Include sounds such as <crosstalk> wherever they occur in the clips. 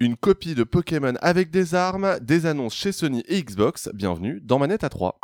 Une copie de Pokémon avec des armes, des annonces chez Sony et Xbox. Bienvenue dans Manette à 3.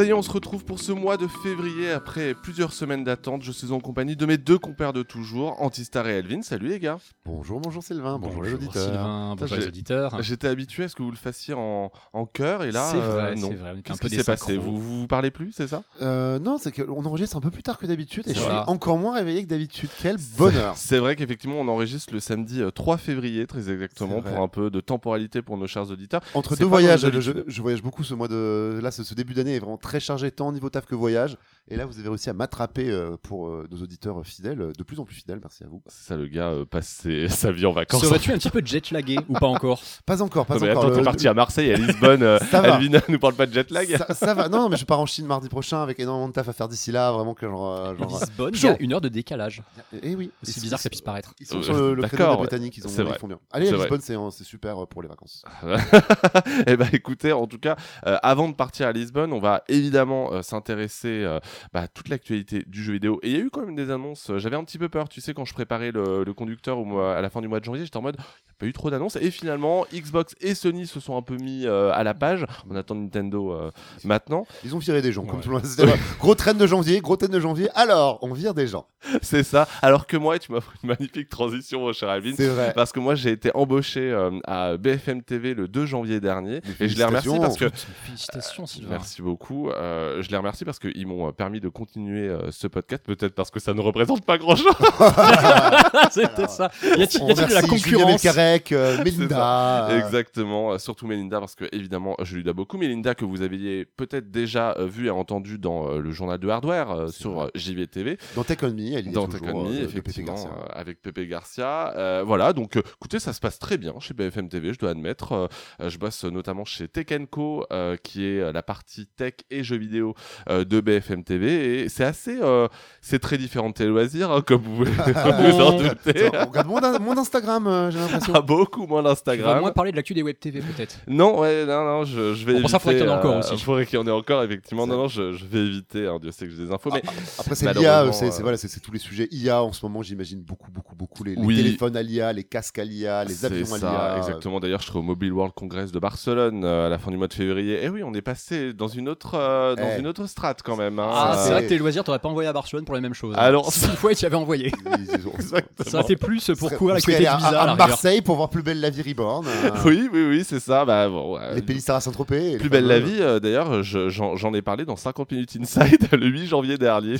Ça y est, on se retrouve pour ce mois de février après plusieurs semaines d'attente. Je suis en compagnie de mes deux compères de toujours, Antistar et Elvin. Salut les gars. Bonjour, bonjour Sylvain, bonjour, les auditeurs. Sylvain, bonjour les auditeurs. J'étais habitué à ce que vous le fassiez en, en chœur et là, C'est vrai, euh, non. c'est vrai, Qu'est-ce qui s'est passé? vous, vous vous parlez plus, c'est ça? Euh, non, c'est qu'on enregistre un peu plus tard que d'habitude et je suis encore moins réveillé que d'habitude. Quel bonheur C'est vrai qu'effectivement, on enregistre le samedi euh, 3 février, très exactement, pour un peu de temporalité pour nos chers auditeurs. Entre deux voyages, je, voyage beaucoup ce mois de. Là, ce, ce début d'année est vraiment très chargé, tant au niveau taf que voyage. Et là, vous avez réussi à m'attraper euh, pour euh, nos auditeurs fidèles, euh, de plus en plus fidèles, merci à vous. C'est ça, le gars euh, passe ses- <laughs> sa vie en vacances. Serais-tu un petit peu jetlagué ou pas encore? Pas encore, pas Non, mais encore. attends, Le- t'es parti à Marseille, à <laughs> Lisbonne. euh, Ça va. Elvin nous parle pas de jet lag. Ça, ça va, non, mais je pars en Chine mardi prochain avec énormément de taf à faire d'ici là, vraiment que genre. euh, genre Lisbonne, il chaud. y a une heure de décalage. Et oui. C'est bizarre que ça puisse paraître. Ils sont sur le, le créneau d'accord, des. Britanniques, ils, ont- C'est ils vrai. font bien. Allez, C'est à vrai. Lisbonne, c'est c'est super euh, pour les vacances. <laughs> Eh ben écoutez, en tout cas, euh, avant de partir à Lisbonne, on va évidemment euh, s'intéresser euh, bah, toute l'actualité du jeu vidéo. Et il y a eu quand même des annonces. euh, J'avais un petit peu peur, tu sais, quand je préparais le, le conducteur au mois- à la fin du mois de janvier, j'étais en mode, il n'y a pas eu trop d'annonces. Et finalement, Xbox et Sony se sont un peu mis euh, à la page. On attend Nintendo euh, maintenant. Ils ont viré des gens, comme Ouais. tout le monde. <laughs> Gros train de janvier, gros train de janvier. Alors, on vire des gens. C'est ça. Alors que moi, tu m'as fait une magnifique transition, mon cher Alvin. C'est vrai. Parce que moi, j'ai été embauché euh, à BFM TV le 2 janvier dernier. Et je les remercie parce que Félicitations, Sylvain. Merci beaucoup. Euh, je les remercie parce qu'ils m'ont euh, permis de continuer euh, ce podcast. Peut-être parce que ça ne représente pas grand-chose. <laughs> <laughs> C'était ça. Y a-t-il de la concurrence Melkarek, euh, Melinda. euh, Exactement. Euh, surtout Melinda parce que évidemment, je lui dois beaucoup. Melinda que vous aviez peut-être déjà euh, vu et entendu dans euh, le journal de Hardware euh, sur euh, JVTV. Dans Tech On Me, elle y est dans toujours, Tech On Me, euh, de Pepe effectivement, Garcia. euh, avec Pepe Garcia. Euh, voilà, donc euh, écoutez, ça se passe très bien chez BFM TV, je dois admettre. Je bosse notamment chez Tech Co, euh, qui est la partie tech et jeux vidéo euh, de BFM TV. Et c'est assez. euh, c'est très différent de tes loisirs, hein, comme vous, <laughs> comme vous en doutez. Attends, on regarde mon, in- mon Instagram, euh, j'ai l'impression. Ah, beaucoup moins Tu vas d'Instagram. moins parler de l'actu des web TV peut-être. Non, ouais, non, non, je, je vais Bon, pour ça, éviter. faudrait qu'il y en ait euh, encore aussi. faudrait qu'il y en ait encore, effectivement. C'est Non, non, je, je vais éviter. hein, Dieu sait que j'ai des infos. Mais Après, c'est l'IA, Malheureusement, c'est c'est- euh, voilà, c'est c'est tous les sujets IA en ce moment, j'imagine beaucoup, beaucoup, beaucoup. Les, les Oui. téléphones à l'IA, les casques à l'IA, les C'est avions à ça, l'IA. exactement. D'ailleurs, je serai au Mobile World Congress de Barcelone euh, à la fin du mois de février. Et oui, on est passé dans une autre, euh, dans Eh. une autre strate quand même. hein. Ah, Euh, c'est vrai que tes loisirs, t'aurais pas envoyé à Barcelone pour les mêmes choses. Alors, S'il faut, tu y avais envoyé. Exactement. <laughs> Ça a été plus pour courir à. Marseille pour voir Plus belle la vie Reborn. euh, <laughs> Oui, oui, oui, c'est ça. Bah, bon, ouais. Les Pélissard à Saint-Tropez. et Plus belle la vie, euh, d'ailleurs, je- j'en ai parlé dans 50 minutes inside <laughs> le 8 janvier dernier,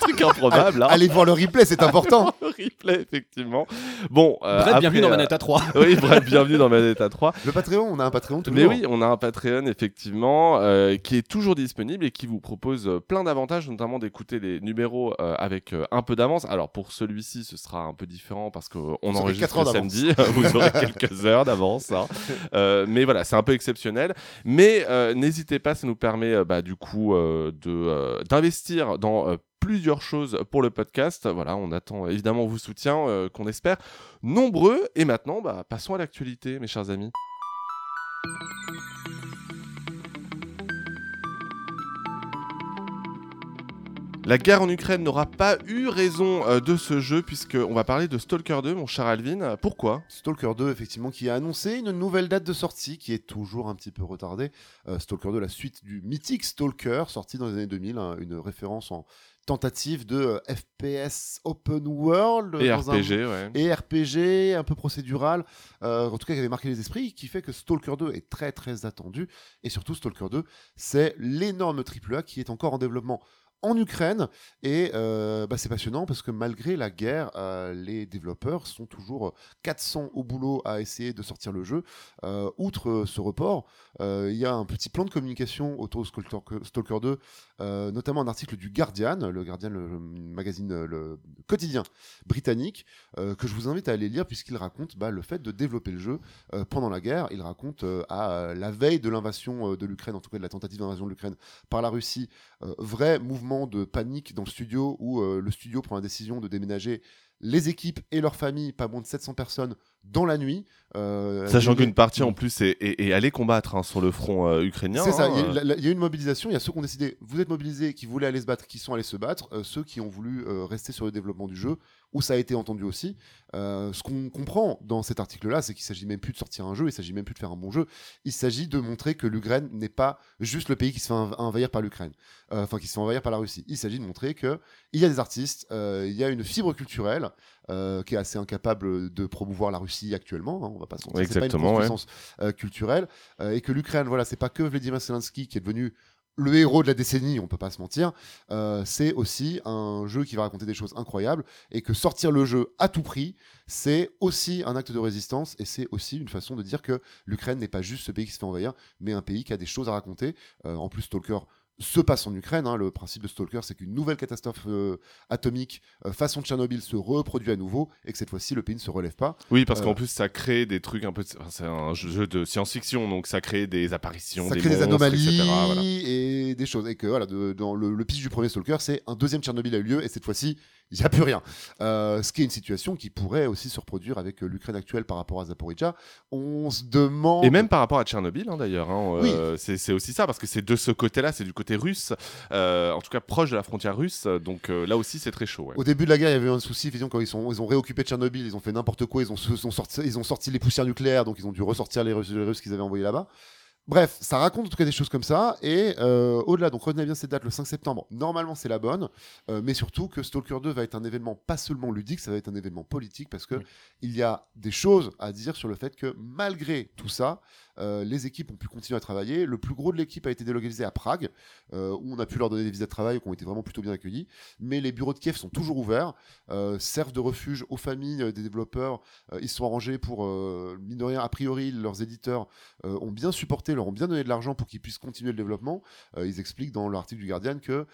truc improbable, hein. Allez voir le replay, c'est important. Le replay, effectivement. Bon, euh, Bref, bienvenue dans euh, Manette à 3. Oui, bref, bienvenue dans Manette à 3. Le Patreon, on a un Patreon toujours. Mais oui, on a un Patreon effectivement euh, qui est toujours disponible et qui vous propose euh, plein d'avantages, notamment d'écouter les numéros euh, avec euh, un peu d'avance. Alors pour celui-ci, ce sera un peu différent parce qu'on enregistre samedi, <laughs> vous aurez quelques heures d'avance. hein. <laughs> Euh, mais voilà, c'est un peu exceptionnel. Mais n'hésitez pas, ça nous permet bah, du coup de d'investir dans plusieurs choses pour le podcast. Voilà, on attend évidemment vos soutiens qu'on espère nombreux. Et maintenant, bah, passons à l'actualité, mes chers amis. La guerre en Ukraine n'aura pas eu raison euh, de ce jeu puisqu'on va parler de Stalker 2, mon cher Alvin. Pourquoi? Stalker 2, effectivement, qui a annoncé une nouvelle date de sortie qui est toujours un petit peu retardée. Euh, Stalker 2, la suite du mythique Stalker, sorti dans les années 2000, hein, une référence en tentative de euh, FPS open world. Et dans un- RPG, ouais. et RPG, un peu procédural, euh, en tout cas qui avait marqué les esprits, qui fait que Stalker 2 est très très attendu. Et surtout, Stalker 2, c'est l'énorme AAA qui est encore en développement en Ukraine. Et euh, bah, c'est passionnant parce que malgré la guerre, euh, les développeurs sont toujours euh, 400 au boulot à essayer de sortir le jeu. Euh, outre euh, ce report, euh, il y a un petit plan de communication autour de Stalker, Stalker 2, euh, notamment un article du Guardian, le Guardian, le, magazine euh, quotidien britannique, euh, que je vous invite à aller lire puisqu'il raconte bah, le fait de développer le jeu euh, pendant la guerre. Il raconte euh, à euh, la veille de l'invasion euh, de l'Ukraine, en tout cas de la tentative d'invasion de l'Ukraine par la Russie, euh, vrai mouvement de panique dans le studio où euh, le studio prend la décision de déménager les équipes et leurs familles, pas moins de 700 personnes dans la nuit. Euh, Sachant qu'une partie en plus est, est- est allée combattre hein, sur le front euh, ukrainien. C'est ça, hein, il y, a- euh. y a une mobilisation, il y a ceux qui ont décidé, vous êtes mobilisés, qui voulaient aller se battre, qui sont allés se battre, ceux qui ont voulu rester sur le développement du jeu, où ça a été entendu aussi. Ce qu'on comprend dans cet article-là, c'est qu'il s'agit même plus de sortir un jeu, il s'agit même plus de faire un bon jeu, il s'agit de montrer que l'Ukraine n'est pas juste le pays qui se fait env- envahir par l'Ukraine, enfin qui se fait envahir par la Russie. Il s'agit de montrer que il y a des artistes, il y a une fibre culturelle euh, qui est assez incapable de promouvoir la Russie actuellement, hein, on va pas se mentir, c'est pas une ouais. puissance euh, culturelle, euh, et que l'Ukraine, voilà, c'est pas que Vladimir Zelensky qui est devenu le héros de la décennie, on peut pas se mentir, euh, c'est aussi un jeu qui va raconter des choses incroyables et que sortir le jeu à tout prix, c'est aussi un acte de résistance et c'est aussi une façon de dire que l'Ukraine n'est pas juste ce pays qui se fait envahir, mais un pays qui a des choses à raconter. Euh, en plus, Stalker se passe en Ukraine. hein. Le principe de Stalker, c'est qu'une nouvelle catastrophe euh, atomique euh, façon Tchernobyl se reproduit à nouveau et que cette fois-ci, le pays ne se relève pas. Oui, parce Euh, qu'en plus, ça crée des trucs un peu. enfin, c'est un jeu de science-fiction, donc ça crée des apparitions, ça des, crée des monstres, anomalies etc., voilà. et des choses. Et que voilà, de- dans le, le pitch du premier Stalker, c'est un deuxième Tchernobyl a eu lieu et cette fois-ci, il n'y a plus rien. Euh, ce qui est une situation qui pourrait aussi se reproduire avec euh, l'Ukraine actuelle par rapport à Zaporizhia. On se demande. Et même par rapport à Tchernobyl, hein, d'ailleurs, hein, euh, c'est aussi ça, parce que c'est de ce côté-là, c'est du côté russe, euh, en tout cas proche de la frontière russe, donc là aussi c'est très chaud. ouais. Au début de la guerre, il y avait eu un souci, effectivement, quand ils, sont, ils ont réoccupé Tchernobyl, ils ont fait n'importe quoi, ils ont, ils, ont sorti, ils ont sorti les poussières nucléaires, donc ils ont dû ressortir les Russes, les Russes qu'ils avaient envoyés là-bas. Bref, ça raconte en tout cas des choses comme ça, et euh, au-delà, donc retenez bien cette date, le 5 septembre, normalement c'est la bonne, euh, mais surtout que Stalker 2 va être un événement pas seulement ludique, ça va être un événement politique, parce que Oui. il y a des choses à dire sur le fait que malgré tout ça, euh, les équipes ont pu continuer à travailler. Le plus gros de l'équipe a été délocalisé à Prague, euh, où on a pu leur donner des visas de travail qui ont été vraiment plutôt bien accueillis. Mais les bureaux de Kiev sont toujours ouverts, euh, servent de refuge aux familles des développeurs. Ils sont arrangés pour, mine de rien, a priori, leurs éditeurs ont bien supporté, leur ont bien donné de l'argent pour qu'ils puissent continuer le développement. Ils expliquent dans l'article du Guardian que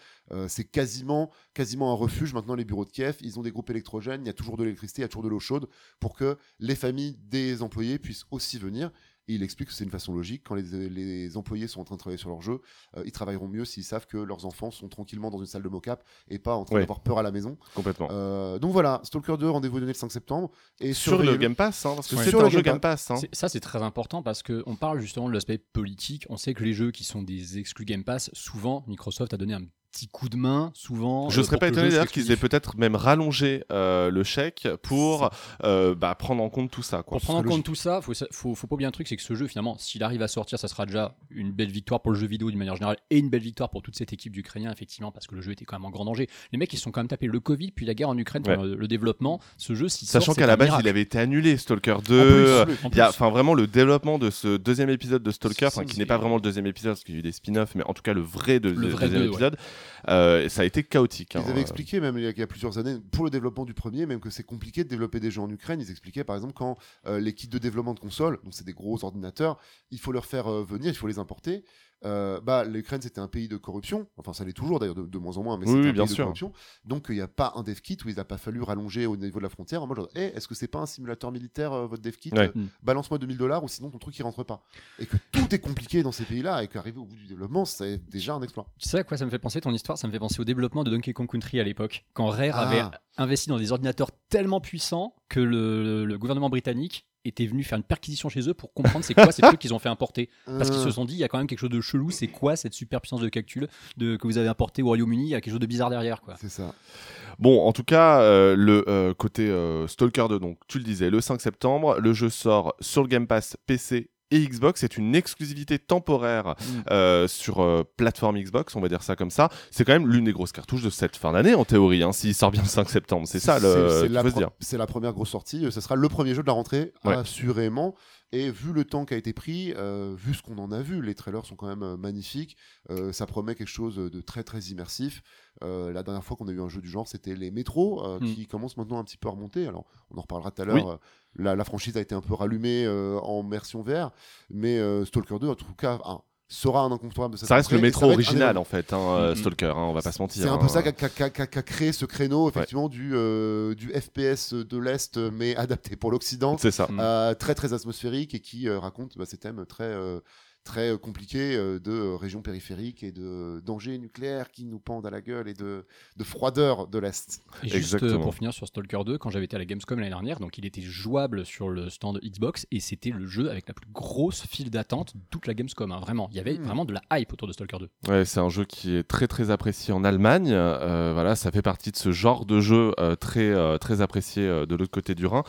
c'est quasiment, quasiment un refuge maintenant les bureaux de Kiev. Ils ont des groupes électrogènes, il y a toujours de l'électricité, il y a toujours de l'eau chaude pour que les familles des employés puissent aussi venir. Et il explique que c'est une façon logique. Quand les, les employés sont en train de travailler sur leur jeu, euh, ils travailleront mieux s'ils savent que leurs enfants sont tranquillement dans une salle de mocap et pas en train Ouais. d'avoir peur à la maison. Complètement. Euh, donc voilà, Stalker 2, rendez-vous donné le 5 septembre. Et sur le. Game Pass, hein, parce que Ouais. c'est Sur un le jeu Game Pass. hein. C'est- Ça, c'est très important parce qu'on parle justement de l'aspect politique. On sait que les jeux qui sont des exclus Game Pass, souvent, Microsoft a donné un petit coup de main, souvent. Je euh, serais pas étonné d'ailleurs qu'ils aient peut-être même rallongé euh, le chèque pour euh, bah, prendre en compte tout ça. Quoi. Pour prendre en compte tout ça, faut, faut, faut pas oublier un truc, c'est que ce jeu, finalement, s'il arrive à sortir, ça sera déjà une belle victoire pour le jeu vidéo d'une manière générale et une belle victoire pour toute cette équipe d'Ukrainiens, effectivement, parce que le jeu était quand même en grand danger. Les mecs, ils se sont quand même tapés le Covid, puis la guerre en Ukraine, Ouais. le, le développement. Ce jeu, s'il Sachant qu'à la base, miracle. il avait été annulé, Stalker 2. En plus, euh, en Il y a plus. enfin vraiment le développement de ce deuxième épisode de Stalker, qui n'est pas vraiment le deuxième épisode parce qu'il y a eu des spin-offs, mais en tout cas le vrai, de, Le vrai deuxième deux, ouais. Euh, ça a été chaotique. hein. Ils avaient expliqué, même il y, a, il y a plusieurs années, pour le développement du premier, même que c'est compliqué de développer des jeux en Ukraine. Ils expliquaient, par exemple, quand euh, les kits de développement de consoles, donc c'est des gros ordinateurs, il faut leur faire euh, venir, il faut les importer. Euh, bah, l'Ukraine c'était un pays de corruption, enfin ça l'est toujours d'ailleurs de, de moins en moins, mais Oui, c'est oui, un bien pays de corruption. Donc il n'y a pas un dev kit où il n'a pas fallu rallonger au niveau de la frontière. En mode, genre, Eh, est-ce que c'est pas un simulateur militaire euh, votre dev kit Ouais. Euh, Balance-moi 2000 dollars ou sinon ton truc il rentre pas. Et que tout est compliqué dans ces pays-là et qu'arriver au bout du développement c'est déjà un exploit. Tu sais à quoi ça me fait penser ton histoire? Ça me fait penser au développement de Donkey Kong Country à l'époque, quand Rare avait Ah. investi dans des ordinateurs tellement puissants que le, le gouvernement britannique était venu faire une perquisition chez eux pour comprendre c'est quoi ces <laughs> trucs qu'ils ont fait importer. Parce qu'ils se Euh, sont dit, il y a quand même quelque chose de chelou, c'est quoi cette super puissance de calcul de, que vous avez importé au Royaume-Uni Il y a quelque chose de bizarre derrière. quoi. C'est ça. Bon, en tout cas, euh, le euh, côté euh, Stalker 2, donc tu le disais, le 5 septembre, le jeu sort sur le Game Pass PC et Xbox. C'est une exclusivité temporaire Mm. euh, sur euh, plateforme Xbox, on va dire ça comme ça. C'est quand même l'une des grosses cartouches de cette fin d'année, en théorie, hein, s'il sort bien le 5 septembre. C'est ça, le, c'est la, première grosse sortie. euh, Ce sera le premier jeu de la rentrée, Ouais. assurément. Et vu le temps qui a été pris, euh, vu ce qu'on en a vu, les trailers sont quand même euh, magnifiques. Euh, ça promet quelque chose de très très immersif. Euh, la dernière fois qu'on a eu un jeu du genre, c'était les métros, euh, Mm. qui commencent maintenant un petit peu à remonter. Alors, on en reparlera tout à l'heure. Oui. La, la franchise a été un peu rallumée en version VR, mais Stalker 2, en tout cas, un, sera un incontournable de cette Ça reste le métro original, en fait, hein, euh. Stalker, hein, on va pas se mentir. C'est un hein. peu ça qu'a qu'a- qu'a- qu'a créé ce créneau, effectivement, du, euh, du FPS de l'Est, mais adapté pour l'Occident, C'est ça. Mm. euh, très très atmosphérique et qui euh, raconte bah, ces thèmes très, euh, très euh, compliqué euh, de euh, régions périphériques et de dangers nucléaires qui nous pendent à la gueule et de, de froideur de l'Est. Et juste Exactement. pour finir sur Stalker 2, quand j'avais été à la Gamescom l'année dernière, donc il était jouable sur le stand Xbox et c'était le jeu avec la plus grosse file d'attente de toute la Gamescom. hein, vraiment, il y avait Hmm. vraiment de la hype autour de Stalker 2. Ouais, c'est un jeu qui est très très apprécié en Allemagne. Euh, voilà, ça fait partie de ce genre de jeu euh, très euh, très apprécié euh, de l'autre côté du Rhin.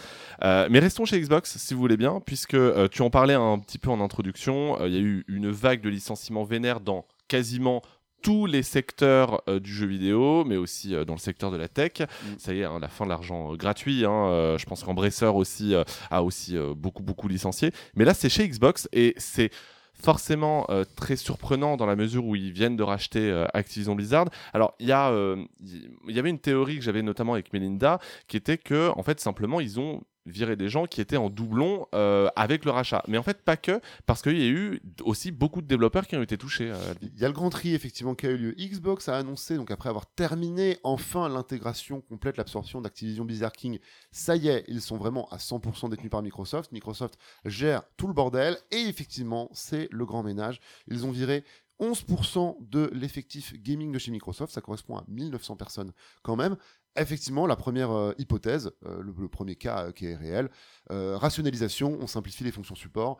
Euh, mais restons chez Xbox, si vous voulez bien, puisque euh, tu en parlais un petit peu en introduction. Euh, Il y a eu une vague de licenciements vénères dans quasiment tous les secteurs euh, du jeu vidéo, mais aussi euh, dans le secteur de la tech. Ça y est, hein, la fin de l'argent euh, gratuit. hein, je pense qu'Embracer aussi a aussi beaucoup beaucoup licencié. Mais là, c'est chez Xbox et c'est forcément très surprenant dans la mesure où ils viennent de racheter Activision Blizzard. Alors, il y, a, il y avait une théorie que j'avais notamment avec Melinda qui était que, en fait, simplement, ils ont viré des gens qui étaient en doublon euh, avec le rachat. Mais en fait, pas que, parce qu'il y a eu aussi beaucoup de développeurs qui ont été touchés. euh. Il y a le grand tri effectivement qui a eu lieu. Xbox a annoncé, donc après avoir terminé enfin l'intégration complète, l'absorption d'Activision Blizzard King, ça y est, ils sont vraiment à 100% détenus par Microsoft. Microsoft gère tout le bordel et effectivement, c'est le grand ménage. Ils ont viré 11% de l'effectif gaming de chez Microsoft, ça correspond à 1900 personnes quand même. Effectivement, la première euh, hypothèse, euh, le, premier cas euh, qui est réel, rationalisation, on simplifie les fonctions support.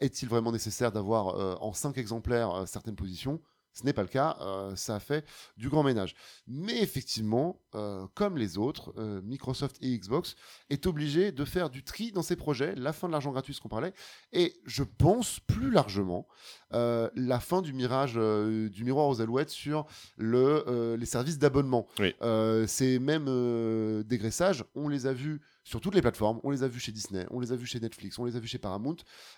Est-il vraiment nécessaire d'avoir en 5 exemplaires certaines positions? Ce n'est pas le cas, euh, ça a fait du grand ménage. Mais effectivement, euh, comme les autres, euh, Microsoft et Xbox est obligé de faire du tri dans ses projets, la fin de l'argent gratuit, ce qu'on parlait, et je pense plus largement la fin du mirage, du miroir aux alouettes sur le, les services d'abonnement. Oui. Ces mêmes dégraissages, on les a vus sur toutes les plateformes, on les a vus chez Disney, on les a vus chez Netflix, on les a vus chez Paramount.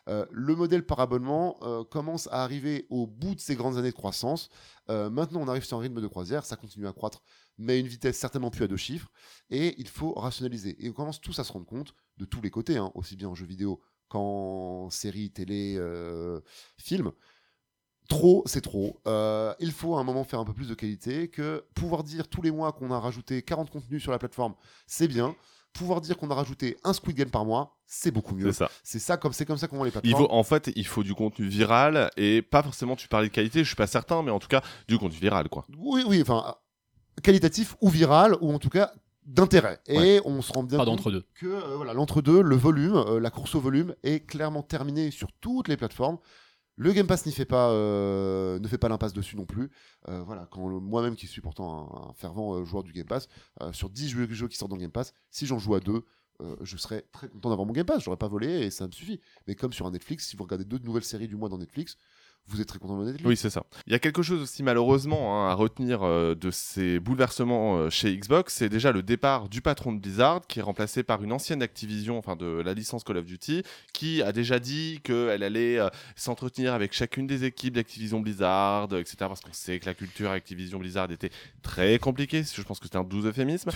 Euh, le modèle par abonnement euh, commence à arriver au bout de ses grandes années de croissance. Euh, maintenant, on arrive sur un rythme de croisière, ça continue à croître, mais à une vitesse certainement plus à deux chiffres, et il faut rationaliser. Et on commence tous à se rendre compte, de tous les côtés, hein, aussi bien en jeux vidéo qu'en séries, télé, films, Trop, c'est trop. Il faut à un moment faire un peu plus de qualité, que pouvoir dire tous les mois qu'on a rajouté 40 contenus sur la plateforme, c'est bien. Pouvoir dire qu'on a rajouté un Squid Game par mois, c'est beaucoup mieux. C'est ça. C'est ça comme c'est comme ça qu'on voit les Il plateformes. faut, en fait, il faut du contenu viral et pas forcément, tu parlais de qualité, je suis pas certain, mais en tout cas, du contenu viral, quoi. Oui, oui, enfin qualitatif ou viral ou en tout cas d'intérêt. Et Ouais. on se rend bien Pas compte d'entre-deux. que euh, voilà, l'entre-deux, le volume, euh, la course au volume est clairement terminée sur toutes les plateformes. Le Game Pass n'y fait pas, euh, ne fait pas l'impasse dessus non plus. Euh, voilà, quand moi-même qui suis pourtant un, fervent euh, joueur du Game Pass, sur 10 jeux, qui sortent dans le Game Pass, si j'en joue à deux, je serais très content d'avoir mon Game Pass. J'aurais pas volé et ça me suffit. Mais comme sur un Netflix, si vous regardez deux nouvelles séries du mois dans Netflix, vous êtes très content de Netflix. Oui, c'est ça. Il y a quelque chose aussi malheureusement hein, à retenir euh, de ces bouleversements euh, chez Xbox, c'est déjà le départ du patron de Blizzard, qui est remplacé par une ancienne Activision, enfin de la licence Call of Duty, qui a déjà dit qu'elle allait euh, s'entretenir avec chacune des équipes d'Activision Blizzard, etc. Parce qu'on sait que la culture Activision Blizzard était très compliquée. Je pense que c'était un doux euphémisme.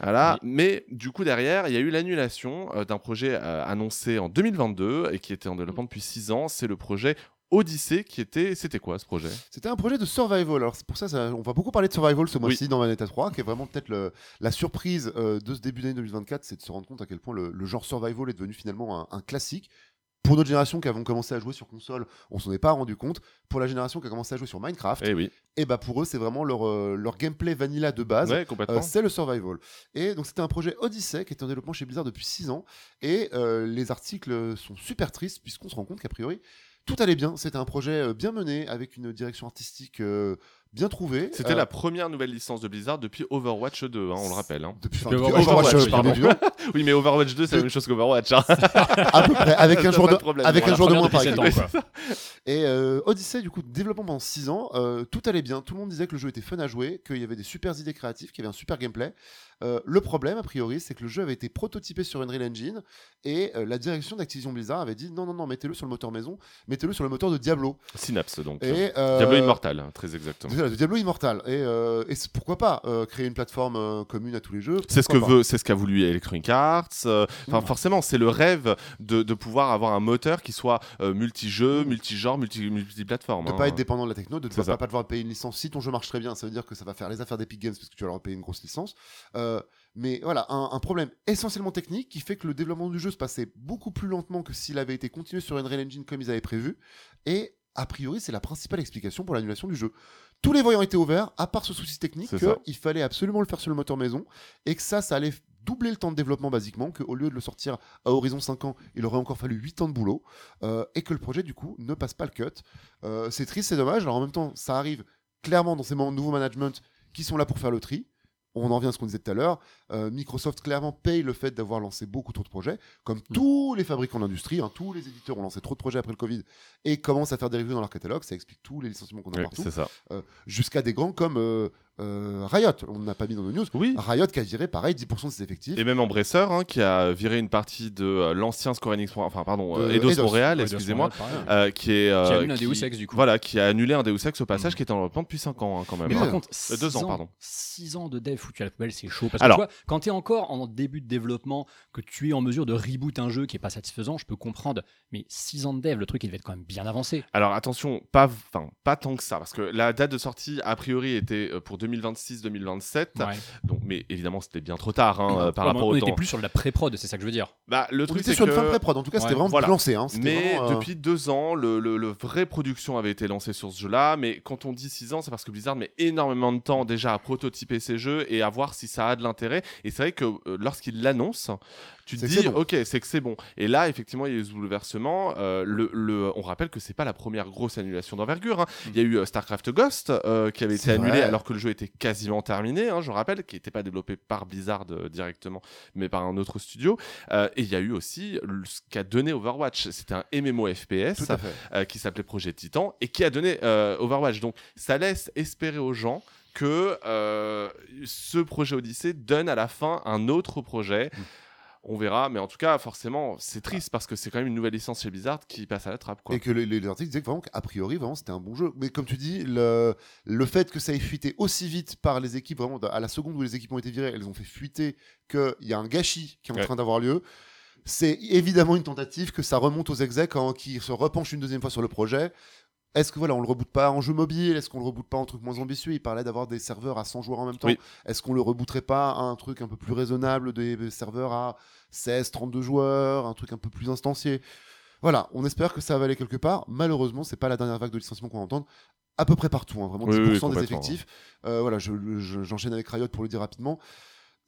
Voilà. Mais du coup, derrière, il y a eu l'annulation euh, d'un projet euh, annoncé en 2022 et qui était en développement depuis 6 ans. C'est le projet Odyssey qui était. C'était quoi ce projet? C'était un projet de survival. Alors c'est pour ça, ça- on va beaucoup parler de survival ce mois-ci dans Vanetta 3, qui est vraiment peut-être la surprise euh, de ce début d'année 2024, c'est de se rendre compte à quel point le, le genre survival est devenu finalement un, un classique. Pour notre génération qui avons commencé à jouer sur console, on s'en est pas rendu compte. Pour la génération qui a commencé à jouer sur Minecraft, Eh oui. et bah pour eux c'est vraiment leur, euh, leur gameplay vanilla de base. Ouais. Euh, c'est le survival. Et donc c'était un projet Odyssey qui était en développement chez Blizzard depuis 6 ans. Et euh, les articles sont super tristes puisqu'on se rend compte qu'a priori tout allait bien. C'était un projet euh, bien mené avec une direction artistique euh, bien trouvée. C'était Euh, la première nouvelle licence de Blizzard depuis Overwatch 2, hein, on le rappelle. hein. depuis, enfin, Depuis depuis Overwatch, Overwatch, <laughs> oui, pardon, mais Overwatch 2, c'est la même chose qu'Overwatch. hein. à peu près avec un jour de de problème. avec un jour de moins par quoi. <laughs> Et euh, Odyssey, du coup, développement pendant 6 ans, euh, tout allait bien. Tout le monde disait que le jeu était fun à jouer, qu'il y avait des super idées créatives, qu'il y avait un super gameplay. Euh, le problème, a priori, c'est que le jeu avait été prototypé sur Unreal Engine et euh, la direction d'Activision Blizzard avait dit non, non, non, mettez-le sur le moteur maison, mettez-le sur le moteur de Diablo. Synapse, donc. Et, euh, Diablo Immortal, hein, très exactement. De Diablo Immortal. Et, et pourquoi pas créer une plateforme commune à tous les jeux C'est ce que pourquoi pas. veut, c'est ce qu'a voulu Electronic Arts. Enfin, Mm. forcément, c'est le rêve de, de pouvoir avoir un moteur qui soit multi-jeu, Mm. multi-genre, multi- multi-plateforme. De hein. pas être dépendant de la techno, de ne pas, pas devoir payer une licence. Si ton jeu marche très bien, ça veut dire que ça va faire les affaires d'Epic Games parce que tu vas leur payer une grosse licence. Euh, mais voilà, un, un problème essentiellement technique qui fait que le développement du jeu se passait beaucoup plus lentement que s'il avait été continué sur Unreal Engine comme ils avaient prévu. Et a priori, c'est la principale explication pour l'annulation du jeu. Tous les voyants étaient ouverts, à part ce souci technique qu'il fallait absolument le faire sur le moteur maison et que ça, ça allait doubler le temps de développement basiquement, qu'au lieu de le sortir à horizon 5 ans, il aurait encore fallu 8 ans de boulot euh, et que le projet, du coup, ne passe pas le cut. Euh, c'est triste, c'est dommage. Alors en même temps, ça arrive clairement dans ces moments de nouveau management qui sont là pour faire le tri. On en vient à ce qu'on disait tout à l'heure. Euh, Microsoft clairement paye le fait d'avoir lancé beaucoup trop de projets, comme tous les fabricants d'industrie, hein, tous les éditeurs ont lancé trop de projets après le Covid et commencent à faire des reviews dans leur catalogue. Ça explique tous les licenciements qu'on a Oui, partout, ça. jusqu'à des grands comme euh, Riot. On n'a pas mis dans nos news. Oui. Riot qui a viré pareil 10% de ses effectifs. Et même Embracer, hein, qui a viré une partie de euh, l'ancien Square Enix, enfin pardon, euh, Eidos, Eidos. Montréal, excusez-moi, euh, qui est euh, Qui annule un Deus Ex, du coup. Voilà, qui a annulé un Deus Ex au passage, Mm. qui était en développement depuis 5 ans hein, quand même. Mais hein. par contre, Euh, deux six ans, pardon. 6 ans de dev foutu à la poubelle, c'est chaud. Parce Alors- que tu vois, quand tu es encore en début de développement, que tu es en mesure de reboot un jeu qui est pas satisfaisant, je peux comprendre. Mais 6 ans de dev, le truc, il devait être quand même bien avancé. Alors attention, pas, enfin, pas tant que ça, parce que la date de sortie, a priori, était pour 2026-2027. Ouais. Donc, mais évidemment, c'était bien trop tard hein, par Ouais, rapport on au était temps. plus sur de la pré-prod, c'est ça que je veux dire. Bah, le On truc, était c'est sur que... une fin de pré-prod. En tout cas, c'était vraiment voilà. lancé. Hein. Mais vraiment, euh, depuis deux ans, le, le- le vraie production avait été lancée sur ce jeu-là. Mais quand on dit six ans, c'est parce que Blizzard met énormément de temps déjà à prototyper ses jeux et à voir si ça a de l'intérêt. Et c'est vrai que euh, lorsqu'il l'annonce, tu te dis, bon. ok, c'est que c'est bon. Et là, effectivement, il y a eu ce bouleversement. Euh, le, le- on rappelle que c'est pas la première grosse annulation d'envergure. hein. Il y a eu euh, StarCraft Ghost euh, qui avait été annulé vrai. alors que le jeu était quasiment terminé. hein, je rappelle, qui n'était pas développé par Blizzard directement, mais par un autre studio. Et il y a eu aussi ce qu'a donné Overwatch. C'était un MMO FPS qui s'appelait Projet Titan et qui a donné Overwatch. Donc ça laisse espérer aux gens que euh, ce projet Odyssey donne à la fin un autre projet. Mm. On verra, mais en tout cas, forcément, c'est triste parce que c'est quand même une nouvelle licence chez Blizzard qui passe à la trappe. Quoi. Et que les, les articles disaient que vraiment, qu'a priori, vraiment, c'était un bon jeu. Mais comme tu dis, le, le fait que ça ait fuité aussi vite par les équipes, vraiment, à la seconde où les équipes ont été virées, elles ont fait fuiter qu'il y a un gâchis qui est en Ouais. train d'avoir lieu. C'est évidemment une tentative que ça remonte aux execs hein, qui se repenchent une deuxième fois sur le projet. Est-ce que voilà, on le reboot pas en jeu mobile? Est-ce qu'on le reboot pas en truc moins ambitieux? Il parlait d'avoir des serveurs à 100 joueurs en même temps. Oui. Est-ce qu'on le rebooterait pas à un truc un peu plus raisonnable, des serveurs à 16, 32 joueurs, un truc un peu plus instancié? Voilà, on espère que ça va aller quelque part. Malheureusement, c'est pas la dernière vague de licenciement qu'on va entendre. À peu près partout, hein, vraiment Oui, 10% oui, des effectifs. Euh, voilà, je- je- j'enchaîne avec Riot pour le dire rapidement.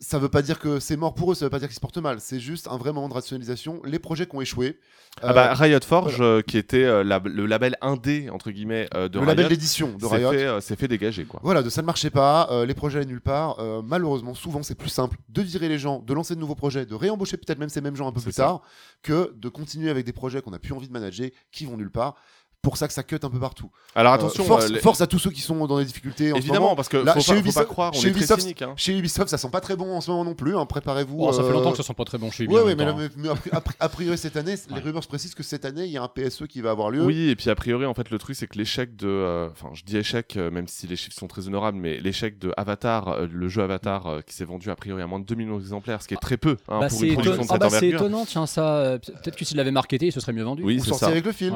Ça veut pas dire que c'est mort pour eux, ça veut pas dire qu'ils se portent mal. C'est juste un vrai moment de rationalisation. Les projets qui ont échoué. Ah euh, bah, Riot Forge, euh, qui était euh, la- le label indé entre guillemets euh, de le label Riot, d'édition de s'est Riot. fait, euh, s'est fait dégager quoi. Voilà, de ça ne marchait pas, euh, les projets allaient nulle part. Euh, malheureusement, souvent, c'est plus simple de virer les gens, de lancer de nouveaux projets, de réembaucher peut-être même ces mêmes gens un peu plus ça. tard, que de continuer avec des projets qu'on n'a plus envie de manager, qui vont nulle part. Pour ça que ça cut un peu partout. Alors Euh, attention, force, euh, les- force à tous ceux qui sont dans des difficultés. En ce évidemment, moment. parce que Là, faut, chez pas, faut pas Ubisoft- croire, on chez est très cynique. hein. Chez Ubisoft, ça sent pas très bon en ce moment non plus. hein. Préparez-vous. Oh, ça fait euh, longtemps que ça sent pas très bon chez Ubisoft. ouais, en mais, mais a pri- a pri- a priori cette année, les rumeurs précisent que cette année, il y a un PSE qui va avoir lieu. Oui, et puis a priori, en fait, le truc, c'est que l'échec de. euh, Enfin, je dis échec, euh, même si les chiffres sont très honorables, mais l'échec de Avatar, euh, le jeu Avatar, euh, qui s'est vendu a priori à moins de 2 millions d'exemplaires, ce qui est très peu hein, Bah, pour c'est une production étonnant. de Ah cette bah, c'est étonnant, tiens, ça. Peut-être que s'il l'avait marketé, il se serait mieux vendu. Oui, Ou c'est ça. avec le film.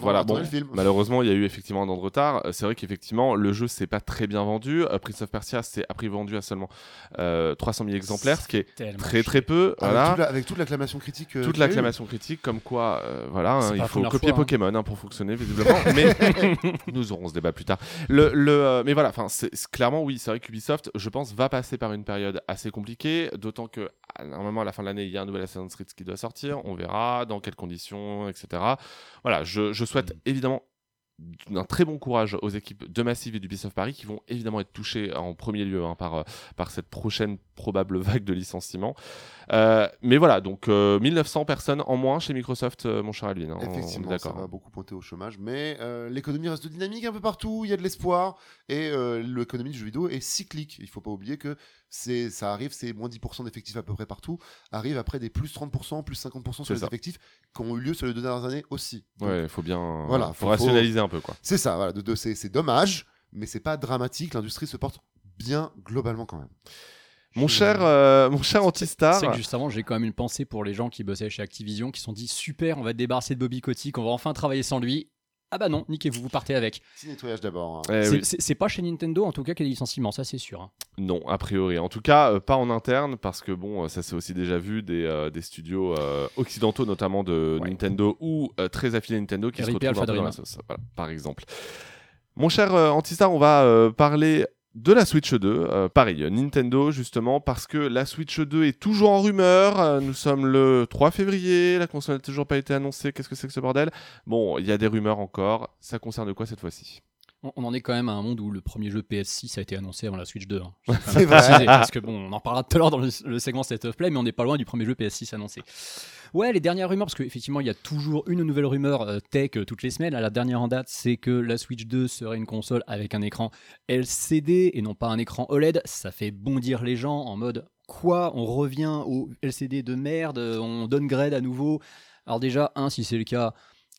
Voilà, attendez bon, le film. Malheureusement, il y a eu effectivement un an de retard. Euh, C'est vrai qu'effectivement, le jeu s'est pas très bien vendu. Euh, Prince of Persia s'est a priori vendu à seulement euh, 300 000 exemplaires, ce qui est très très peu. Avec, Voilà. toute la- avec toute l'acclamation critique. euh, toute l'acclamation critique, comme quoi, euh, voilà, hein, il faut copier fois, hein. Pokémon hein, pour fonctionner visiblement. <laughs> mais nous aurons ce débat plus tard. Le, le, euh, mais voilà, enfin, clairement oui, c'est vrai qu'Ubisoft, je pense, va passer par une période assez compliquée, d'autant que normalement à la fin de l'année, il y a un nouvel Assassin's Creed qui doit sortir. On verra dans quelles conditions, etc. Voilà, je, je souhaite Mm. Évidemment d'un très bon courage aux équipes de Massive et d'Ubisoft Paris qui vont évidemment être touchées en premier lieu hein, par, euh, par cette prochaine probable <laughs> vague de licenciements. Euh, mais voilà, donc euh, 1900 personnes en moins chez Microsoft, euh, mon cher Alvin. hein, Effectivement, ça va beaucoup pointer au chômage, mais l'économie reste dynamique un peu partout, il y a de l'espoir, et l'économie du jeu vidéo est cyclique. Il faut pas oublier que c'est, ça arrive, c'est moins 10% d'effectifs à peu près partout, arrive après des plus 30%, plus 50% sur les ça. effectifs qui ont eu lieu sur les deux dernières années aussi. Donc, Ouais, il faut bien Voilà, faut, faut- rationaliser un peu quoi. C'est ça, voilà, de, de- c'est, c'est dommage, mais c'est pas dramatique, l'industrie se porte bien globalement quand même. Mon cher, euh, mon cher Antistar, C'est que juste avant, j'ai quand même une pensée pour les gens qui bossaient chez Activision, qui se sont dit super, on va te débarrasser de Bobby Kotick, on va enfin travailler sans lui. Ah bah non, niquez-vous, vous partez avec. Petit nettoyage d'abord. hein. Eh C'est- oui. c'est c'est pas chez Nintendo en tout cas qu'il y a des licenciements, ça c'est sûr. hein. Non, a priori. En tout cas, euh, pas en interne, parce que bon, euh, ça s'est aussi déjà vu des, euh, des studios euh, occidentaux, notamment de Ouais. Nintendo ou euh, très affiliés à Nintendo, qui se RIP retrouvent un Alpha peu dans la sauce, voilà, par exemple. Mon cher euh, Antistar, on va euh, parler de la Switch 2. Euh, pareil, Nintendo, justement, parce que la Switch 2 est toujours en rumeur. Euh, nous sommes le 3 février, la console n'a toujours pas été annoncée. Qu'est-ce que c'est que ce bordel? Bon, il y a des rumeurs encore. Ça concerne quoi cette fois-ci? On, en est quand même à un monde où le premier jeu PS6 a été annoncé avant la Switch 2. hein. <laughs> C'est vrai. Parce que bon, on en parlera tout à l'heure dans le, le segment State of Play, mais on n'est pas loin du premier jeu PS6 annoncé. Ouais, les dernières rumeurs, parce qu'effectivement, il y a toujours une nouvelle rumeur euh, tech euh, toutes les semaines. Là, la dernière en date, c'est que la Switch 2 serait une console avec un écran LCD et non pas un écran OLED. Ça fait bondir les gens en mode quoi? On revient au LCD de merde, euh, on downgrade à nouveau. Alors déjà, un, si c'est le cas,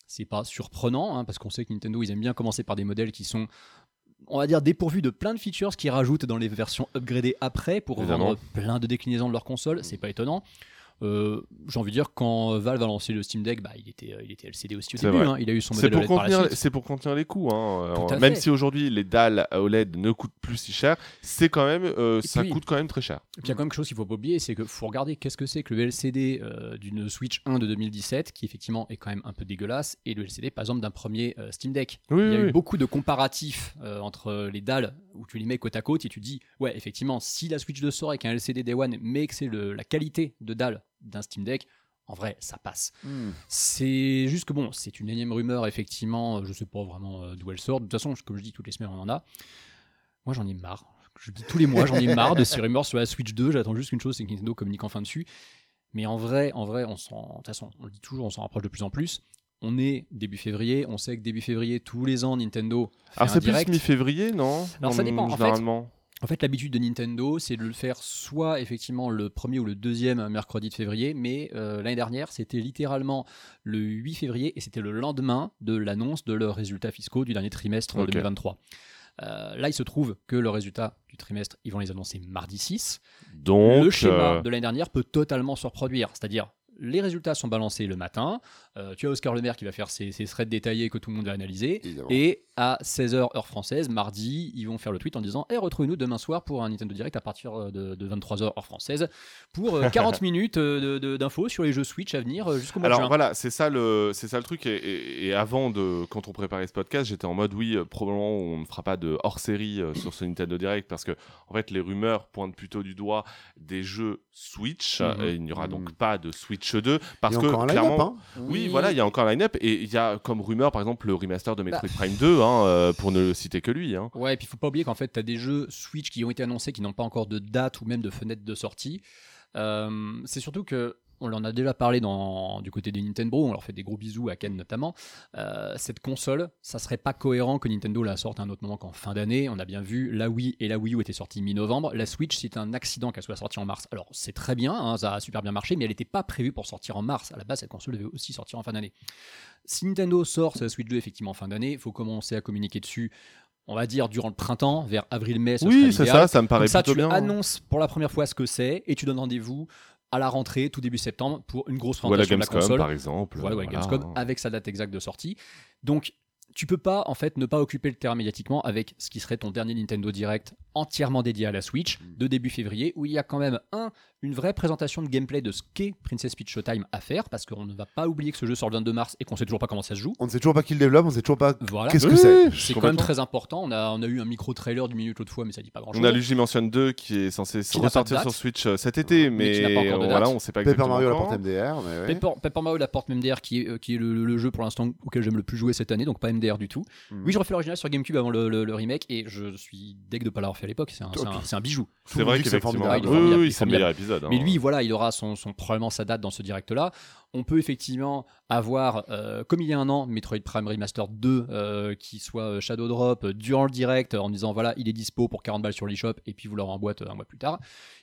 c'est pas surprenant, hein, parce qu'on sait que Nintendo, ils aiment bien commencer par des modèles qui sont, on va dire, dépourvus de plein de features qu'ils rajoutent dans les versions upgradées après pour Évidemment. vendre plein de déclinaisons de leur console. C'est pas étonnant. Euh, J'ai envie de dire, quand Valve a lancé le Steam Deck, bah, il, était, euh, il était LCD aussi au début. hein. Il a eu son modèle pour, OLED contenir, c'est pour contenir les coûts. hein. Même fait. si aujourd'hui les dalles OLED ne coûtent plus si cher, c'est quand même, euh, ça puis- coûte quand même très cher. Et puis il y a quand même quelque chose qu'il faut pas oublier, c'est qu'il faut regarder qu'est-ce que c'est que le LCD euh, d'une Switch 1 de 2017, qui effectivement est quand même un peu dégueulasse, et le LCD par exemple d'un premier Steam Deck. Oui, Il y a oui, eu oui. beaucoup de comparatifs entre les dalles où tu les mets côte à côte et tu dis, ouais, effectivement, si la Switch 2 sort avec un LCD Day One, mais que c'est la qualité de dalle d'un Steam Deck, en vrai, ça passe. Hmm. C'est juste que bon, c'est une énième rumeur, effectivement, je sais pas vraiment euh, d'où elle sort. De toute façon, comme je dis, toutes les semaines on en a. Moi j'en ai marre. Je dis tous les mois, j'en ai marre de ces rumeurs sur la Switch 2. J'attends juste une chose, c'est que Nintendo communique enfin dessus. Mais en vrai, en vrai, on s'en, de toute façon, on le dit toujours, on s'en rapproche de plus en plus. On est début février, on sait que début février, tous les ans, Nintendo fait Alors c'est plus mi-février, non? Alors, ça dépend, en fait. En fait, l'habitude de Nintendo, c'est de le faire soit effectivement le premier ou le deuxième mercredi de février, mais euh, l'année dernière, c'était littéralement le 8 février et c'était le lendemain de l'annonce de leurs résultats fiscaux du dernier trimestre Ok. 2023. Euh, là, il se trouve que le résultat du trimestre, ils vont les annoncer mardi 6. Donc, le schéma euh, de l'année dernière peut totalement se reproduire, c'est-à-dire les résultats sont balancés le matin, euh, tu as Oscar Le Maire qui va faire ses, ses threads détaillés que tout le monde va analyser, Évidemment. et à 16h heure française, mardi, ils vont faire le tweet en disant Eh, retrouvez-nous demain soir pour un Nintendo Direct à partir de, de 23h heure française pour euh, 40 <laughs> minutes euh, de- de- d'infos sur les jeux Switch à venir euh, jusqu'au mois de Alors juin. voilà, c'est ça le, c'est ça le truc. Et, et- et avant de, quand on préparait ce podcast, j'étais en mode oui, euh, probablement on ne fera pas de hors série euh, sur ce Nintendo Direct parce que en fait les rumeurs pointent plutôt du doigt des jeux Switch. Mhm. et il n'y aura donc Mhm. pas de Switch 2 parce Il y a que encore un clairement. line-up, hein. Oui, voilà, il y a encore un line-up et il y a comme rumeur par exemple le remaster de Bah. Metroid Prime 2, hein, euh, pour ne citer que lui. hein. Ouais, et puis faut pas oublier qu'en fait, tu as des jeux Switch qui ont été annoncés qui n'ont pas encore de date ou même de fenêtre de sortie. Euh, c'est surtout que, on en a déjà parlé dans, du côté des Nintendo, on leur fait des gros bisous à Ken notamment. Euh, cette console, ça serait pas cohérent que Nintendo la sorte à un autre moment qu'en fin d'année. On a bien vu, la Wii et la Wii U étaient sorties mi-novembre. La Switch, c'est un accident qu'elle soit sortie en mars. Alors, c'est très bien, hein, ça a super bien marché, mais elle n'était pas prévue pour sortir en mars. À la base, cette console devait aussi sortir en fin d'année. Si Nintendo sort sa Switch 2 effectivement en fin d'année, il faut commencer à communiquer dessus on va dire durant le printemps, vers avril-mai. Oui, c'est ça, ça me paraît ça, plutôt tu bien. annonces pour la première fois ce que c'est et tu donnes rendez-vous à la rentrée, tout début septembre, pour une grosse Ou à la console. par exemple. Voilà, voilà. Gamescom avec sa date exacte de sortie. Donc, tu peux pas en fait ne pas occuper le terrain médiatiquement avec ce qui serait ton dernier Nintendo Direct entièrement dédié à la Switch de début février où il y a quand même un une vraie présentation de gameplay de ce qu'est Princess Peach Showtime à faire parce qu'on ne va pas oublier que ce jeu sort le 22 mars et qu'on sait toujours pas comment ça se joue. On ne sait toujours pas qui le développe, on ne sait toujours pas Voilà. qu'est-ce que c'est. C'est quand même très important. On a, on a eu un micro-trailer d'une minute l'autre fois, mais ça dit pas grand-chose. On a Luigi Mansion 2 qui est censé Qui ressortir sur Switch euh, cet été, Mais mais, qui pas euh, date. voilà, on sait pas Paper exactement Mario à la porte MDR, mais ouais. Paper, Paper Mario la porte MDR qui est, euh, qui est le, le jeu pour l'instant auquel j'aime le plus jouer cette année, donc pas MDR du tout. Mhm. Oui, je refais l'original sur GameCube avant le, le- le remake et je suis deg de pas l'avoir fait à l'époque. C'est un, bijou. C'est vrai dit que c'est qu'effectivement, formidable. il est oui, formidable, oui, il est c'est le meilleur épisode. Mais hein. lui, voilà, il aura son, son- probablement sa date dans ce direct-là. On peut effectivement avoir, euh, comme il y a un an, Metroid Prime Remaster 2 euh, qui soit euh, Shadow Drop durant le direct en disant voilà, il est dispo pour 40 balles sur l'eShop et puis vous l'aurez en boîte euh, un mois plus tard.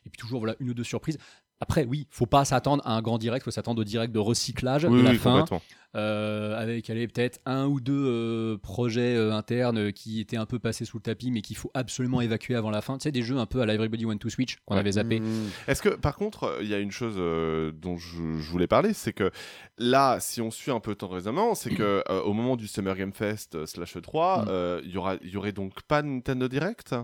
Et puis toujours voilà une ou deux surprises. Après, oui, faut pas s'attendre à un grand direct, faut s'attendre au direct de recyclage Oui, de la oui, fin, complètement. euh, avec allez, peut-être un ou deux euh, projets euh, internes qui étaient un peu passés sous le tapis, mais qu'il faut absolument évacuer avant la fin. Tu sais, des jeux un peu à la Everybody Want to Switch qu'on Ouais. avait zappé. Mmh. Est-ce que, par contre, il y a une chose euh, dont je, je voulais parler, c'est que là, si on suit un peu ton raisonnement, c'est que <clears throat> euh, au moment du Summer Game Fest euh, slash 3, Mm. euh, il y aura, il y aurait donc pas Nintendo Direct?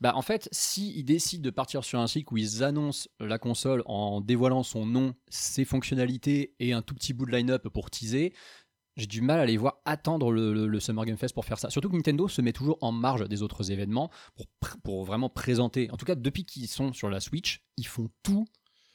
Bah, en fait, s'ils décident de partir sur un cycle où ils annoncent la console en dévoilant son nom, ses fonctionnalités et un tout petit bout de line-up pour teaser, j'ai du mal à les voir attendre le, le- Summer Game Fest pour faire ça. Surtout que Nintendo se met toujours en marge des autres événements pour, pour vraiment présenter. En tout cas, depuis qu'ils sont sur la Switch, ils font tout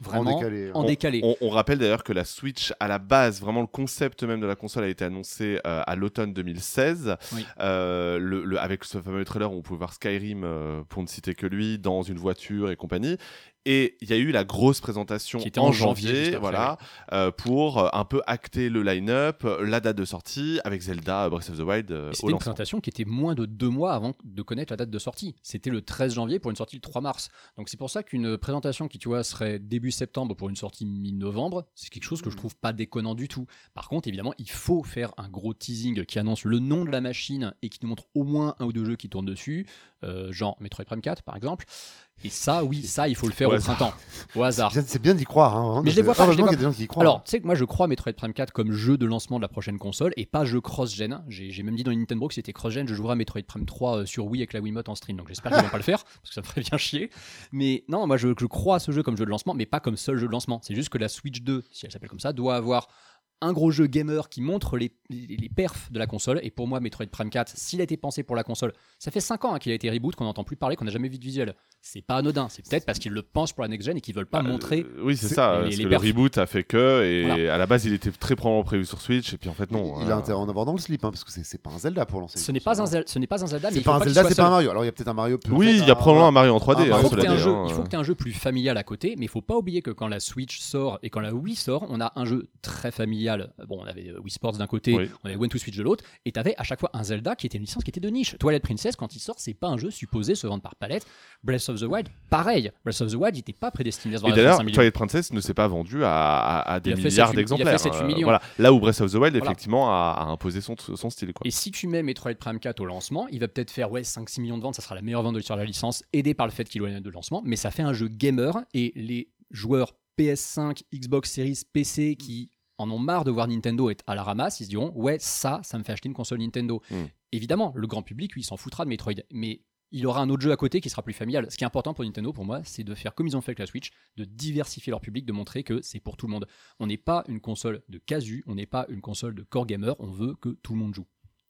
vraiment en décalé. en ouais. décalé. On, on rappelle d'ailleurs que la Switch, à la base, vraiment le concept même de la console a été annoncé euh, à l'automne 2016, Oui. Euh, le, le- avec ce fameux trailer où on pouvait voir Skyrim, euh, pour ne citer que lui, dans une voiture et compagnie. Et il y a eu la grosse présentation Qui était en en janvier, voilà, euh, pour euh, un peu acter le line-up, la date de sortie, avec Zelda Breath of the Wild euh, C'était une lancement. présentation qui était moins de deux mois avant de connaître la date de sortie. C'était le 13 janvier pour une sortie le 3 mars. Donc c'est pour ça qu'une présentation qui, tu vois, serait début septembre pour une sortie mi-novembre, c'est quelque chose que je trouve pas déconnant du tout. Par contre, évidemment, il faut faire un gros teasing qui annonce le nom de la machine et qui nous montre au moins un ou deux jeux qui tournent dessus, euh, genre Metroid Prime 4 par exemple. Et ça, oui, ça, il faut le faire Au printemps, au hasard. C'est bien d'y croire. Hein, Mais je les vois pas, je les Heureusement vois qu'il y a des gens qui y croient. Alors, tu sais que moi je crois Metroid Prime 4 comme jeu de lancement de la prochaine console et pas jeu cross-gen. J'ai même dit dans Nintendo que c'était cross-gen, je jouerai à Metroid Prime 3 euh, sur Wii avec la Wiimote en stream. Donc j'espère qu'ils vont pas le faire <laughs> parce que ça me ferait bien chier. Mais non, moi je, je crois à ce jeu comme jeu de lancement, mais pas comme seul jeu de lancement. C'est juste que la Switch 2, si elle s'appelle comme ça, doit avoir un gros jeu gamer qui montre les, les, les perfs de la console. Et pour moi, Metroid Prime 4, s'il a été pensé pour la console, ça fait 5 ans hein, qu'il a été reboot, qu'on n'entend plus parler, qu'on n'a jamais vu de visuel. C'est pas anodin. C'est peut-être parce qu'ils le pensent pour la next-gen et qu'ils veulent pas Bah, montrer euh, oui, c'est ça. les- parce les que le reboot a fait que, et Voilà. à la base, il était très probablement prévu sur Switch, et puis en fait, non. il hein. a intérêt à en avoir dans le slip, hein, parce que c'est- c'est pas un Zelda pour lancer. Ce n'est pas, un hein. Zel- ce n'est pas un Zelda, mais C'est il pas un Zelda, c'est pas un Mario. Alors il y a peut-être un Mario. peut-être Oui, il y a probablement un Mario en 3D. Ah, hein, bah, Il faut, que il tu un jeu plus familial à côté, mais il faut pas oublier que quand la Switch sort et quand la Wii sort, on a un jeu très familial. Bon, on avait euh, Wii Sports d'un côté, Oui. on avait One to Switch de l'autre, et tu avais à chaque fois un Zelda qui était une licence qui était de niche. Twilight Princess, quand il sort, c'est pas un jeu supposé se vendre par palette. Breath of the Wild, pareil. Breath of the Wild, il n'était pas prédestiné à se Et vendre à d'ailleurs, 35 millions. Twilight Princess ne s'est pas vendu à, à- à des milliards 7, il a fait d'exemplaires. 7, 8 euh, voilà. Là où Breath of the Wild, Voilà. effectivement, a, a imposé son, son style. Quoi. Et si tu mets Metroid Prime 4 au lancement, il va peut-être faire ouais, 5-6 millions de ventes, ça sera la meilleure vente de l'histoire de la licence, aidé par le fait qu'il ait de lancement, mais ça fait un jeu gamer et les joueurs PS5, Xbox Series, PC qui en ont marre de voir Nintendo être à la ramasse, ils se diront ouais, ça, ça me fait acheter une console Nintendo. Mm. Évidemment, le grand public, lui, il s'en foutra de Metroid, mais il aura un autre jeu à côté qui sera plus familial. Ce qui est important pour Nintendo, pour moi, c'est de faire comme ils ont fait avec la Switch, de diversifier leur public, de montrer que c'est pour tout le monde. On n'est pas une console de casu, on n'est pas une console de core gamer, on veut que tout le monde joue.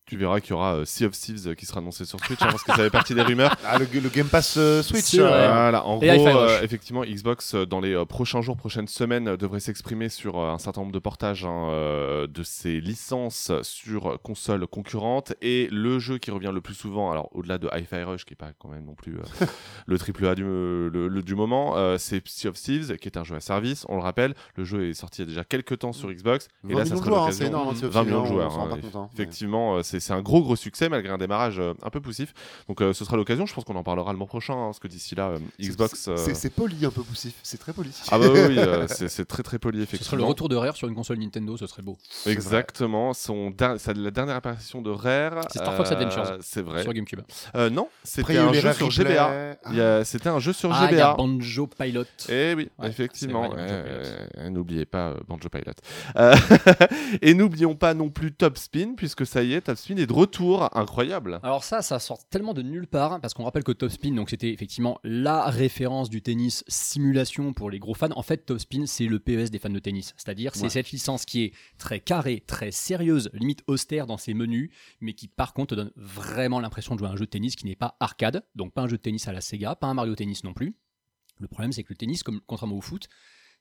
Tu verras qu'il y aura euh, Sea of Thieves euh, qui sera annoncé sur Switch, hein, parce que ça fait partie des rumeurs. <laughs> Ah, le, le Game Pass euh, Switch. Euh, Voilà, en Et gros, euh, effectivement, Xbox, dans les euh, prochains jours, prochaines semaines, devrait s'exprimer sur euh, un certain nombre de portages hein, euh, de ses licences sur consoles concurrentes. Et le jeu qui revient le plus souvent, alors au-delà de Hi-Fi Rush, qui est pas quand même non plus euh, <laughs> le triple A du, le- le- du moment, euh, c'est Sea of Thieves, qui est un jeu à service. On le rappelle, le jeu est sorti il y a déjà quelques temps sur Xbox. Et 20 là, ça millions de serait joueurs, hein, l'occasion. c'est énorme. hein, Sea of 20 Thieves, millions de joueurs. Hein, hein. Effectivement, euh, c'est un gros gros succès malgré un démarrage euh, un peu poussif. Donc euh, ce sera l'occasion, je pense qu'on en parlera le mois prochain, hein, parce que d'ici là, euh, Xbox... C'est poli un peu poussif. C'est très poli. Ah bah oui, euh, <laughs> c'est très très poli Ce effectivement. serait le retour de Rare sur une console Nintendo, ce serait beau. Exactement, son la dernière apparition de Rare. C'est Star Fox Adventures. C'est vrai. Sur GameCube. Euh, non, Après, c'était un jeu sur Replay. GBA. C'était un jeu sur Ah, il y a GBA. Banjo Pilot. Eh oui, Ouais, effectivement. N'oubliez pas euh, Banjo Pilot. Euh, <laughs> et n'oublions pas non plus Top Spin, puisque ça y est, Top Spin est de retour. Incroyable. Alors ça, ça sort tellement de nulle part, parce qu'on rappelle que Top Spin, donc c'était effectivement la référence du tennis simulation pour les gros fans. En fait, Top Spin, c'est le PES des fans de tennis. C'est-à-dire, c'est cette licence qui est très carrée, très sérieuse, limite austère dans ses menus, mais qui par contre te donne vraiment l'impression de jouer à un jeu de tennis qui n'est pas arcade, donc pas un jeu de tennis à la Sega, pas un Mario Tennis non plus. Le problème, c'est que le tennis, comme, contrairement au foot,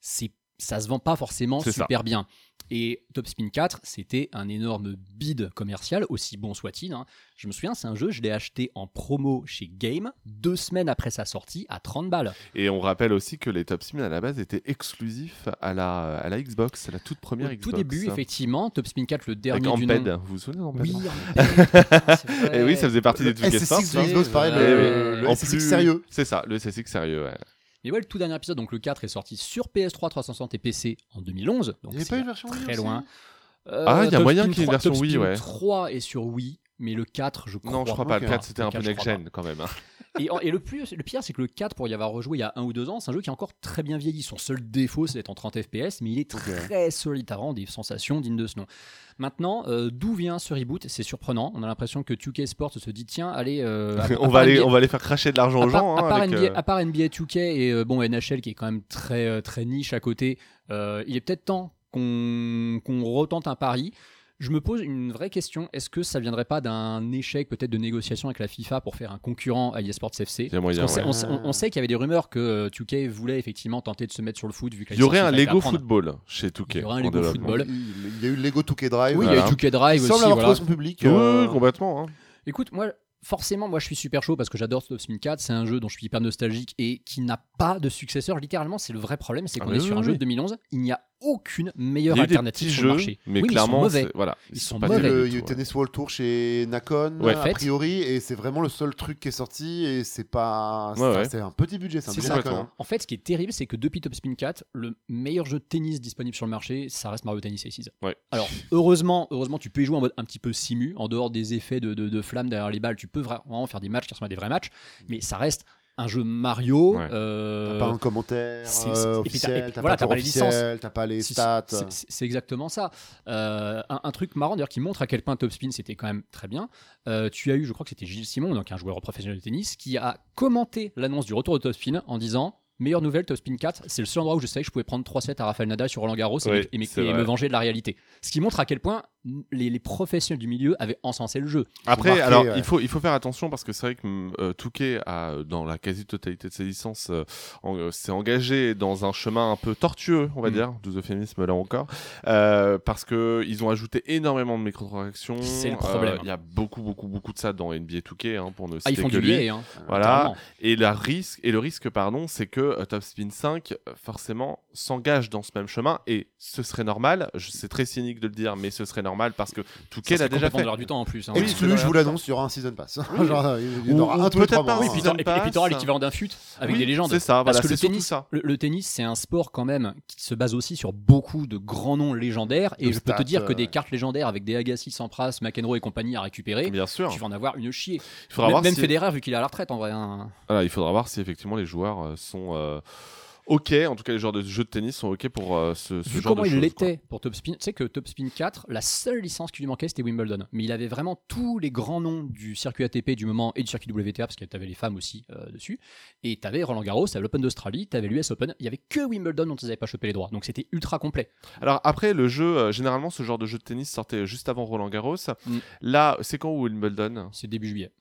c'est ça se vend pas forcément ça. super bien. Et Top Spin 4, c'était un énorme bid commercial, aussi bon soit-il. hein. Je me souviens, c'est un jeu, je l'ai acheté en promo chez Game, deux semaines après sa sortie, à 30 balles. Et on rappelle aussi que les Top Spin à la base étaient exclusifs à la, à la Xbox, à la toute première Au Xbox. tout début, effectivement, Top Spin 4, le Avec dernier du Amped. nom. Vous vous souvenez d'Amped Oui, Amped. <laughs> Et oui, ça faisait partie des trucs SSX de ça. Xbox, pareil, Ouais, le, le En SSX plus- sérieux. C'est ça, le SSX sérieux. ouais. Mais ouais, le tout dernier épisode, donc le 4, est sorti sur PS3, 360 et PC en 2011. Donc Il n'y avait c'est pas une version Wii très loin. Ah, il y a Top moyen qu'il y ait une 3 version Top Wii, ouais. 3 est sur Wii, mais le 4, je crois. Non, je crois pas. Le Ok. 4, c'était Le un peu 4, je next crois gen quand même. hein. Et, et le, plus, le pire, c'est que le 4, pour y avoir rejoué il y a un ou deux ans, c'est un jeu qui est encore très bien vieilli. Son seul défaut, c'est d'être en 30 FPS, mais il est très solide. T'as vraiment des sensations dignes de ce nom. Maintenant, euh, d'où vient ce reboot? C'est surprenant. On a l'impression que 2K Sports se dit tiens, allez. euh, <laughs> à- on, va aller, NBA on va aller faire cracher de l'argent aux gens. à hein, part avec, NBA, euh, à part NBA 2K et euh, bon NHL qui est quand même très très niche à côté, il est peut-être temps qu'on qu'on retente un pari. Je me pose une vraie question est-ce que ça viendrait pas d'un échec peut-être de négociation avec la FIFA pour faire un concurrent à eSports FC moyen, ouais. sait, on sait- on- on sait qu'il y avait des rumeurs que euh, 2K voulait effectivement tenter de se mettre sur le foot vu que la Il y aurait un Lego. Football chez 2K. Il y aurait un Lego. Football. Il y a eu le Lego 2K Drive. Oui, il y a eu 2K Drive Il aussi. avoir voilà. son public. Oui, euh, oui, complètement. hein. Écoute, moi, forcément, moi je suis super chaud parce que j'adore Top Spin 4. C'est un jeu dont je suis hyper nostalgique et qui n'a pas de successeur. Littéralement, c'est le vrai problème. C'est Ah qu'on oui, est sur oui, un jeu de 2011. Il n'y a aucune Il meilleure y a eu des alternative sur le marché. mais Oui, ils clairement, sont mauvais. c'est- voilà, Ils sont pas Il y a eu mauvais. le- il y a eu Tennis World Tour chez Nakon, Ouais. a Fait. priori, et c'est vraiment le seul truc qui est sorti, et c'est pas. Ouais, c'est- ouais. Un petit budget, c'est un C'est budget ça. Nakon, hein. En fait, ce qui est terrible, c'est que depuis Top Spin 4, le meilleur jeu de tennis disponible sur le marché, ça reste Mario Tennis Aces. Ouais. Alors, heureusement, heureusement, tu peux y jouer en mode un petit peu simu, en dehors des effets de, de, de flammes derrière les balles. Tu peux vraiment faire des matchs qui ressemblent à des vrais matchs, mais ça reste un jeu Mario. Ouais. euh, T'as pas un commentaire c'est- euh, officiel, t'as voilà, pas pas les licences. t'as pas les stats. c'est- exactement ça. Euh, un, un truc marrant d'ailleurs qui montre à quel point Top Spin c'était quand même très bien. Euh, tu as eu, je crois que c'était Gilles Simon, donc un joueur professionnel de tennis, qui a commenté l'annonce du retour de Top Spin en disant Meilleure nouvelle, Top Spin 4, c'est le seul endroit où je savais que je pouvais prendre 3 sets à Rafael Nadal sur Roland Garros et, Oui, me- et me- c'est et me vrai. venger de la réalité. Ce qui montre à quel point les, les professionnels du milieu avaient encensé le jeu. Après, marqué, alors ouais. il faut il faut faire attention parce que c'est vrai que euh, Touquet a euh, dans la quasi-totalité de ses licences euh, en- euh, s'est engagé dans un chemin un peu tortueux, on va Mm. dire, deux euphémismes là encore, euh, parce que ils ont ajouté énormément de microtransactions. C'est le Euh, problème. Il y a beaucoup beaucoup beaucoup de ça dans NBA Touquet hein, pour ne citer Ah, ils font que du lui. biais, hein, Voilà. Et, la risque, et le risque, pardon, c'est que euh, Top Spin 5, euh, forcément, s'engage dans ce même chemin. Et ce serait normal, je- c'est très cynique de le dire, mais ce serait normal parce que Touquet Ça l'a déjà fait. du temps en plus. hein. Oui, Exclu, je vous l'annonce, il y aura un Season Pass. Oui. <laughs> Genre, il y en Ou- aura ou un tous les peut-être trois pas mois. un Oui, hein. puis et puis- t'auras Pass. l'équivalent d'un fut avec Oui, des légendes. C'est ça, voilà, Parce que le tennis, ça. le, le tennis, c'est un sport quand même qui se base aussi sur beaucoup de grands noms légendaires. Et je peux te dire que euh, des cartes légendaires avec des Agassi, Sampras, McEnroe et compagnie à récupérer, Bien sûr. tu vas en avoir une chier. Il faudra Même, voir même si... Federer, vu qu'il est à la retraite en vrai. hein. voilà, il faudra voir si effectivement les joueurs euh, sont euh, OK, en tout cas les joueurs de jeux de tennis sont OK pour euh, ce, ce Vu genre comment de il l'était pour Top Spin, tu sais que Top Spin 4, la seule licence qui lui manquait c'était Wimbledon. Mais il avait vraiment tous les grands noms du circuit ATP du moment et du circuit WTA, parce que tu avais les femmes aussi euh, dessus. Et tu avais Roland Garros, tu avais l'Open d'Australie, tu avais l'US Open. Il y avait que Wimbledon dont ils n'avaient pas chopé les droits. Donc c'était ultra complet. Alors après, le jeu, euh, généralement, ce genre de jeu de tennis sortait juste avant Roland Garros. Mm. Là, c'est quand Wimbledon? C'est début juillet.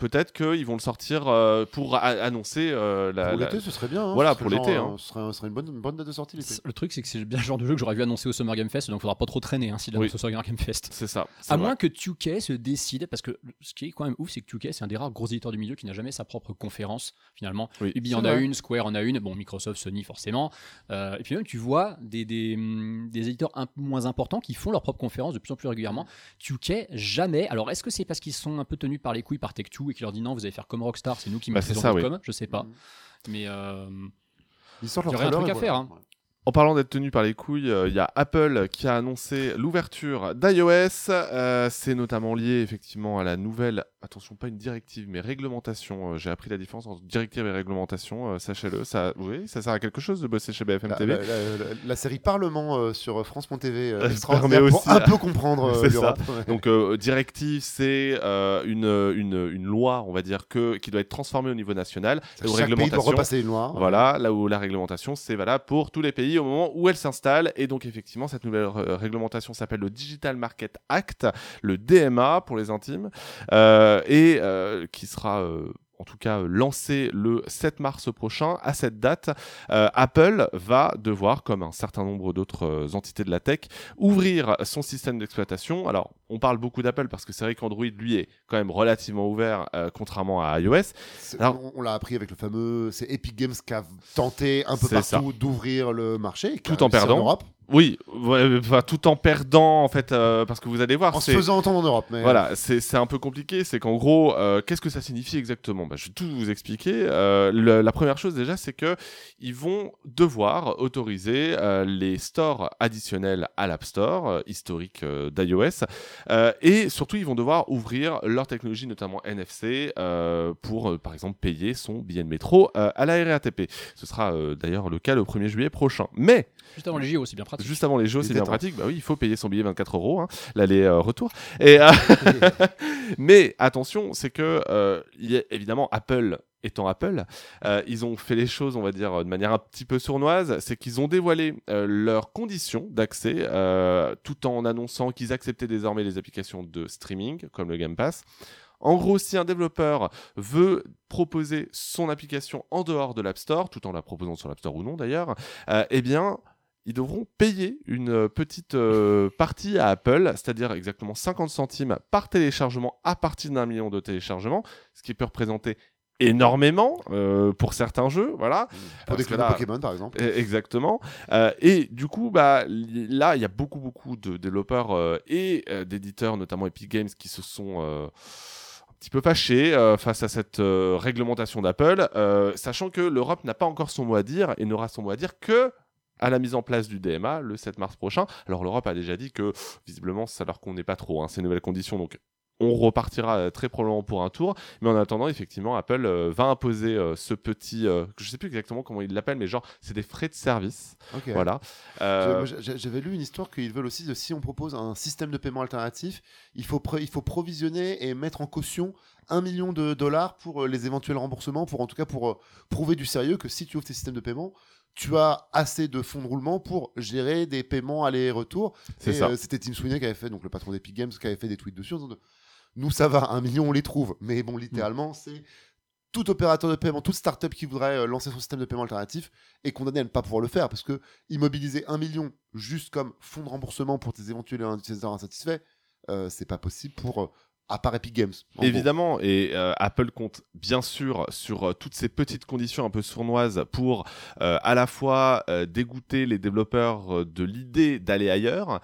Peut-être qu'ils vont le sortir euh, pour a- annoncer euh, la, Pour la- l'été, ce serait bien. hein. Voilà, pour l'été, genre, hein. Ce serait, ce serait une, bonne, une bonne date de sortie l'été. Le truc, c'est que c'est bien le genre de jeu que j'aurais vu annoncer au Summer Game Fest, donc il faudra pas trop traîner hein, s'il Oui. au Summer Game Fest. C'est ça. c'est À vrai. moins que 2K se décide, parce que ce qui est quand même ouf, c'est que 2K, c'est un des rares gros éditeurs du milieu qui n'a jamais sa propre conférence, finalement. Oui, Ubi en a une, Square en a une, bon, Microsoft, Sony, forcément. Euh, et puis même, tu vois des, des, hum, des éditeurs un peu moins importants qui font leur propre conférence de plus en plus régulièrement. 2K, jamais. Alors, est-ce que c'est parce qu'ils sont un peu tenus par les couilles par Tech2 et qui leur dit non, vous allez faire comme Rockstar, c'est nous qui Bah, mettons oui. com Je sais pas. Mhm. Mais. euh, Ils sortent Il y leur aurait un truc à faire, voilà. En parlant d'être tenu par les couilles, euh, il y a Apple qui a annoncé l'ouverture d'iOS. Euh, c'est notamment lié effectivement à la nouvelle, attention, pas une directive, mais réglementation. Euh, J'ai appris la différence entre directive et réglementation, euh, sachez-le. Ça, oui, ça sert à quelque chose de bosser chez BFM La, TV. la- la- la- la série Parlement euh, sur France.tv euh, <laughs> extraordinaire permet pour aussi un peu comprendre <laughs> euh, l'Europe. ouais. Donc directive, c'est une, une, une loi, on va dire, que, qui doit être transformée au niveau national. Là où Chaque pays doit réglementation, repasser une loi. Voilà, là où la réglementation, c'est valable pour tous les pays au moment où elle s'installe. Et donc, effectivement, cette nouvelle réglementation s'appelle le Digital Market Act, le DMA pour les intimes, euh, et euh, qui sera. euh, en tout cas, euh, lancé le 7 mars prochain. À cette date, euh, Apple va devoir, comme un certain nombre d'autres euh, entités de la tech, ouvrir son système d'exploitation. Alors, on parle beaucoup d'Apple parce que c'est vrai qu'Android, lui, est quand même relativement ouvert, euh, contrairement à iOS. Alors- on on l'a appris avec le fameux. C'est Epic Games qui a tenté un peu partout d'ouvrir le marché. Tout en perdant. Europe. Oui, ouais, tout en perdant en fait, euh, parce que vous allez voir, En se c'est faisant entendre en Europe. Mais... voilà, c'est un peu compliqué. C'est qu'en gros, euh, qu'est-ce que ça signifie exactement? Bah, Je vais tout vous expliquer. Euh, le- la première chose déjà, c'est que ils vont devoir autoriser euh, les stores additionnels à l'App Store euh, historique euh, d'iOS, Euh, et surtout ils vont devoir ouvrir leur technologie, notamment NFC, euh, pour euh, par exemple payer son billet de métro euh, à la RATP. Ce sera euh, d'ailleurs le cas le 1er juillet prochain. Mais Juste avant les JO, c'est bien pratique. Juste avant les jeux, c'est bien pratique. Bah oui, il faut payer son billet 24 euros, hein, l'aller-retour. Et euh, <laughs> mais attention, c'est que euh, il y a, évidemment Apple étant Apple, euh, ils ont fait les choses, on va dire, de manière un petit peu sournoise. C'est qu'ils ont dévoilé euh, leurs conditions d'accès, euh, tout en annonçant qu'ils acceptaient désormais les applications de streaming, comme le Game Pass. En gros, si un développeur veut proposer son application en dehors de l'App Store, tout en la proposant sur l'App Store ou non d'ailleurs, euh, eh bien, ils devront payer une euh, petite euh, partie à Apple, c'est-à-dire exactement 50 centimes par téléchargement à partir d'un million de téléchargements, ce qui peut représenter énormément euh, pour certains jeux, voilà. Pour Parce des là- Pokémon, par exemple. Eh, Exactement. Euh, et du coup, bah, là, il y a beaucoup, beaucoup de développeurs euh, et d'éditeurs, notamment Epic Games, qui se sont un petit peu fâchés euh, face à cette euh, réglementation d'Apple, euh, sachant que l'Europe n'a pas encore son mot à dire et n'aura son mot à dire que à la mise en place du DMA le 7 mars prochain. Alors l'Europe a déjà dit que visiblement ça leur convenait pas trop hein, ces nouvelles conditions, donc on repartira euh, très probablement pour un tour. Mais en attendant, effectivement, Apple euh, va imposer euh, ce petit, euh, je sais plus exactement comment il l'appelle, mais genre c'est des frais de service, voilà. J'avais lu une histoire qu'ils veulent aussi, de, si on propose un système de paiement alternatif, il faut, il faut provisionner et mettre en caution un million de dollars pour les éventuels remboursements, pour en tout cas pour euh, prouver du sérieux que si tu ouvres tes systèmes de paiement, tu as assez de fonds de roulement pour gérer des paiements aller-retour. c'est Et, ça. euh, C'était Tim Sweeney qui avait fait, donc le patron d'Epic Games, qui avait fait des tweets dessus en disant de, Nous, ça va, un million, on les trouve. Mais bon, littéralement, c'est tout opérateur de paiement, toute startup qui voudrait euh, lancer son système de paiement alternatif est condamné à ne pas pouvoir le faire parce que immobiliser un million juste comme fonds de remboursement pour tes éventuels utilisateurs insatisfaits, euh, c'est pas possible pour, euh, à part Epic Games. gros. Évidemment, et euh, Apple compte bien sûr sur euh, toutes ces petites conditions un peu sournoises pour euh, à la fois dégoûter les développeurs de l'idée d'aller ailleurs,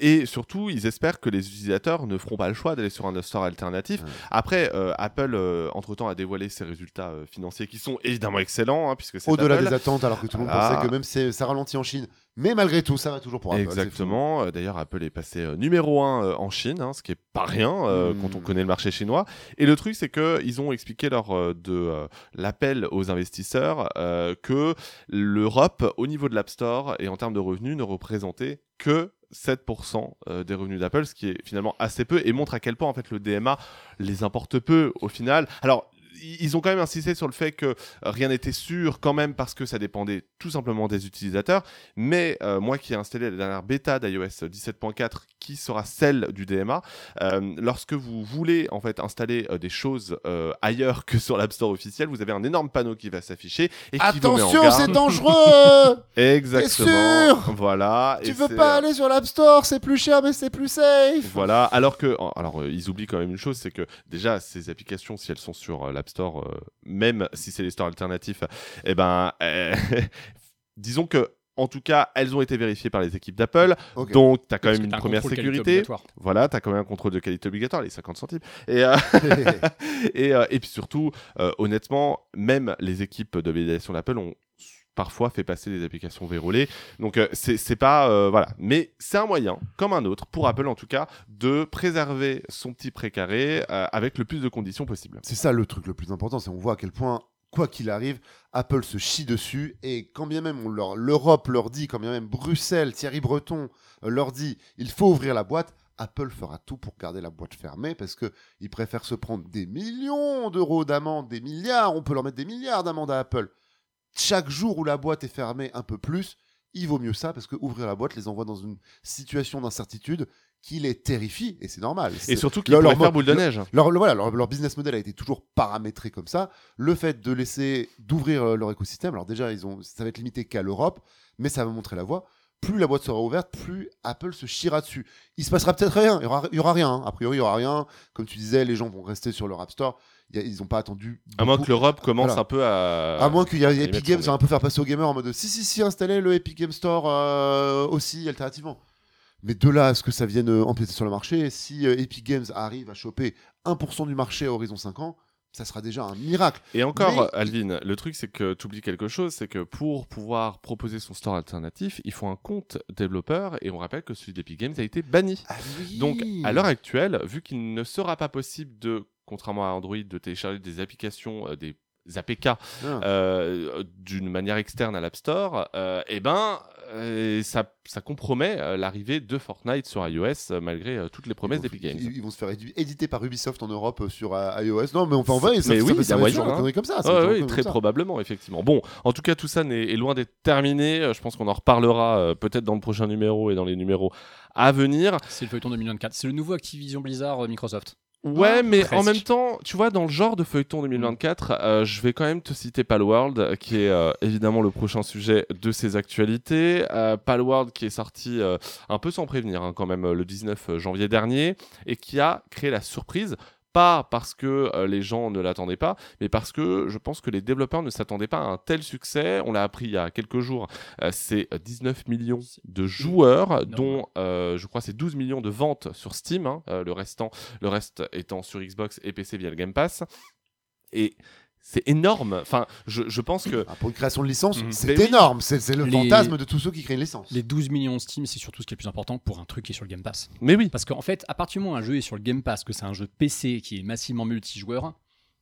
et surtout ils espèrent que les utilisateurs ne feront pas le choix d'aller sur un store alternatif. Ouais. Après, Apple entre-temps a dévoilé ses résultats financiers qui sont évidemment excellents, hein, puisque c'est Au-delà des attentes, alors que tout le monde pensait que même ça ralentit en Chine, mais malgré tout, ça va toujours pour Apple. Exactement. Euh, D'ailleurs, Apple est passé euh, numéro 1 en Chine, hein, ce qui est pas rien euh, Mm. quand on connaît le marché chinois. Et le truc, c'est que ils ont expliqué lors euh, de euh, l'appel aux investisseurs euh, que l'Europe, au niveau de l'App Store et en termes de revenus, ne représentait que 7% euh, des revenus d'Apple, ce qui est finalement assez peu et montre à quel point en fait le DMA les importe peu au final. Alors ils ont quand même insisté sur le fait que euh, rien n'était sûr quand même parce que ça dépendait tout simplement des utilisateurs. Mais euh, moi qui ai installé la dernière bêta d'iOS 17.4 qui sera celle du DMA, euh, lorsque vous voulez en fait installer euh, des choses ailleurs que sur l'App Store officiel, vous avez un énorme panneau qui va s'afficher et qui Attention, c'est dangereux <laughs> Exactement. sûr Voilà. Tu Et veux pas aller sur l'App Store, c'est plus cher, mais c'est plus safe Voilà, alors que, alors ils oublient quand même une chose, c'est que déjà ces applications, si elles sont sur l'App Store, euh, même si c'est les stores alternatifs, eh ben, euh, <laughs> disons que, en tout cas, elles ont été vérifiées par les équipes d'Apple, donc tu as quand Parce même une première sécurité. Voilà, tu as quand même un contrôle de qualité obligatoire, les 50 centimes. Et, euh, <laughs> <laughs> et, euh, et puis surtout, euh, honnêtement, même les équipes de validation d'Apple ont parfois fait passer des applications verrouillées. Donc euh, c'est pas euh, voilà, mais c'est un moyen, comme un autre, pour Apple en tout cas, de préserver son petit précaré euh, avec le plus de conditions possibles. C'est ça le truc le plus important, c'est on voit à quel point, quoi qu'il arrive, Apple se chie dessus et quand bien même on leur- l'Europe leur dit, quand bien même Bruxelles, Thierry Breton euh, leur dit, il faut ouvrir la boîte. Apple fera tout pour garder la boîte fermée parce que ils préfèrent se prendre des millions d'euros d'amende, des milliards. On peut leur mettre des milliards d'amende à Apple. Chaque jour où la boîte est fermée un peu plus, il vaut mieux ça parce que ouvrir la boîte les envoie dans une situation d'incertitude qui les terrifie et c'est normal. Et surtout qu'ils leur- pourraient leur faire boule de neige. leur, le- voilà, leur, leur business model a été toujours paramétré comme ça. Le fait de laisser, d'ouvrir euh, leur écosystème, alors déjà, ils ont, ça va être limité qu'à l'Europe, mais ça va montrer la voie. Plus la boîte sera ouverte, plus Apple se chiera dessus. Il se passera peut-être rien, il y aura, il y aura rien. hein. A priori, il y aura rien. Comme tu disais, les gens vont rester sur leur App Store. A- ils n'ont pas attendu. À moins que l'Europe commence Voilà. un peu à. À moins qu'il y ait Epic Games un peu faire passer aux gamers en mode si si si installez le Epic Game Store euh, aussi alternativement. Mais de là à ce que ça vienne euh, empiéter sur le marché, si euh, Epic Games arrive à choper 1% du marché à horizon 5 ans, ça sera déjà un miracle. Et encore, Mais- Alvin, le truc c'est que tu oublies quelque chose, c'est que pour pouvoir proposer son store alternatif, il faut un compte développeur et on rappelle que celui d'Epic Games a été banni. Ah oui. Donc à l'heure actuelle, vu qu'il ne sera pas possible de, contrairement à Android, de télécharger des applications, euh, des APK Ah. euh, d'une manière externe à l'App Store, euh, eh ben euh, ça, ça compromet euh, l'arrivée de Fortnite sur iOS euh, malgré euh, toutes les promesses d'Epic Games. Ils, ils vont se faire édi- éditer par Ubisoft en Europe euh, sur euh, iOS. Non, mais enfin, en vrai, ça, Mais ça oui, ça a va être moyen, genre une hein. comme ça. ça va connerie très comme ça. probablement, effectivement. Bon, en tout cas, tout ça n'est- est loin d'être terminé. Je pense qu'on en reparlera euh, peut-être dans le prochain numéro et dans les numéros à venir. C'est le feuilleton 2024. C'est le nouveau Activision Blizzard euh, Microsoft. Ouais, mais en même temps, tu vois, dans le genre de feuilleton 2024, euh, je vais quand même te citer Palworld, euh, qui est euh, évidemment le prochain sujet de ces actualités. Euh, Palworld qui est sorti euh, un peu sans prévenir, hein, quand même, euh, le 19 janvier dernier, et qui a créé la surprise. Pas parce que euh, les gens ne l'attendaient pas, mais parce que je pense que les développeurs ne s'attendaient pas à un tel succès. On l'a appris il y a quelques jours. Euh, c'est 19 millions de joueurs, dont euh, je crois c'est 12 millions de ventes sur Steam. hein, euh, le restant le reste étant sur Xbox et PC via le Game Pass. Et c'est énorme. Enfin, je, je pense que. Ah, pour une création de licence, Mhm. c'est oui. énorme. C'est c'est le Les- fantasme de tous ceux qui créent une licence. Les 12 millions Steam, c'est surtout ce qui est le plus important pour un truc qui est sur le Game Pass. Mais oui. Parce qu'en fait, à partir du moment où un jeu est sur le Game Pass, que c'est un jeu PC qui est massivement multijoueur,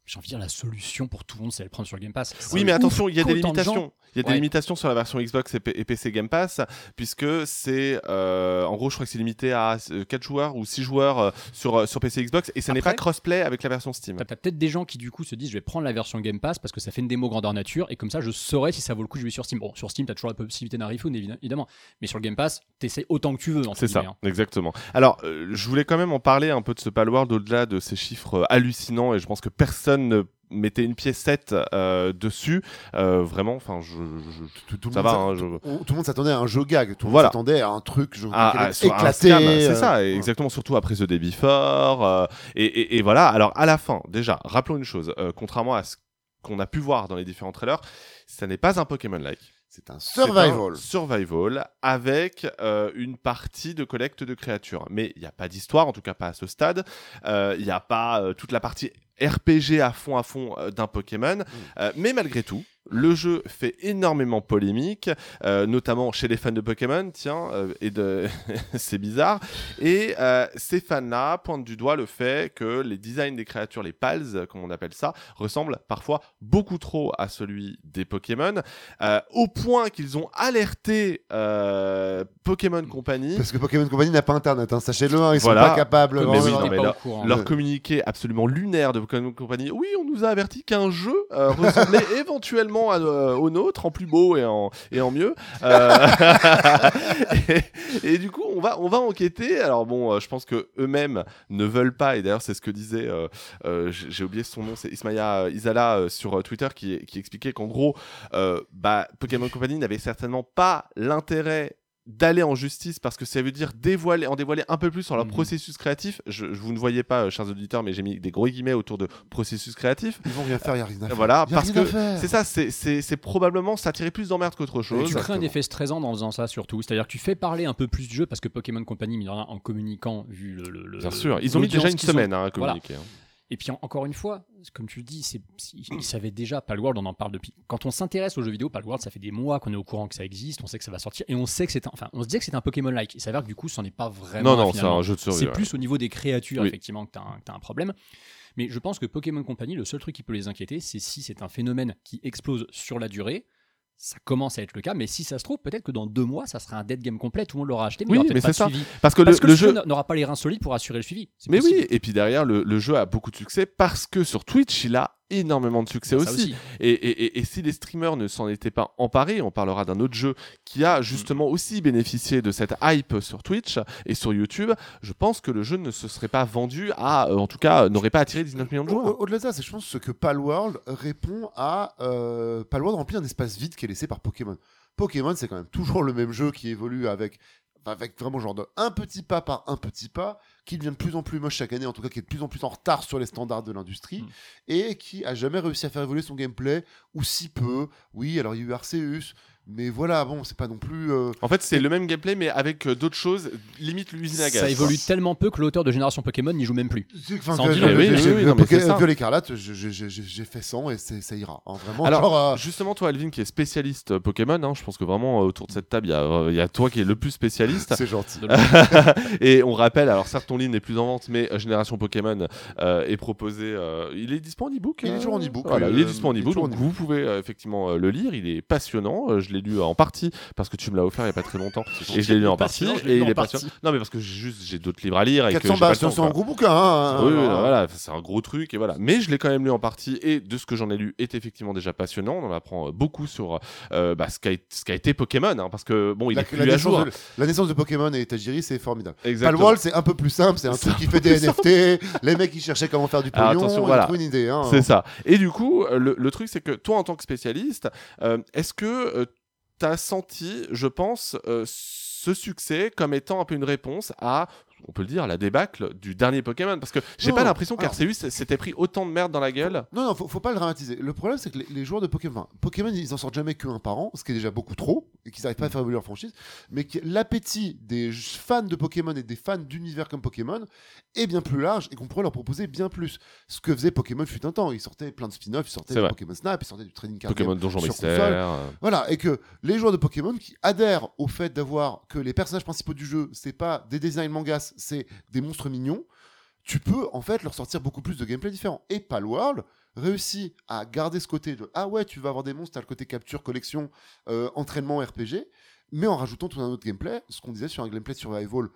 j'ai envie de dire la solution pour tout le monde, c'est de le prendre sur le Game Pass. Oui, mais attention, il y a des limitations. Il y a des Ouais. limitations sur la version Xbox et, P- et PC Game Pass, puisque c'est. euh, en gros, je crois que c'est limité à 4 joueurs ou 6 joueurs euh, sur, euh, sur PC Xbox, et ça n'est pas crossplay avec la version Steam. T'as peut-être des gens qui du coup se disent je vais prendre la version Game Pass parce que ça fait une démo grandeur nature et comme ça je saurais si ça vaut le coup de jouer sur Steam. Bon, sur Steam t'as toujours la possibilité d'un refund évi- évidemment, mais sur le Game Pass t'essayes autant que tu veux. entre C'est ça, hein. exactement. Alors, euh, je voulais quand même en parler un peu de ce Palworld au-delà de ces chiffres euh, hallucinants et je pense que personne ne mettait une piécette euh, dessus. Euh, vraiment, enfin, je, je- Tout, tout le ça monde va. hein, s'a- je- tout- tout le monde s'attendait à un jeu gag. Tout le Voilà. monde s'attendait à un truc je, à- sur un éclater. scam, euh, c'est ça, exactement, surtout après The Day Before. euh, et, et- et voilà, alors à la fin, déjà, rappelons une chose, contrairement à ce qu'on a pu voir dans les différents trailers, ça n'est pas un Pokémon-like. C'est un C'est un survival. survival avec euh, une partie de collecte de créatures. Mais il n'y a pas d'histoire, en tout cas pas à ce stade. Euh, Il n'y a pas euh, toute la partie RPG à fond à fond euh, d'un Pokémon. Euh, mais malgré tout, le jeu fait énormément polémique, euh, notamment chez les fans de Pokémon, tiens, euh, et de... <laughs> c'est bizarre. Et euh, ces fans-là pointent du doigt le fait que les designs des créatures, les pals, comme on appelle ça, ressemblent parfois beaucoup trop à celui des Pokémon, euh, au point qu'ils ont alerté euh, Pokémon Company. Parce que Pokémon Company n'a pas internet, hein, sachez-le, hein, ils Voilà. sont pas capables. Mais oui, non, leur Ouais. communiqué absolument lunaire de Pokémon Company. Oui, on nous a averti qu'un jeu euh, ressemblait <laughs> éventuellement à, euh, au nôtre, en plus beau et en, et en mieux. Euh, <laughs> et, du coup, on va, on va enquêter. Alors bon, euh, je pense que eux-mêmes ne veulent pas. Et d'ailleurs, c'est ce que disait, j'ai oublié son nom, c'est Ismaya Isala sur Twitter qui, expliquait qu'en gros, bah, Pokémon Company n'avait certainement pas l'intérêt d'aller en justice parce que ça veut dire dévoiler, en dévoiler un peu plus sur leur Mhm. processus créatif. Je, je- vous ne voyez pas, euh, chers auditeurs, mais j'ai mis des gros guillemets autour de processus créatif. Ils vont rien faire, il n'y a rien à faire. Voilà, Y a parce rien que. C'est ça, c'est- probablement s'attirer plus d'emmerde qu'autre chose. Tu crées un effet stressant en faisant ça surtout. C'est-à-dire que tu fais parler un peu plus du jeu parce que Pokémon Company, mine de en communiquant, vu le. le- le- Bien sûr, ils ont mis déjà une ont- semaine hein, à Voilà. communiquer. hein. Et puis en- encore une fois, comme tu le dis, c'est, ils savaient déjà, Palworld, on en parle depuis. Quand on s'intéresse aux jeux vidéo, Palworld, ça fait des mois qu'on est au courant que ça existe, on sait que ça va sortir, et on sait que c'est un, enfin, on se disait que c'était un Pokémon-like. Il s'avère que du coup, ce n'est pas vraiment. Non, non, c'est un jeu de survie. C'est ouais. plus au niveau des créatures, Oui. effectivement, que tu as, un problème. Mais je pense que Pokémon Company, le seul truc qui peut les inquiéter, c'est si c'est un phénomène qui explose sur la durée. Ça commence à être le cas, mais si ça se trouve, peut-être que dans deux mois, ça sera un dead game complet, tout le monde l'aura acheté, mais Oui, mais pas de ça. suivi. Parce que Parce le, que le le jeu. n'aura pas les reins solides pour assurer le suivi. Mais possible. oui, et puis derrière, le, le jeu a beaucoup de succès parce que sur Twitch, il a énormément de succès Ça aussi. Et, et- et- et si les streamers ne s'en étaient pas emparés, on parlera d'un autre jeu qui a justement aussi bénéficié de cette hype sur Twitch et sur YouTube, je pense que le jeu ne se serait pas vendu à, euh, en tout cas, n'aurait pas attiré 19 millions de joueurs. au- Au-delà de ça, c'est je pense ce que Palworld répond à euh, Palworld remplit un espace vide qui est laissé par Pokémon. Pokémon, c'est quand même toujours le même jeu qui évolue avec avec vraiment genre de un petit pas par un petit pas, qui devient de plus en plus moche chaque année, en tout cas qui est de plus en plus en retard sur les standards de l'industrie, Mm. et qui a jamais réussi à faire évoluer son gameplay, ou si peu. Oui, alors il y a eu Arceus, mais voilà, bon, c'est pas non plus. euh, En fait, c'est le même gameplay, mais avec euh, d'autres choses, limite l'usine à gaz. Ça évolue tellement peu que l'auteur de Génération Pokémon n'y joue même plus. Long. que- Oui, Écarlate, j'ai fait 100 et ça ira. hein, vraiment, Alors, genre, euh, Justement, toi, Alvin, qui est spécialiste euh, Pokémon, hein, je pense que vraiment euh, autour de cette table, il y, a, euh, il y a toi qui est le plus spécialiste. c'est gentil. <laughs> Et on rappelle, alors certes, ton livre n'est plus en vente, mais euh, Génération Pokémon euh, est proposé. euh, il est dispo en e-book Il est toujours en e-book, Voilà, il est euh, dispo en e-book, donc vous pouvez effectivement le lire. Il est passionnant. je l'ai lu en partie parce que tu me l'as offert il n'y a pas très longtemps. Et je l'ai lu en partie. L'ai Et il est passionnant. Non, mais parce que juste j'ai d'autres livres à lire. Et que 400 j'ai pas balles, le temps, c'est un gros bouquin. hein, Oui, oui, voilà. voilà, c'est un gros truc et voilà. Mais je l'ai quand même lu en partie et de ce que j'en ai lu est effectivement déjà passionnant. On en apprend euh, beaucoup sur euh, bah, ce qu'a été Pokémon, hein, parce que bon, il La, est plus la à naissance jour. de, la naissance de Pokémon et Tajiri, c'est formidable. Exactement. Palworld, c'est un peu plus simple. C'est un truc qui fait des NFT. Les mecs, ils cherchaient comment faire du Alors, pognon. ils voilà. une idée. hein. C'est ça. Et du coup, euh, le, le truc, c'est que toi, en tant que spécialiste, euh, est-ce que as senti, je pense, euh, ce succès comme étant un peu une réponse à, on peut le dire, la débâcle du dernier Pokémon Parce que j'ai pas l'impression qu'Arceus s'était pris autant de merde dans la gueule. Non, non, faut, faut pas le dramatiser. Le problème, c'est que les, les joueurs de Pokémon, Pokémon, ils en sortent jamais qu'un par an, ce qui est déjà beaucoup trop, et qu'ils n'arrivent pas à faire évoluer leur franchise, mais que l'appétit des fans de Pokémon et des fans d'univers comme Pokémon est bien plus large et qu'on pourrait leur proposer bien plus. Ce que faisait Pokémon fut un temps. Ils sortaient plein de spin-offs, ils sortaient du. Pokémon Snap, ils sortaient du Trading Card Pokémon Donjon Mystère. Voilà, et que les joueurs de Pokémon qui adhèrent au fait d'avoir que les personnages principaux du jeu, c'est pas des designs mangas, c'est des monstres mignons, tu peux en fait leur sortir beaucoup plus de gameplay différent. Et Palworld réussit à garder ce côté de ah ouais, tu vas avoir des monstres, t'as le côté capture, collection, euh, entraînement, RPG, mais en rajoutant tout un autre gameplay, ce qu'on disait sur un gameplay survival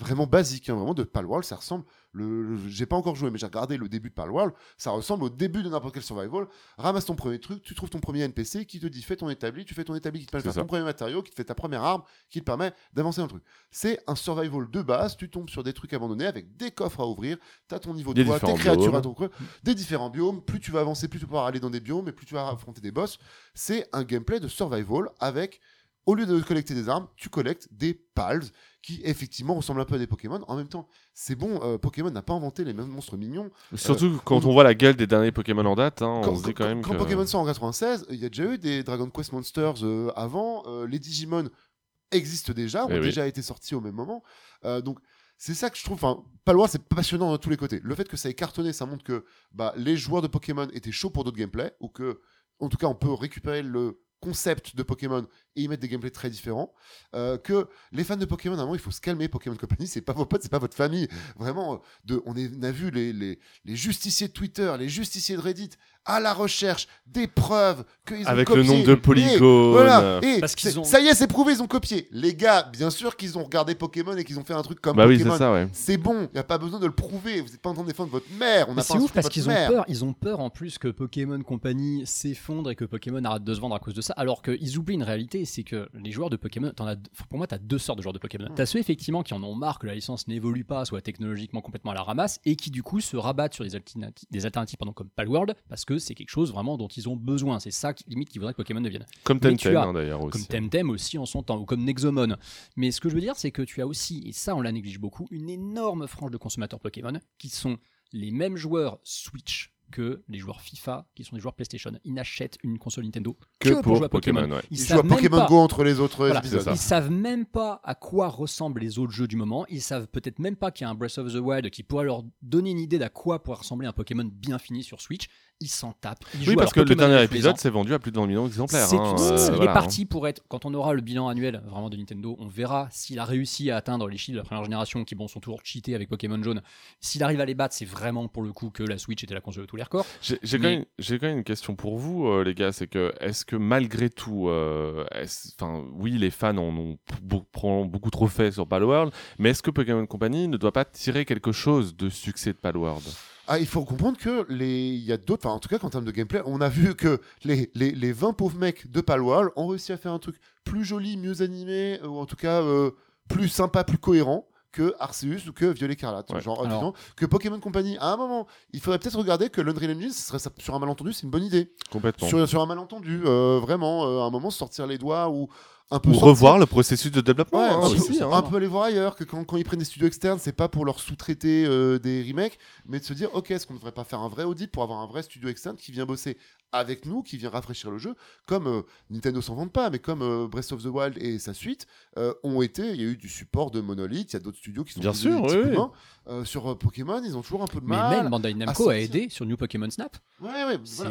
vraiment basique, hein, vraiment de Palworld, ça ressemble. Le, le- j'ai pas encore joué, mais j'ai regardé le début de Palworld, ça ressemble au début de n'importe quel survival. Ramasse ton premier truc, tu trouves ton premier NPC qui te dit fais ton établi, tu fais ton établi qui te permet de faire ça. ton premier matériau, qui te fait ta première arme, qui te permet d'avancer dans le truc. C'est un survival de base, tu tombes sur des trucs abandonnés avec des coffres à ouvrir, tu as ton niveau de Des voix, tes créatures biomes. à ton creux, des différents biomes, plus tu vas avancer, plus tu vas pouvoir aller dans des biomes, et plus tu vas affronter des boss. C'est un gameplay de survival avec, au lieu de collecter des armes, tu collectes des pals qui effectivement ressemblent un peu à des Pokémon. En même temps, c'est bon, euh, Pokémon n'a pas inventé les mêmes monstres mignons. Surtout quand on- on voit la gueule des derniers Pokémon en date, hein, Quand, on se dit quand même quand que. Pokémon sort en 96, il y a déjà eu des Dragon Quest Monsters euh, avant. euh, les Digimon existent déjà, ont Eh oui. déjà été sortis au même moment. Euh, donc, c'est ça que je trouve. Enfin, Palworld, c'est passionnant de tous les côtés. Le fait que ça ait cartonné, ça montre que bah, les joueurs de Pokémon étaient chauds pour d'autres gameplays, ou que, en tout cas, on peut récupérer le concept de Pokémon et y mettre des gameplays très différents. Euh, que les fans de Pokémon, à un moment, il faut se calmer. Pokémon Company, c'est pas vos potes, c'est pas votre famille. Vraiment, euh, de, on, est- on a vu les, les, les justiciers de Twitter, les justiciers de Reddit à la recherche des preuves qu'ils ont Avec le copiées. nombre de Et polygones. voilà. Et Parce qu'ils c'est- ont- ça y est, c'est prouvé, ils ont copié. Les gars, bien sûr qu'ils ont regardé Pokémon et qu'ils ont fait un truc comme Bah oui, Pokémon. c'est ça, ouais. C'est bon, il n'y a pas besoin de le prouver. Vous n'êtes pas en train de défendre votre mère. On c'est pas ouf parce qu'ils ont peur, ils ont peur en plus que Pokémon Company s'effondre et que Pokémon arrête de se vendre à cause de ça. Alors qu'ils oublient une réalité, c'est que les joueurs de Pokémon, as, pour moi, t'as deux sortes de joueurs de Pokémon. Mm. T'as ceux effectivement qui en ont marre que la licence n'évolue pas, soit technologiquement complètement à la ramasse, et qui du coup se rabattent sur des alternatives, des alternatives pardon, comme Palworld parce que c'est quelque chose vraiment dont ils ont besoin. C'est ça qui, limite qui voudrait que Pokémon devienne. Comme tu Temtem as- hein, d'ailleurs aussi. Comme Temtem aussi en son temps, ou comme Nexomon. Mais ce que je veux dire, c'est que tu as aussi, et ça on la néglige beaucoup, une énorme frange de consommateurs Pokémon qui sont les mêmes joueurs Switch que les joueurs FIFA, qui sont des joueurs PlayStation. Ils n'achètent une console Nintendo que, Que pour, pour jouer à Pokémon. Pokémon, ouais. Ils, Ils jouent savent à même Pokémon pas- Go entre les autres voilà, épisodes. ça. Ils savent même pas à quoi ressemblent les autres jeux du moment. Ils savent peut-être même pas qu'il y a un Breath of the Wild qui pourrait leur donner une idée d'à quoi pourrait ressembler un Pokémon bien fini sur Switch. Ils s'en. Ils Oui, parce que le dernier épisode s'est vendu à plus de 20 millions d'exemplaires. Hein, euh, il voilà, est parti pour être. Quand on aura le bilan annuel vraiment de Nintendo, on verra s'il a réussi à atteindre les chiffres de la première génération, qui bon sont toujours cheatés avec Pokémon Jaune. S'il arrive à les battre, c'est vraiment pour le coup que la Switch était la console de tous les records. J'ai quand, même- j'ai quand même une question pour vous, euh, les gars. C'est que, est-ce que malgré tout, euh, enfin, oui, les fans en ont beau- probablement beaucoup trop fait sur Palworld, mais est-ce que Pokémon Company ne doit pas tirer quelque chose de succès de Palworld? Ah, il faut comprendre que les, il y a d'autres, enfin en tout cas en termes de gameplay, on a vu que les, les, les 20 pauvres mecs de Palworld ont réussi à faire un truc plus joli, mieux animé, ou en tout cas euh, plus sympa, plus cohérent que Arceus ou que Violet Écarlate. Ouais. Genre, en Alors- que Pokémon Company, à un moment, il faudrait peut-être regarder que l'Unreal Engine, ce serait sur un malentendu, c'est une bonne idée. Complètement. Sur, sur un malentendu, euh, vraiment, euh, à un moment, sortir les doigts ou un peu Ou sortir- revoir le processus de développement. Ouais, hein, un, aussi, peu, hein. un peu aller voir ailleurs, que quand, quand ils prennent des studios externes, c'est pas pour leur sous-traiter euh, des remakes, mais de se dire, ok, est-ce qu'on ne devrait pas faire un vrai audit pour avoir un vrai studio externe qui vient bosser? Avec nous, qui vient rafraîchir le jeu, comme euh, Nintendo s'en vante pas, mais comme euh, Breath of the Wild et sa suite euh, ont été, il y a eu du support de Monolith, il y a d'autres studios qui sont Bien sûr, oui, oui. Euh, sur Pokémon, ils ont toujours un peu de Mais mal. même Bandai Namco a aidé sur New Pokémon Snap. Ouais, ouais, voilà, sur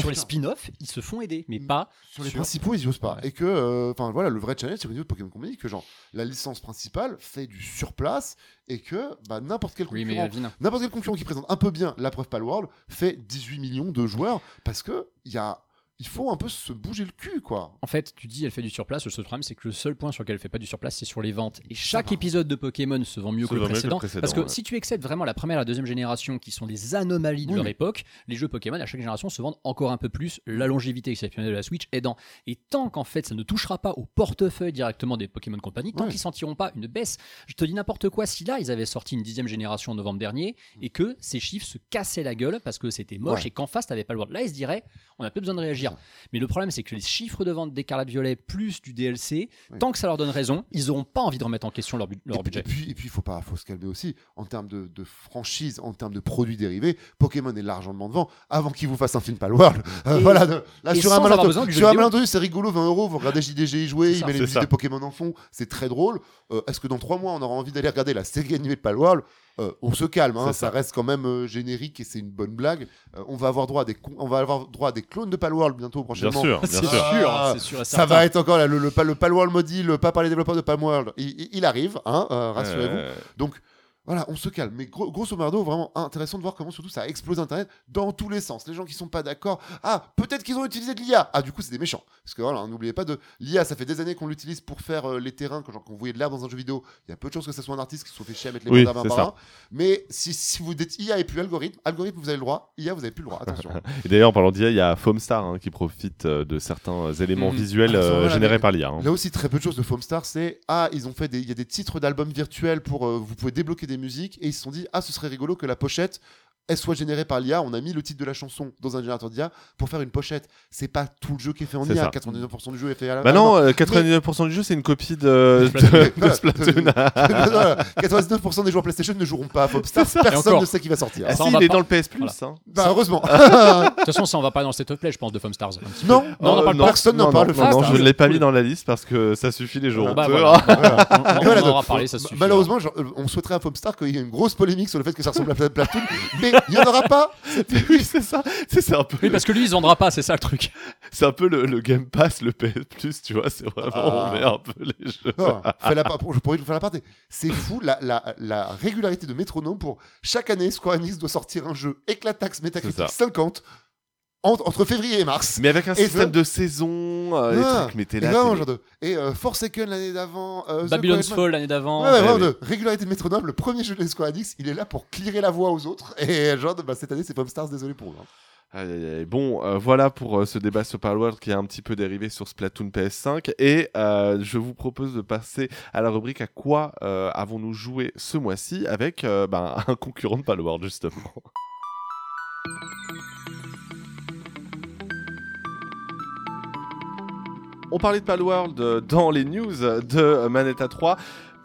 sur, les spin-offs. ils se font aider, mais Mm. pas Sur les sur- principaux, ils osent pas. Ouais. Et que, enfin voilà, le vrai challenge, c'est au niveau de Pokémon Company, que genre, la licence principale fait du surplace et que bah, n'importe quel mais concurrent N'importe quel concurrent qui présente un peu bien la preuve Palworld fait 18 millions de joueurs parce que a, il faut un peu se bouger le cul, quoi. En fait, tu dis elle fait du surplace. Le seul problème, c'est que le seul point sur lequel elle fait pas du surplace, c'est sur les ventes. Et chaque épisode de Pokémon se vend mieux que le vend mieux que le précédent. Parce que ouais. si tu excèdes vraiment la première et la deuxième génération, qui sont des anomalies de Oui. leur époque, les jeux Pokémon à chaque génération se vendent encore un peu plus. La longévité exceptionnelle de la Switch aidant. Et tant qu'en fait, ça ne touchera pas au portefeuille directement des Pokémon Company, tant Ouais. qu'ils sentiront pas une baisse. Je te dis n'importe quoi. Si là, ils avaient sorti une dixième génération en novembre dernier et que ces chiffres se cassaient la gueule parce que c'était moche Ouais. et qu'en face, t'avais pas le droit. Là, ils se diraient, on a peu besoin de réagir. Mais le problème, c'est que les chiffres de vente d'Écarlate Violet plus du DLC, tant que ça leur donne raison, ils auront pas envie de remettre en question leur, bu- leur et, budget. et puis, et puis, il faut pas, faut se calmer aussi en termes de, de franchise, en termes de produits dérivés. Pokémon est largement devant. Avant qu'ils vous fassent un film Palworld, euh, voilà. de- là, sur un malentendu, sur un c'est rigolo, 20 euros. Vous regardez JDG y jouer, il met les musiques de Pokémon en fond, c'est très drôle. Euh, Est-ce que dans trois mois, on aura envie d'aller regarder la série animée de Palworld? Euh, on se calme, hein, ça. ça. reste quand même euh, générique et c'est une bonne blague. Euh, on va avoir droit à des, on va avoir droit à des clones de Palworld bientôt Bien prochainement. sûr, bien C'est sûr. sûr, Ah, c'est sûr et Ça va être encore là, le, le, le Palworld mobile, pas par les développeurs de Palworld. Il, il- arrive, hein, euh, rassurez-vous. Euh, Donc voilà, on se calme. Mais gros- grosso merdo, vraiment intéressant de voir comment surtout ça explose Internet dans tous les sens. Les gens qui sont pas d'accord, ah, peut-être qu'ils ont utilisé de l'IA. Ah, du coup, c'est des méchants. Parce que voilà, n'oubliez pas de l'IA, ça fait des années qu'on l'utilise pour faire euh, les terrains, quand, vous voyez de l'air dans un jeu vidéo. Il y a peu de chances que ce soit un artiste qui se soit fait chier à mettre les Oui, par ça. un. Mais si, si vous dites IA et plus algorithme, algorithme, vous avez le droit. IA, vous avez plus le droit. Attention. <laughs> Et d'ailleurs, en parlant d'IA, il y a Foamstar hein, qui profite euh, de certains éléments Mhm. visuels Ah, euh, voilà, générés par l'IA. hein. Là aussi, très peu de choses de Foamstar, c'est ah, ils ont fait des, il y a des titres d'albums virtuels pour euh, vous pouvez débloquer des musiques et ils se sont dit ah, ce serait rigolo que la pochette elle soit générée par l'IA. On a mis le titre de la chanson dans un générateur d'IA pour faire une pochette. C'est pas tout le jeu qui est fait en IA. ça. 99% du jeu est fait à la Bah non, main. euh, 99% du jeu, c'est une copie de, Splatoon. de. Splatoon. Voilà. 99% des joueurs PlayStation ne joueront pas à Foamstar. Et Personne ne sait qui va sortir. Ah Ça, si, il est pas- dans le PS Plus. Voilà. hein. Bah heureusement. De toute façon, ça, on va pas dans of play, je pense, de Stars. non. Non, Euh. Personne n'en parle. Non, Ah, je ne l'ai pas mis dans la liste parce que ça suffit les jours. Bah. On, en aura parlé, ça suffit. Malheureusement, euh, on souhaiterait à Foamstar qu'il y ait une grosse polémique sur le fait que ça ressemble à Pla- Platoon, mais il n'y en aura pas. <laughs> oui, c'est ça. C'est un peu, Oui, parce que lui, il se vendra pas, c'est ça le truc. c'est un peu le, le Game Pass, le PS Plus, tu vois. C'est vraiment Ah. on met un peu les jeux. Non, fais la part- je pourrais vous faire la partie. C'est fou la, la, la régularité de métronome pour chaque année Square Enix doit sortir un jeu éclatax Metacritic C'est ça. 50 en- entre février et mars. Mais avec un Et système de saison, euh, les Ah, trucs, mais t'es là. vraiment, t'es- genre de- et euh, Forsaken l'année d'avant. euh, Babylon's Fall l'année d'avant. Ouais, ouais, oui. de régularité de métronome. Le premier jeu de Square Enix, il est là pour clearer la voie aux autres. Et genre, de, bah, cette année, c'est Stars désolé pour eux. hein. Bon, euh, voilà pour euh, ce débat sur Palworld qui est un petit peu dérivé sur Splatoon PS5. Et euh, je vous propose de passer à la rubrique à quoi euh, avons-nous joué ce mois-ci avec euh, ben, <laughs> un concurrent de Palworld, justement. On parlait de Palworld euh, dans les news de euh, Manetta 3.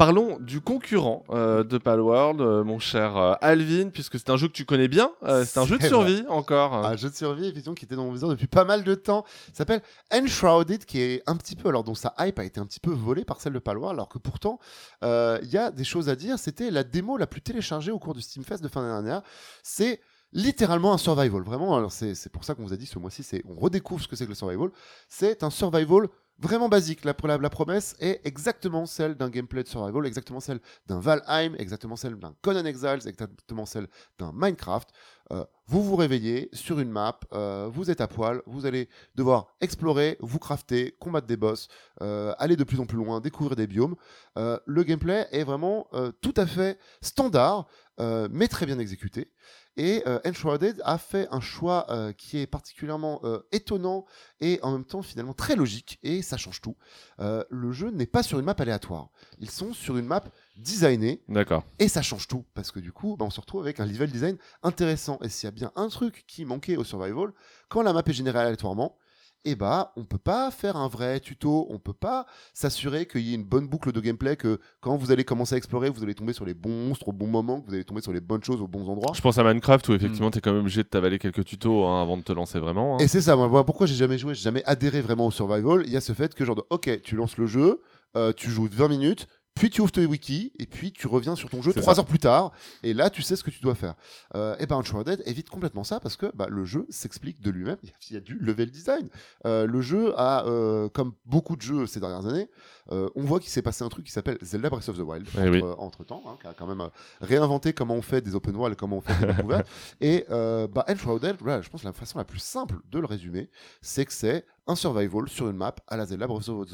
Parlons du concurrent euh, de Palworld, euh, mon cher euh, Alvin, puisque c'est un jeu que tu connais bien. c'est un jeu de survie encore. Un jeu de survie, effectivement, qui était dans mon viseur depuis pas mal de temps. S'appelle Enshrouded, qui est un petit peu, alors dont sa hype a été un petit peu volée par celle de Palworld, alors que pourtant, il y a des choses à dire. C'était la démo la plus téléchargée au cours du Steam Fest de fin d'année dernière. C'est littéralement un survival. Vraiment, alors c'est pour ça qu'on vous a dit ce mois-ci, c'est on redécouvre ce que c'est que le survival. C'est un survival vraiment basique. La, la, promesse est exactement celle d'un gameplay de survival, exactement celle d'un Valheim, exactement celle d'un Conan Exiles, exactement celle d'un Minecraft. Euh, vous vous réveillez sur une map, euh, vous êtes à poil, vous allez devoir explorer, vous crafter, combattre des boss, euh, aller de plus en plus loin, découvrir des biomes. Le gameplay est vraiment tout à fait standard, mais très bien exécuté. Et euh, Enshrouded a fait un choix euh, qui est particulièrement euh, étonnant et en même temps finalement très logique, et ça change tout. Euh, le jeu n'est pas sur une map aléatoire. Ils sont sur une map designée, D'accord. et ça change tout, parce que du coup, bah, on se retrouve avec un level design intéressant. Et s'il y a bien un truc qui manquait au survival, quand la map est générée aléatoirement, eh bah, on peut pas faire un vrai tuto, on peut pas s'assurer qu'il y ait une bonne boucle de gameplay, que quand vous allez commencer à explorer, vous allez tomber sur les bons monstres au bon moment, que vous allez tomber sur les bonnes choses aux bons endroits. Je pense à Minecraft où effectivement t'es quand même obligé de t'avaler quelques tutos hein, avant de te lancer vraiment. hein. Et c'est ça, moi, moi, pourquoi j'ai jamais joué, j'ai jamais adhéré vraiment au survival, il y a ce fait que genre de, ok, tu lances le jeu, euh, tu joues 20 minutes, puis tu ouvres tes wiki, et puis tu reviens sur ton jeu C'est 3 ça. heures plus tard, et là tu sais ce que tu dois faire. Euh, et ben Uncharted évite complètement ça, parce que bah, le jeu s'explique de lui-même, <laughs> il y a- du level design. Euh, le jeu a, euh, comme beaucoup de jeux ces dernières années, on voit qu'il s'est passé un truc qui s'appelle Zelda Breath of the Wild, Eh oui. entre, temps, hein, qui a quand même réinventé comment on fait des open world, comment on fait des découvertes. <laughs> Et bah, Enshrouded, voilà, je pense que la façon la plus simple de le résumer, c'est que c'est un survival sur une map à la Zelda Breath of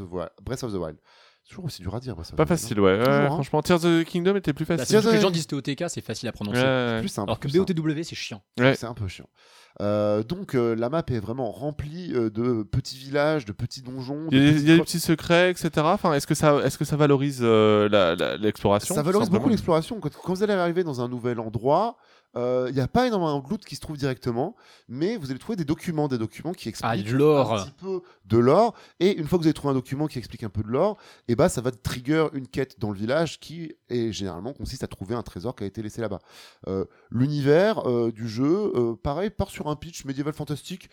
the Wild. Toujours aussi dur à dire. Pas facile, hein. ouais. Toujours, hein. Franchement, Tears of the Kingdom était plus Bah, facile. c'est juste que les gens disent TOTK, c'est facile à prononcer. Plus simple. Alors que plus. BOTW, c'est chiant. Ouais. C'est un peu chiant. Euh, donc euh, la map est vraiment remplie euh, de petits villages, de petits donjons. Il y a, de des- y a petits secrets, etc. Enfin, est-ce que ça, est-ce que ça valorise euh, l'exploration Ça valorise beaucoup l'exploration. Quand, quand vous allez arriver dans un nouvel endroit, euh, il n'y a pas énormément de loot qui se trouve directement, mais vous allez trouver des documents, des documents qui expliquent Ah, l'or. un petit peu de l'or. Et une fois que vous avez trouvé un document qui explique un peu de l'or, et bah ça va trigger une quête dans le village qui est généralement consiste à trouver un trésor qui a été laissé là-bas. Euh, L'univers euh, du jeu, euh, pareil, part sur un pitch médiéval fantastique.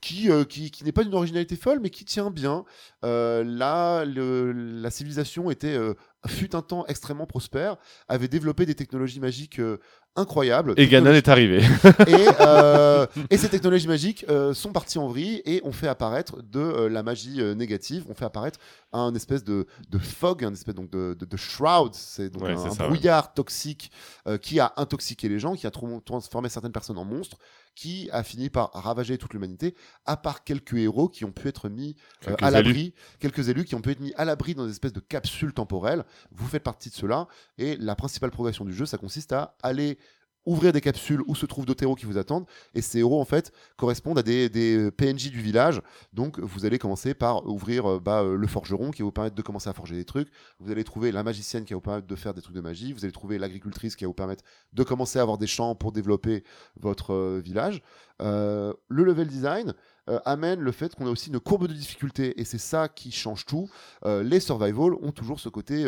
Qui, euh, qui, qui n'est pas d'une originalité folle, mais qui tient bien. Euh, là, le- la civilisation était, euh, fut un temps extrêmement prospère, avait développé des technologies magiques incroyables. Et Ganon est arrivé. <laughs> Et, euh, <laughs> et ces technologies magiques euh, sont parties en vrille et ont fait apparaître de euh, la magie négative, ont fait apparaître un espèce de, de fog, un espèce donc de, de, de shroud, c'est donc Ouais, un, un ça, ouais. brouillard toxique qui a intoxiqué les gens, qui a transformé certaines personnes en monstres, qui a fini par ravager toute l'humanité, à part quelques héros qui ont pu être mis euh, à l'abri, quelques élus qui ont pu être mis à l'abri dans des espèces de capsules temporelles. Vous faites partie de cela, et la principale progression du jeu, ça consiste à aller ouvrir des capsules où se trouvent d'autres héros qui vous attendent, et ces héros en fait correspondent à des, PNJ du village. Donc vous allez commencer par ouvrir euh, bah, euh, le forgeron qui va vous permettre de commencer à forger des trucs. Vous allez trouver la magicienne qui va vous permettre de faire des trucs de magie. Vous allez trouver l'agricultrice qui va vous permettre de commencer à avoir des champs pour développer votre euh, village. Le level design amène le fait qu'on a aussi une courbe de difficulté et c'est ça qui change tout. Les survival ont toujours ce côté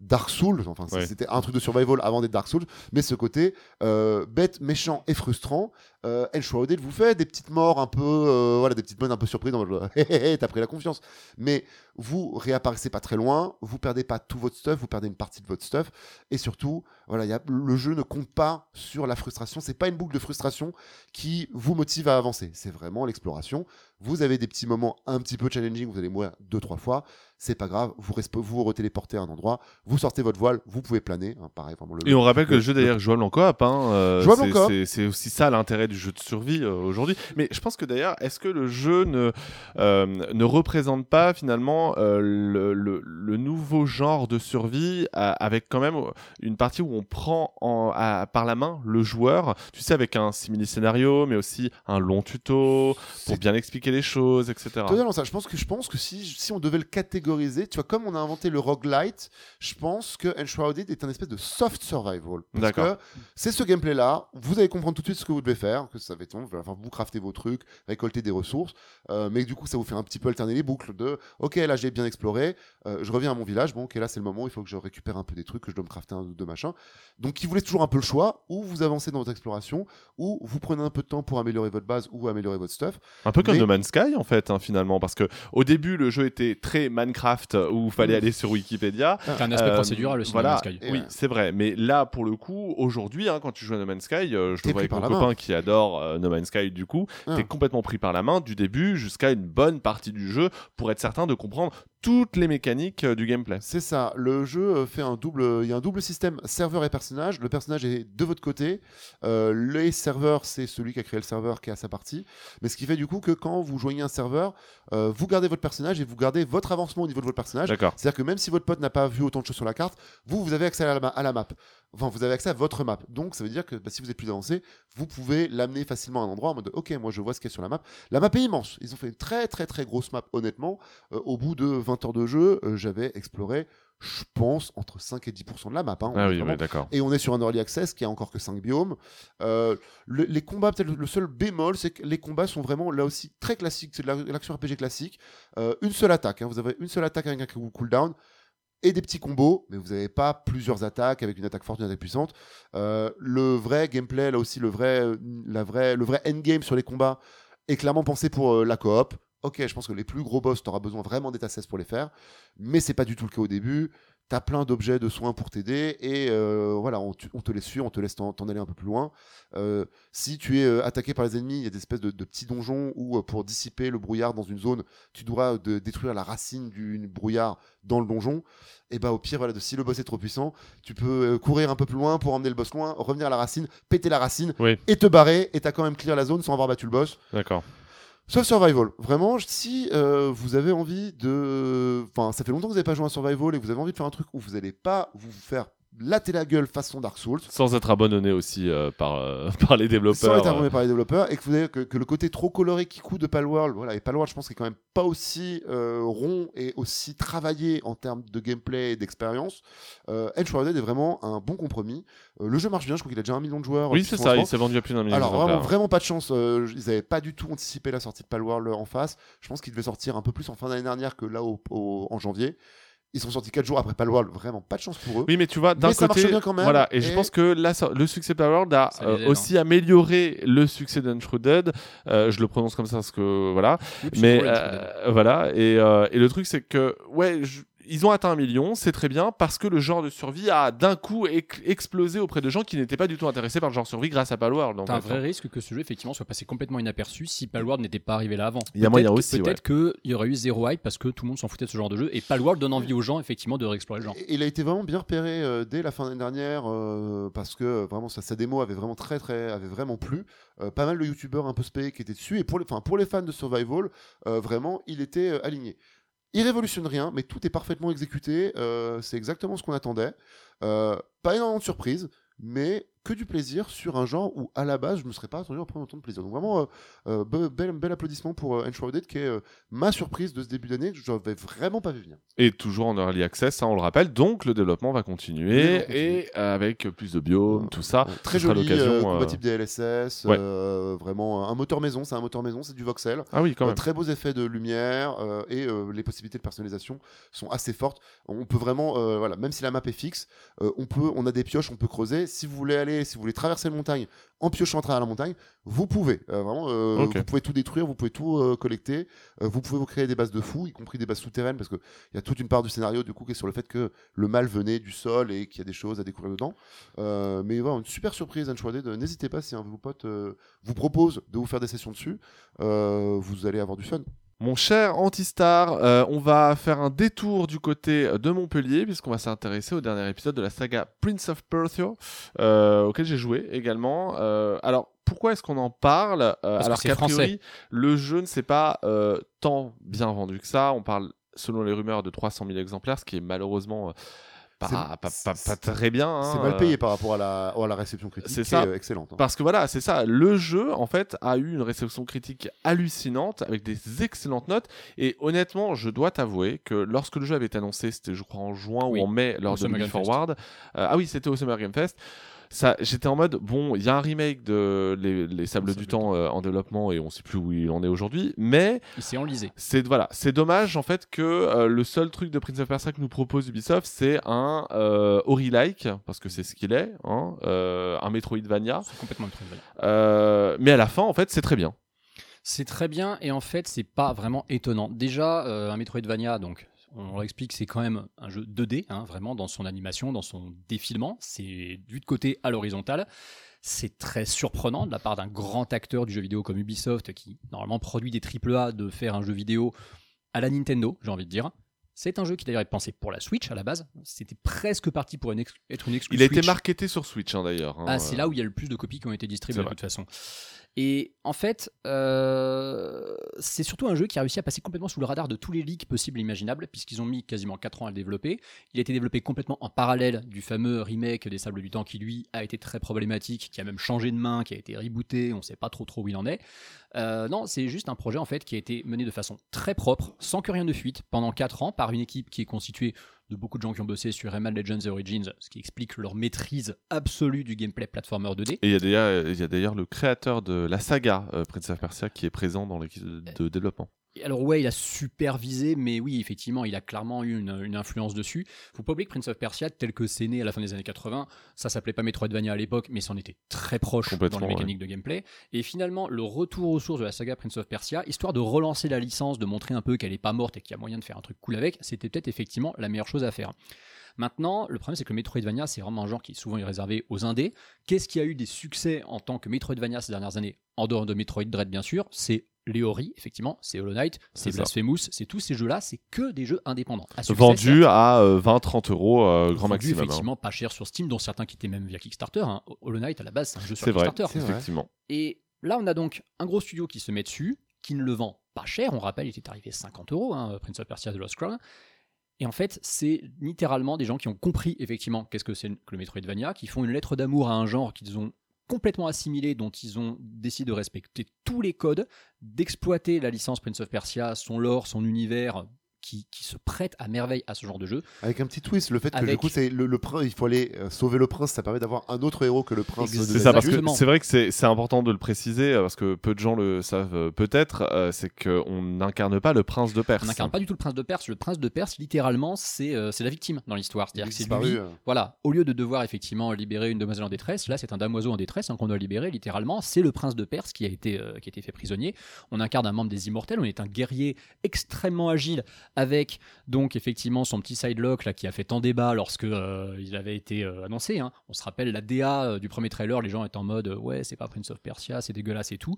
Dark Souls, enfin Ouais. c'était un truc de survival avant d'être Dark Souls, mais ce côté euh, bête, méchant et frustrant. Euh, Enshrouded vous fait des petites morts un peu, euh, voilà, des petites bonnes un peu surprises, dans le hé, hé, hé, t'as pris la confiance. Mais vous réapparaissez pas très loin, vous perdez pas tout votre stuff, vous perdez une partie de votre stuff, et surtout, voilà, il y a, le jeu ne compte pas sur la frustration. C'est pas une boucle de frustration qui vous motive à avancer. C'est vraiment l'exploration. Vous avez des petits moments un petit peu challenging, vous allez mourir deux trois fois, c'est pas grave. Vous vous, vous retéléportez à un endroit, vous sortez votre voile, vous pouvez planer. hein, pareil, vraiment le. Et on rappelle que le- jeu d'ailleurs est jouable en coop. Hein, euh, Jouable en c'est- aussi ça l'intérêt du jeu de survie euh, aujourd'hui. Mais je pense que d'ailleurs, est-ce que le jeu ne, euh, ne représente pas finalement le, le- le nouveau genre de survie avec quand même une partie où on prend en- à- par la main le joueur, tu sais, avec un simili-scénario, mais aussi un long tuto pour bien expliquer les choses, etc. Totalement ça. Je pense que je pense que si si on devait le catégoriser, tu vois, comme on a inventé le roguelite, je pense que Enshrouded est un espèce de soft survival. Parce que c'est ce gameplay là. Vous allez comprendre tout de suite ce que vous devez faire, que ça va être, enfin, vous craftez vos trucs, récolter des ressources, euh, mais du coup ça vous fait un petit peu alterner les boucles de, ok là j'ai bien exploré, euh, je reviens à mon village, bon ok là c'est le moment, il faut que je récupère un peu des trucs, que je dois me crafter un ou deux machins. Donc il vous laisse toujours un peu le choix, ou vous avancez dans votre exploration, ou vous prenez un peu de temps pour améliorer votre base ou améliorer votre stuff. Un peu comme Mais- No Man's Sky en fait, hein, finalement, parce que au début le jeu était très Minecraft euh, où il fallait Mm. aller sur Wikipédia. C'est un aspect Euh, procédural aussi voilà. Sky. Et Oui, ouais. c'est vrai. Mais là, pour le coup, aujourd'hui, hein, quand tu joues à No Man's Sky, euh, je le vois avec mon main. copain qui adore euh, No Man's Sky, du coup, Ah. t'es complètement pris par la main du début jusqu'à une bonne partie du jeu pour être certain de comprendre toutes les mécaniques euh, du gameplay. C'est ça. Le jeu euh, fait un double. Il y a un double système serveur et personnage. Le personnage est de votre côté. Euh, les serveurs, c'est celui qui a créé le serveur qui a sa partie. Mais ce qui fait du coup que quand vous joignez un serveur, euh, vous gardez votre personnage et vous gardez votre avancement au niveau de votre personnage. D'accord. C'est-à-dire que même si votre pote n'a pas vu autant de choses sur la carte, vous, vous avez accès à la, ma- à la map. Enfin, vous avez accès à votre map. Donc, ça veut dire que bah, si vous êtes plus avancé, vous pouvez l'amener facilement à un endroit en mode Ok, moi je vois ce qu'il y a sur la map. La map est immense. Ils ont fait une très très très grosse map, honnêtement. Euh, au bout de 20 heures de jeu, euh, j'avais exploré, je pense, entre 5 et 10% de la map. hein. Ah oui, d'accord. Et on est sur un early access qui a encore que 5 biomes. Euh, le- les combats, peut-être le- seul bémol, c'est que les combats sont vraiment là aussi très classiques. C'est de la- l'action RPG classique. Euh, une seule attaque. hein. Vous avez une seule attaque avec un cooldown et des petits combos, mais vous n'avez pas plusieurs attaques avec une attaque forte, une attaque puissante. Euh, le vrai gameplay, là aussi, le vrai, la vraie, le vrai endgame sur les combats est clairement pensé pour euh, la coop. Ok, je pense que les plus gros boss, tu auras besoin vraiment d'Eta 16 pour les faire, mais c'est pas du tout le cas au début. Tu as plein d'objets de soins pour t'aider et euh, voilà, on, te les suit, on te laisse t'en aller un peu plus loin. Euh, si tu es euh, attaqué par les ennemis, il y a des espèces de, de petits donjons où pour dissiper le brouillard dans une zone, tu dois de, détruire la racine du brouillard dans le donjon. Et bah au pire, voilà, de, si le boss est trop puissant, tu peux courir un peu plus loin pour emmener le boss loin, revenir à la racine, péter la racine Oui. et te barrer. Et t'as quand même clear la zone sans avoir battu le boss. D'accord. Sauf Survival. Vraiment, si euh, vous avez envie de. Enfin, ça fait longtemps que vous n'avez pas joué à Survival et vous avez envie de faire un truc où vous n'allez pas vous faire latter la gueule façon Dark Souls. Sans être abandonné aussi euh, par, euh, <laughs> par les Sans développeurs. être euh. abonné par les développeurs et que le côté trop coloré qui coûte de Palworld, voilà, et Palworld, je pense qu'il est quand même pas aussi euh, rond et aussi travaillé en termes de gameplay et d'expérience. Euh, Enshrouded est vraiment un bon compromis. Le jeu marche bien, je crois qu'il a déjà un million de joueurs. Oui, c'est ça, il s'est vendu à plus d'un million. Alors vraiment, d'exemplaires. vraiment pas de chance. ils n'avaient pas du tout anticipé la sortie de Palworld en face. Je pense qu'il devait sortir un peu plus en fin d'année dernière que là au- au- en janvier. Ils sont sortis 4 jours après Palworld. Vraiment pas de chance pour eux. Oui, mais tu vois, d'un Mais ça côté, marche bien quand même, voilà, et, je pense que là, le succès de Powerworld a euh, aussi amélioré le succès d'Unshruded. Euh, je le prononce comme ça parce que voilà, Oui, mais euh, voilà, et, euh, et le truc c'est que ouais, je- ils ont atteint un million, c'est très bien parce que le genre de survie a d'un coup explosé auprès de gens qui n'étaient pas du tout intéressés par le genre survie grâce à Palworld. T'as un vrai risque que ce jeu effectivement soit passé complètement inaperçu si Palworld n'était pas arrivé là avant. Il y a Peut-être moyen que- aussi, Peut-être qu'il y aurait eu zéro hype parce que tout le monde s'en foutait de ce genre de jeu et Palworld donne envie aux gens effectivement de réexplorer le genre. Et- Il a été vraiment bien repéré euh, dès la fin de l'année dernière euh, parce que euh, vraiment sa, sa démo avait vraiment très très avait vraiment plu. Euh, pas mal de youtubeurs un peu spé qui étaient dessus et pour les, pour les fans de survival, euh, vraiment il était euh, aligné. Il révolutionne rien, mais tout est parfaitement exécuté. euh, c'est exactement ce qu'on attendait. Euh, pas énormément de surprises, mais que du plaisir sur un genre où à la base je ne me serais pas attendu à prendre autant de plaisir. Donc vraiment, euh, euh, be- bel, bel applaudissement pour euh, Enshrouded qui est euh, ma surprise de ce début d'année que je n'avais vraiment pas vu venir. Et toujours en early access, hein, on le rappelle. Donc le développement va continuer continue. et avec plus de biomes, tout ça. Très joli, compatible DLSS, ouais. vraiment un moteur maison, c'est un moteur maison, c'est du voxel. Ah oui, quand même. très beaux effets de lumière et les possibilités de personnalisation sont assez fortes. On peut vraiment, voilà, même si la map est fixe, on peut, on a des pioches, on peut creuser. Si vous voulez aller, si vous voulez traverser la montagne en piochant à travers la montagne, vous pouvez. Euh, vraiment, euh, vous pouvez tout détruire, vous pouvez tout euh, collecter. Vous pouvez vous créer des bases de fous, y compris des bases souterraines, parce qu'il y a toute une part du scénario du coup qui est sur le fait que le mal venait du sol et qu'il y a des choses à découvrir dedans. Mais voilà, une super surprise, Unshrouded. N'hésitez pas si un de vos potes vous propose de vous faire des sessions dessus, vous allez avoir du fun. Mon cher Antistar, euh, on va faire un détour du côté de Montpellier puisqu'on va s'intéresser au dernier épisode de la saga Prince of Persia euh, auquel j'ai joué également. Euh, alors pourquoi est-ce qu'on en parle Euh, Parce Alors français. priori, le jeu ne s'est pas tant bien vendu que ça. On parle, selon les rumeurs, de 300 000 exemplaires, ce qui est malheureusement pas, C'est- pas, pas- pas très bien. hein, c'est mal euh, payé par rapport à la, à la réception critique. C'est qui ça. est, euh, excellente. hein. parce que voilà, c'est ça. Le jeu, en fait, a eu une réception critique hallucinante avec des excellentes notes. Et honnêtement, je dois t'avouer que lorsque le jeu avait été annoncé, c'était, je crois, en juin Oui, ou en mai, lors au de Summer. Forward. Euh, ah oui, c'était au Summer Game Fest. Ça, j'étais en mode bon, il y a un remake de Les, les Sables Les du Temps euh, en développement et on sait plus où il en est aujourd'hui, mais Il s'est enlisé. c'est voilà, c'est dommage en fait que euh, le seul truc de Prince of Persia que nous propose Ubisoft, c'est un euh, Ori-like parce que c'est ce qu'il est, hein, un Metroidvania. C'est complètement. Euh, mais à la fin, en fait, c'est très bien. C'est très bien et en fait c'est pas vraiment étonnant. Déjà euh, un Metroidvania donc on l'explique c'est quand même un jeu 2D hein, vraiment dans son animation, dans son défilement. C'est vu de côté à l'horizontale. C'est très surprenant de la part d'un grand acteur du jeu vidéo comme Ubisoft qui normalement produit des AAA de faire un jeu vidéo à la Nintendo, j'ai envie de dire. C'est un jeu qui d'ailleurs est pensé pour la Switch à la base. C'était presque parti pour une être une exclu Il a été marketé sur Switch hein, d'ailleurs. hein, Ah, c'est là où il y a le plus de copies qui ont été distribuées de toute façon. Et en fait, euh, c'est surtout un jeu qui a réussi à passer complètement sous le radar de tous les leaks possibles et imaginables, puisqu'ils ont mis quasiment 4 ans à le développer. Il a été développé complètement en parallèle du fameux remake des Sables du Temps qui, lui, a été très problématique, qui a même changé de main, qui a été rebooté, on ne sait pas trop trop où il en est. Euh, non, c'est juste un projet en fait qui a été mené de façon très propre, sans que rien ne fuite, pendant 4 ans, par une équipe qui est constituée de beaucoup de gens qui ont bossé sur Rayman Legends Origins, ce qui explique leur maîtrise absolue du gameplay platformer 2D. Et il y a d'ailleurs- le créateur de la saga euh, Prince of Persia qui est présent dans l'équipe de, de développement. Alors ouais, il a supervisé, mais oui, effectivement, il a clairement eu une, une influence dessus. Faut pas oublier que Prince of Persia, tel que c'est né à la fin des années 80, ça s'appelait pas Metroidvania à l'époque, mais c'en était très proche dans les mécaniques de gameplay. Et finalement, le retour aux sources de la saga Prince of Persia, histoire de relancer la licence, de montrer un peu qu'elle est pas morte et qu'il y a moyen de faire un truc cool avec, c'était peut-être effectivement la meilleure chose à faire. Maintenant, le problème c'est que le Metroidvania, c'est vraiment un genre qui est souvent réservé aux indés. Qu'est-ce qui a eu des succès en tant que Metroidvania ces dernières années, en dehors de Metroid Dread bien sûr C'est les Ori, effectivement, c'est Hollow Knight, c'est. Blasphemous, c'est tous ces jeux-là, c'est que des jeux indépendants. À succès, Vendu certes, à euh, 20-30 euros euh, grand vendu maximum. hein. effectivement pas cher sur Steam, dont certains qui étaient même via Kickstarter. hein. Hollow Knight à la base, c'est un jeu sur vrai, Kickstarter. C'est vrai. effectivement. Et là, on a donc un gros studio qui se met dessus, qui ne le vend pas cher. On rappelle, il était arrivé 50 euros, hein, Prince of Persia The Lost Crown. Et en fait, c'est littéralement des gens qui ont compris effectivement qu'est-ce que c'est que le Metroidvania, qui font une lettre d'amour à un genre qu'ils ont complètement assimilé, dont ils ont décidé de respecter tous les codes, d'exploiter la licence Prince of Persia, son lore, son univers, qui, qui se prête à merveille à ce genre de jeu. Avec un petit twist, le fait que du coup, c'est le, le prince, il faut aller euh, sauver le prince, ça permet d'avoir un autre héros que le prince. C'est ça, parce que c'est vrai que c'est c'est important de le préciser, euh, parce que peu de gens le savent euh, peut-être, euh, c'est qu'on n'incarne pas le prince de Perse. On n'incarne pas du tout le prince de Perse. Le prince de Perse, littéralement, c'est euh, c'est la victime dans l'histoire. C'est-à-dire que c'est lui. Voilà, au lieu de devoir effectivement libérer une demoiselle en détresse, là c'est un damoiseau en détresse hein, qu'on doit libérer littéralement. C'est le prince de Perse qui a été euh, qui a été fait prisonnier. On incarne un membre des Immortels. On est un guerrier extrêmement agile avec donc effectivement son petit sidelock là qui a fait tant débat lorsque euh, il avait été euh, annoncé. hein. On se rappelle la DA euh, du premier trailer. Les gens étaient en mode ouais c'est pas Prince of Persia, c'est dégueulasse et tout.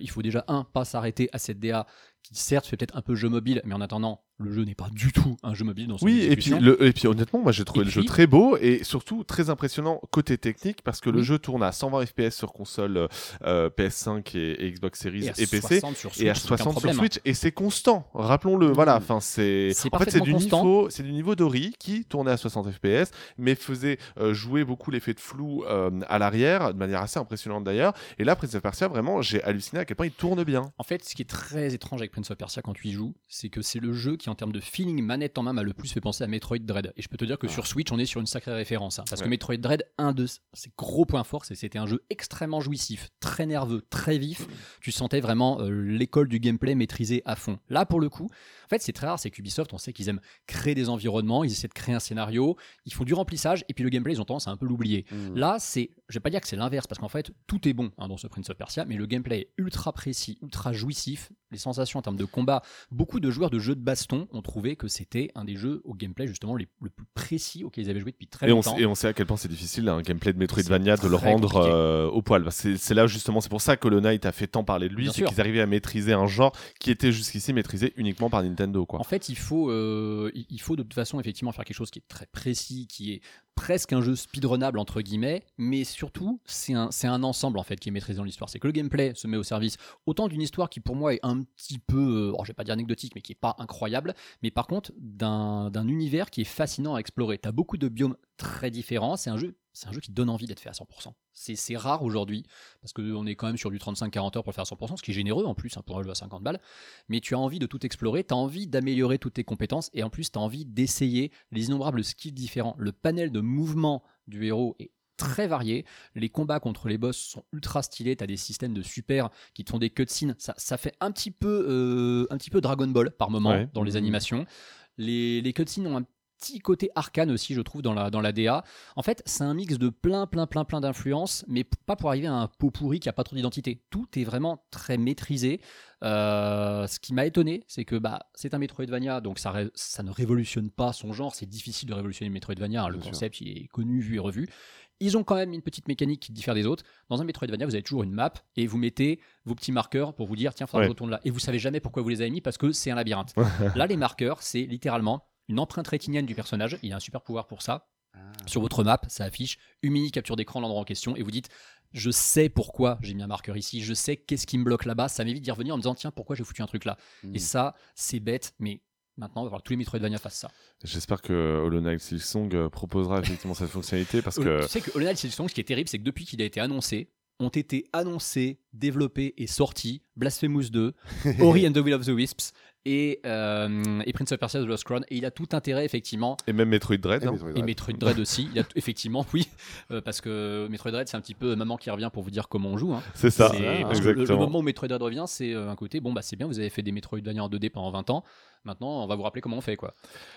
Il faut déjà un pas s'arrêter à cette DA qui certes fait peut-être un peu jeu mobile, mais en attendant le jeu n'est pas du tout un jeu mobile dans son Oui, et puis, le, et puis honnêtement, moi j'ai trouvé Et le jeu très beau et surtout très impressionnant côté technique parce que le jeu tourne à 120 FPS sur console euh, PS5 et, et Xbox Series et, PC 60 sur et à Switch, c'est aucun 60 sur. Switch et c'est constant. Rappelons-le, voilà. Enfin, c'est en fait c'est du constant. niveau, c'est du niveau d'Ori qui tournait à 60 FPS, mais faisait euh, jouer beaucoup l'effet de flou euh, à l'arrière de manière assez impressionnante d'ailleurs. Et là, Prince of Persia, vraiment, j'ai halluciné à quel point il tourne bien. En fait, ce qui est très étrange avec Prince of Persia quand tu y joues, c'est que c'est le jeu qui, en termes de feeling manette en main, m'a le plus fait penser à Metroid Dread. Et je peux te dire que sur Switch, on est sur une sacrée référence. hein, parce que. Metroid Dread, un de ses gros points forts, c'est que c'était un jeu extrêmement jouissif, très nerveux, très vif. Tu sentais vraiment euh, l'école du gameplay maîtrisée à fond. Là, pour le coup, en fait, c'est très rare, c'est qu'Ubisoft, on sait qu'ils aiment créer des environnements, ils essaient de créer un scénario, ils font du remplissage, et puis le gameplay, ils ont tendance à un peu l'oublier. Mm. Là, c'est, je vais pas dire que c'est l'inverse, parce qu'en fait, tout est bon hein, dans ce Prince of Persia, mais le gameplay est ultra précis, ultra jouissif. Les sensations en termes de combat, beaucoup de joueurs de jeux de baston ont trouvé que c'était un des jeux au gameplay justement les- le plus précis auquel ils avaient joué depuis très Et longtemps. et on sait à quel point c'est difficile un gameplay de Metroidvania de le rendre euh, au poil. C'est là justement, c'est pour ça que le Knight a fait tant parler de lui, c'est qu'ils arrivaient à maîtriser un genre qui était jusqu'ici maîtrisé uniquement par Nintendo. Quoi. En fait, il faut, euh, il faut de toute façon effectivement faire quelque chose qui est très précis, qui est presque un jeu speedrunnable entre guillemets, mais surtout c'est un, ensemble en fait qui est maîtrisé dans l'histoire. C'est que le gameplay se met au service autant d'une histoire qui pour moi est un petit peu, euh, alors, je vais pas dire anecdotique, mais qui est pas incroyable, mais par contre d'un d'un univers qui est fascinant à explorer. T'as beaucoup de biomes très différents. C'est un jeu, c'est un jeu qui donne envie d'être fait à 100%. C'est rare aujourd'hui parce qu'on est quand même sur du 35-40 heures pour le faire à 100%, ce qui est généreux en plus hein, pour un jeu à 50 balles mais tu as envie de tout explorer, tu as envie d'améliorer toutes tes compétences et en plus tu as envie d'essayer les innombrables skills différents. Le panel de mouvements du héros est très varié. Les combats contre les boss sont ultra stylés. Tu as des systèmes de super qui te font des cutscenes. Ça, ça fait un petit, peu, euh, un petit peu Dragon Ball par moment Ouais. dans les Mhm. animations. Les, les cutscenes ont un petit côté arcane aussi, je trouve, dans la, dans la DA. En fait, c'est un mix de plein, plein, plein, plein d'influences, mais pas pour arriver à un pot pourri qui a pas trop d'identité. Tout est vraiment très maîtrisé. Euh, ce qui m'a étonné, c'est que bah, c'est un Metroidvania, donc ça, ça ne révolutionne pas son genre. C'est difficile de révolutionner le Metroidvania. hein, le Bien sûr. concept, il est connu, vu et revu. Ils ont quand même une petite mécanique qui diffère des autres. Dans un Metroidvania, vous avez toujours une map et vous mettez vos petits marqueurs pour vous dire tiens, faudra que Ouais. je retourne là. Et vous savez jamais pourquoi vous les avez mis parce que c'est un labyrinthe. <laughs> là, les marqueurs, c'est littéralement une empreinte rétinienne du personnage. Il a un super pouvoir pour ça. Ah. Sur votre map, ça affiche une mini capture d'écran l'endroit en question et vous dites je sais pourquoi j'ai mis un marqueur ici, je sais qu'est-ce qui me bloque là-bas, ça m'évite d'y revenir en me disant tiens pourquoi j'ai foutu un truc là. Mm. Et ça c'est bête mais maintenant on va voir que tous les Metroidvania fassent ça. J'espère que Hollow Knight Silksong euh, proposera effectivement cette fonctionnalité parce que Tu sais que Hollow Knight Silksong, ce qui est terrible, c'est que depuis qu'il a été annoncé, ont été annoncés, développés et sortis Blasphemous 2, <laughs> Ori and the Will of the Wisps et, euh, et Prince of Persia The Lost Crown. Et il a tout intérêt, effectivement, et même Metroid Dread. Et hein. Metroid et Dread. Metroid Dread aussi. Il a tout- effectivement, <laughs> oui, euh, parce que Metroid Dread, c'est un petit peu maman qui revient pour vous dire comment on joue. hein. C'est ça, parce que le, le exactement. moment où Metroid Dread revient, c'est euh, un côté bon, bah c'est bien, vous avez fait des Metroidvania en 2D pendant 20 ans. Maintenant, on va vous rappeler comment on fait, quoi.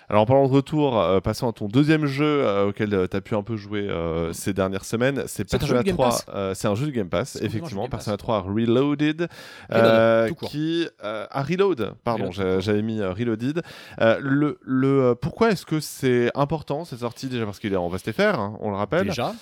Alors en parlant de retour, euh, passons à ton deuxième jeu euh, auquel tu as pu un peu jouer euh, ces dernières semaines. C'est Persona du Game 3. Pass. euh, c'est un jeu du Game Pass, effectivement. Game Pass. Persona 3 Reloaded. Reload, euh, tout court. qui euh, ah, Reload, pardon, j'avais mis euh, Reloaded. Euh, le, le, euh, pourquoi est-ce que c'est important cette sortie déjà parce qu'il est en vaste FR, hein, on le rappelle. Déjà,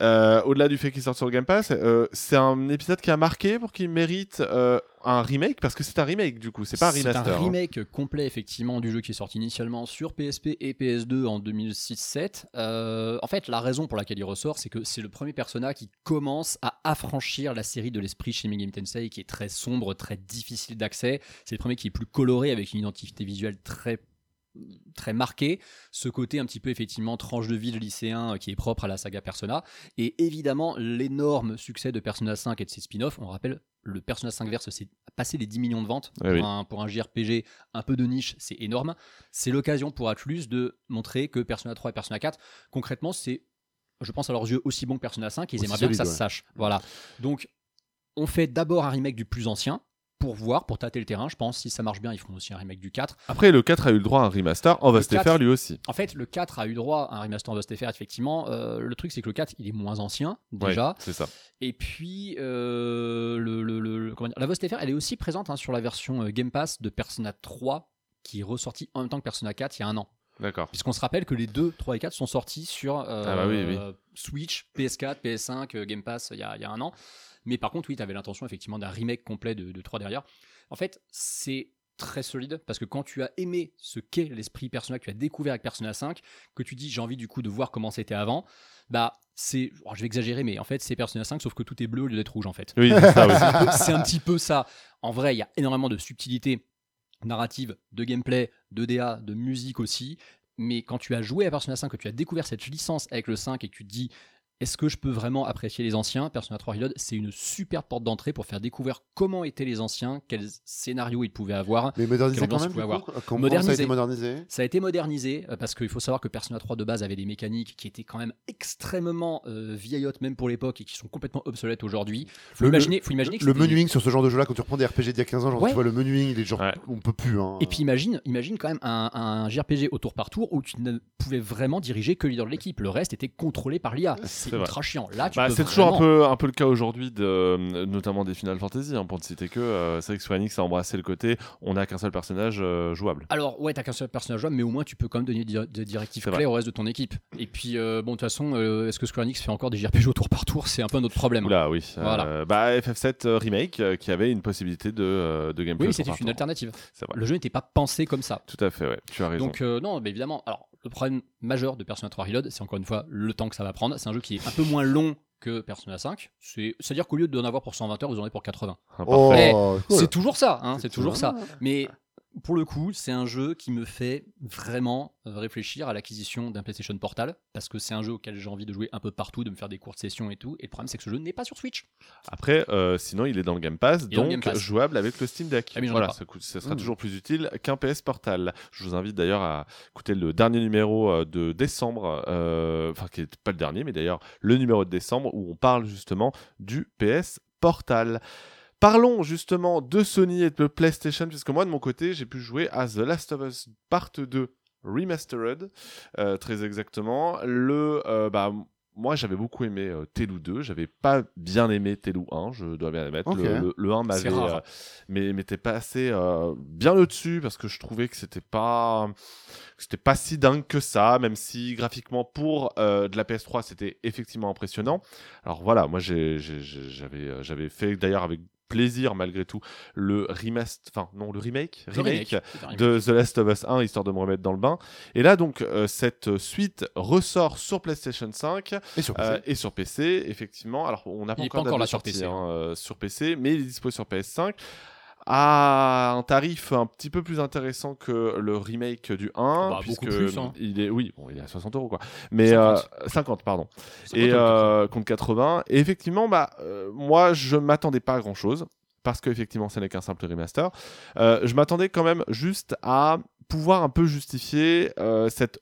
Euh, Au-delà du fait qu'il sorte sur le Game Pass, euh, c'est un épisode qui a marqué pour qu'il mérite euh, un remake parce que c'est un remake du coup, c'est pas un remaster. C'est un hein. remake complet effectivement du jeu qui est sorti initialement sur PSP et PS2 en 2006-7. Euh, en fait, la raison pour laquelle il ressort, c'est que c'est le premier Persona qui commence à affranchir la série de l'esprit chez Megami Tensei, qui est très sombre, très difficile d'accès. C'est le premier qui est plus coloré avec une identité visuelle très très marquée, ce côté un petit peu effectivement tranche de vie de lycéen euh, qui est propre à la saga Persona, et évidemment l'énorme succès de Persona 5 et de ses spin-offs. On rappelle, le Persona 5 Verse, c'est passé les 10 millions de ventes pour, oui. un, pour un JRPG un peu de niche, c'est énorme. C'est l'occasion pour Atlus de montrer que Persona 3 et Persona 4, concrètement, c'est, je pense à leurs yeux, aussi bon que Persona 5, et ils Aussi aimeraient bien que ça se sache. Voilà. Donc, on fait d'abord un remake du plus ancien, pour voir, pour tâter le terrain, je pense. Si ça marche bien, ils feront aussi un remake du 4. Après, le 4 a eu le droit à un remaster en vaste 4. FR lui aussi. En fait, le 4 a eu droit à un remaster de STFR, effectivement. Euh, le truc, c'est que le 4, il est moins ancien, Ouais, déjà. c'est ça. Et puis, euh, le, le- le- comment dire, la STFR, elle est aussi présente hein, sur la version euh, Game Pass de Persona 3, qui est ressortie en même temps que Persona 4 il y a un an. D'accord. Puisqu'on se rappelle que les 2, 3 et 4 sont sortis sur euh, Ah bah oui, oui. Switch, PS4, PS5, euh, Game Pass il y, a, il y a un an. Mais par contre, oui, tu avais l'intention effectivement d'un remake complet de, de 3 derrière. En fait, c'est très solide parce que quand tu as aimé ce qu'est l'esprit Persona que tu as découvert avec Persona 5, que tu dis j'ai envie du coup de voir comment c'était avant, bah c'est, oh, je vais exagérer, mais en fait c'est Persona 5 sauf que tout est bleu au lieu d'être rouge en fait. Oui, c'est <laughs> un un petit peu ça. En vrai, il y a énormément de subtilité narrative, de gameplay, de DA, de musique aussi. Mais quand tu as joué à Persona 5, que tu as découvert cette licence avec le 5 et que tu te dis est-ce que je peux vraiment apprécier les anciens? Persona 3 Reload, c'est une super porte d'entrée pour faire découvrir comment étaient les anciens, quels scénarios ils pouvaient avoir. Mais modernisé quand même, avoir. coup? Comment ça a été modernisé? Ça a été modernisé euh, parce qu'il faut savoir que Persona 3 de base avait des mécaniques qui étaient quand même extrêmement euh, vieillottes même pour l'époque et qui sont complètement obsolètes aujourd'hui. Faut Le- imaginer, faut imaginer que Le c'était- menuing sur ce genre de jeu-là, quand tu reprends des RPG d'il y a 15 ans, genre Ouais. tu vois le menuing, il est genre, Ouais. on peut plus. Hein. Et puis imagine, imagine quand même un, un JRPG au tour par tour où tu ne pouvais vraiment diriger que le leader de l'équipe. Le reste était contrôlé par l'IA. C'est ultra chiant. Là, Bah, c'est toujours un peu, un peu le cas aujourd'hui, de, euh, notamment des Final Fantasy, hein, pour ne citer que. euh, c'est vrai que Square Enix a embrassé le côté on n'a qu'un seul personnage euh, jouable. Alors ouais, t'as qu'un seul personnage jouable, mais au moins tu peux quand même donner des directives C'est vrai. au reste de ton équipe. Et puis euh, bon, de toute façon, est-ce que Square Enix fait encore des JRPG au tour par tour? C'est un peu un autre problème. Oula, oui. Voilà. Bah, FF7 euh, Remake qui avait une possibilité de, de gameplay. Oui, c'était une alternative. Le jeu n'était pas pensé comme ça. Tout à fait, ouais. Tu as raison. Donc non, mais évidemment. Alors le problème majeur de Persona 3 Reload, c'est encore une fois le temps que ça va prendre. C'est un jeu qui est un peu moins long que Persona 5. C'est- C'est-à-dire qu'au lieu d'en avoir pour 120 heures, vous en avez pour 80. Ah, Oh, parfait. cool. C'est toujours ça, hein, c'est toujours ça. Mais pour le coup, c'est un jeu qui me fait vraiment euh, réfléchir à l'acquisition d'un PlayStation Portal, parce que c'est un jeu auquel j'ai envie de jouer un peu partout, de me faire des courtes sessions et tout. Et le problème, c'est que ce jeu n'est pas sur Switch. Après, euh, sinon, il est dans le Game Pass, Il donc Game Pass. jouable avec le Steam Deck. Ah, voilà, ça, sera Mmh. toujours plus utile qu'un PS Portal. Je vous invite d'ailleurs à écouter le dernier numéro euh, de décembre, euh, enfin qui n'est pas le dernier, mais d'ailleurs le numéro de décembre où on parle justement du PS Portal. Parlons justement de Sony et de PlayStation, puisque moi de mon côté, j'ai pu jouer à The Last of Us Part 2 Remastered, euh, très exactement. Le, euh, bah, moi j'avais beaucoup aimé euh, Telou 2, j'avais pas bien aimé Telou 1, je dois bien admettre. Ok. Le, le- le 1 m'avait, euh, mais m'était pas assez euh, bien au-dessus parce que je trouvais que c'était pas, que c'était pas si dingue que ça, même si graphiquement pour euh, de la PS3 c'était effectivement impressionnant. Alors voilà, moi j'avais, j'avais fait d'ailleurs avec plaisir malgré tout le remaster, enfin non le remake, Le remake, de The Last of Us 1 histoire de me remettre dans le bain. Et là donc euh, cette suite ressort sur PlayStation 5 Et sur PC. euh, et sur PC effectivement. Alors on n'a pas encore, pas sur sortie, PC, hein, euh, sur PC, mais il est dispo sur PS5 à un tarif un petit peu plus intéressant que le remake du 1 Bah, puisque beaucoup plus, hein. il est oui bon, il est à 60 euros quoi mais 50. euh, 50 pardon et euh, contre 80 et effectivement bah euh, moi je m'attendais pas à grand chose parce qu'effectivement ce n'est qu'un simple remaster Euh, je m'attendais quand même juste à pouvoir un peu justifier cette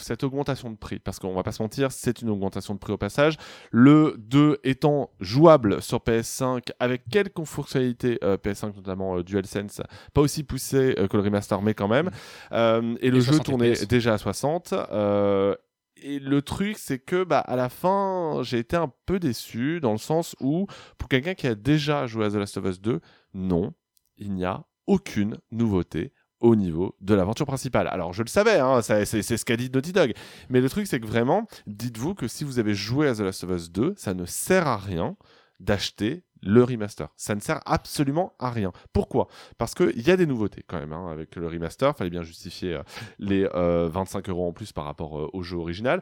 cette augmentation de prix, parce qu'on va pas se mentir, c'est une augmentation de prix au passage. Le 2 étant jouable sur PS5 avec quelques fonctionnalités euh, PS5, notamment euh, DualSense, pas aussi poussé euh, que le remaster, mais quand même. Euh, et le jeu 60 tournait FPS. déjà à 60. euh, et le truc, c'est que bah, à la fin, j'ai été un peu déçu dans le sens où, pour quelqu'un qui a déjà joué à The Last of Us 2, non, il n'y a aucune nouveauté au niveau de l'aventure principale. Alors je le savais, hein, c'est ce qu'a dit Naughty Dog, mais le truc c'est que vraiment, dites-vous que si vous avez joué à The Last of Us 2, ça ne sert à rien d'acheter le remaster. Ça ne sert absolument à rien. Pourquoi? Parce qu'il y a des nouveautés quand même hein, avec le remaster. Fallait bien justifier euh, les euh, 25 euros en plus par rapport euh, au jeu original.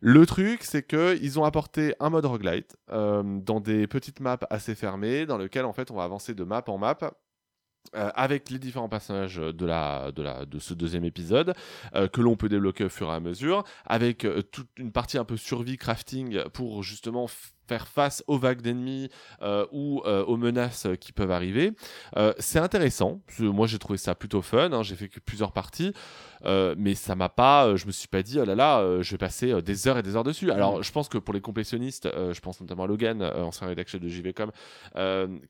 Le truc, c'est que ils ont apporté un mode roguelite euh, dans des petites maps assez fermées, dans lequel en fait on va avancer de map en map. Euh, avec les différents personnages de, la, de, la, de ce deuxième épisode, euh, que l'on peut débloquer au fur et à mesure, avec euh, toute une partie un peu survie crafting pour justement faire face aux vagues d'ennemis euh, ou euh, aux menaces euh, qui peuvent arriver. Euh, c'est intéressant. Moi, j'ai trouvé ça plutôt fun. hein. J'ai fait que plusieurs parties, mais ça m'a pas. je me suis pas dit, oh là là, je vais passer des heures et des heures dessus. Alors, je pense que pour les complétionnistes, je pense notamment à Logan, ancien rédacteur de JVcom,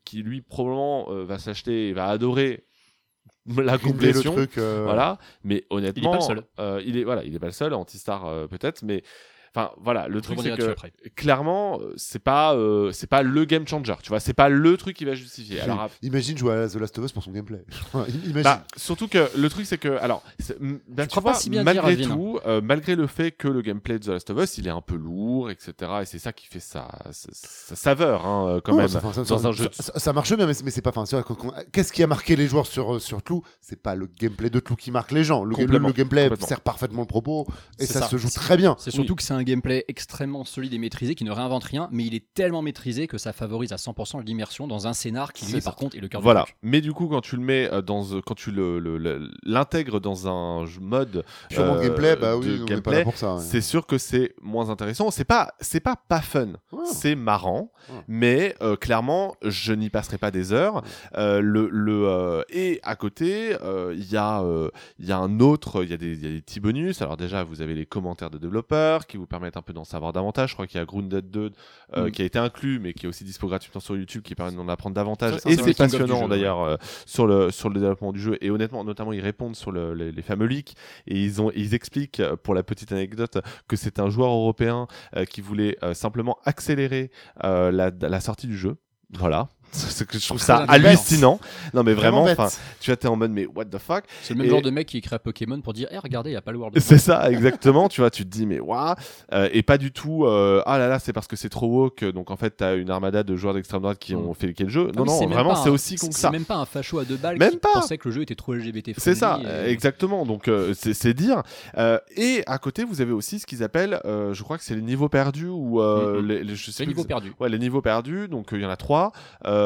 qui lui probablement va s'acheter et va adorer <laughs> la complétion. le truc. euh, Voilà, mais honnêtement, le seul. euh, il est voilà, il est pas le seul, Antistar euh, peut-être, mais enfin voilà, le truc c'est que clairement, euh, c'est pas euh, c'est pas le game changer, tu vois, c'est pas le truc qui va justifier. Alors Imagine jouer à The Last of Us pour son gameplay. <laughs> Imagine. bah, surtout que le truc c'est que alors bah, tu crois pas vois, si bien dire, malgré Alvin, hein. tout euh, malgré le fait que le gameplay de The Last of Us il est un peu lourd etc et c'est ça qui fait sa, sa, sa saveur hein, quand Non, même ça- dans ça- un jeu ça, marche bien, mais c'est mais c'est pas. enfin, Qu'est-ce qui a marqué les joueurs sur, sur Clou C'est pas le gameplay de Clou qui marque les gens. Le, le- gameplay sert parfaitement le propos et ça. se joue très bien. C'est surtout que c'est un gameplay extrêmement solide et maîtrisé qui ne réinvente rien, mais il est tellement maîtrisé que ça favorise à 100% l'immersion dans un scénar qui, lui, par contre, est le cœur Voilà. du truc. Mais du coup, quand tu le mets euh, dans, euh, quand tu l'intègres dans un mode Purement euh, gameplay, bah oui, gameplay, là pour ça. ouais. c'est sûr que c'est moins intéressant. C'est pas, c'est pas pas fun. C'est marrant, mais euh, clairement, je n'y passerai pas des heures. Euh, le, le euh, et à côté, euh, il y a, euh, il y a un autre, il y a des, il y a des petits bonus. Alors déjà, vous avez les commentaires de développeurs qui vous permettent un peu d'en savoir davantage. Je crois qu'il y a Grounded 2 euh, Mm. qui a été inclus, mais qui est aussi dispo gratuitement sur YouTube, qui permet d'en apprendre davantage. Ça, et c'est passionnant d'ailleurs euh, sur le sur le développement du jeu. Et honnêtement, notamment, ils répondent sur le- les, les fameux leaks et ils ont ils expliquent euh, pour la petite anecdote que c'est un joueur européen euh, qui voulait euh, simplement accélérer euh, la, la sortie du jeu. Voilà. C'est que je trouve ça hallucinant. Non mais vraiment, enfin, tu vois, t'es en mode mais what the fuck? C'est le même Et- genre de mec qui écrit à Pokémon pour dire Eh, regardez, il n'y a pas le World. C'est ça, exactement. tu vois, tu te dis, mais waouh. Euh, et pas du tout, euh, ah là là, c'est parce que c'est trop woke. Donc en fait, t'as une armada de joueurs d'extrême droite qui Mm. ont fait le jeu? Ah non, non, c'est vraiment, c'est aussi con que C'est ça. même pas un facho à deux balles Même qui pas. pensait que le jeu était trop LGBT. C'est ça, exactement. Donc euh, c'est c'est dire. Euh, et à côté, vous avez aussi ce qu'ils appellent, euh, je crois que c'est les niveaux perdus ou euh, Mhm. les, les- je sais C'est plus niveau exa- perdu. Ouais, les niveaux perdus. Donc il y en a trois. Euh,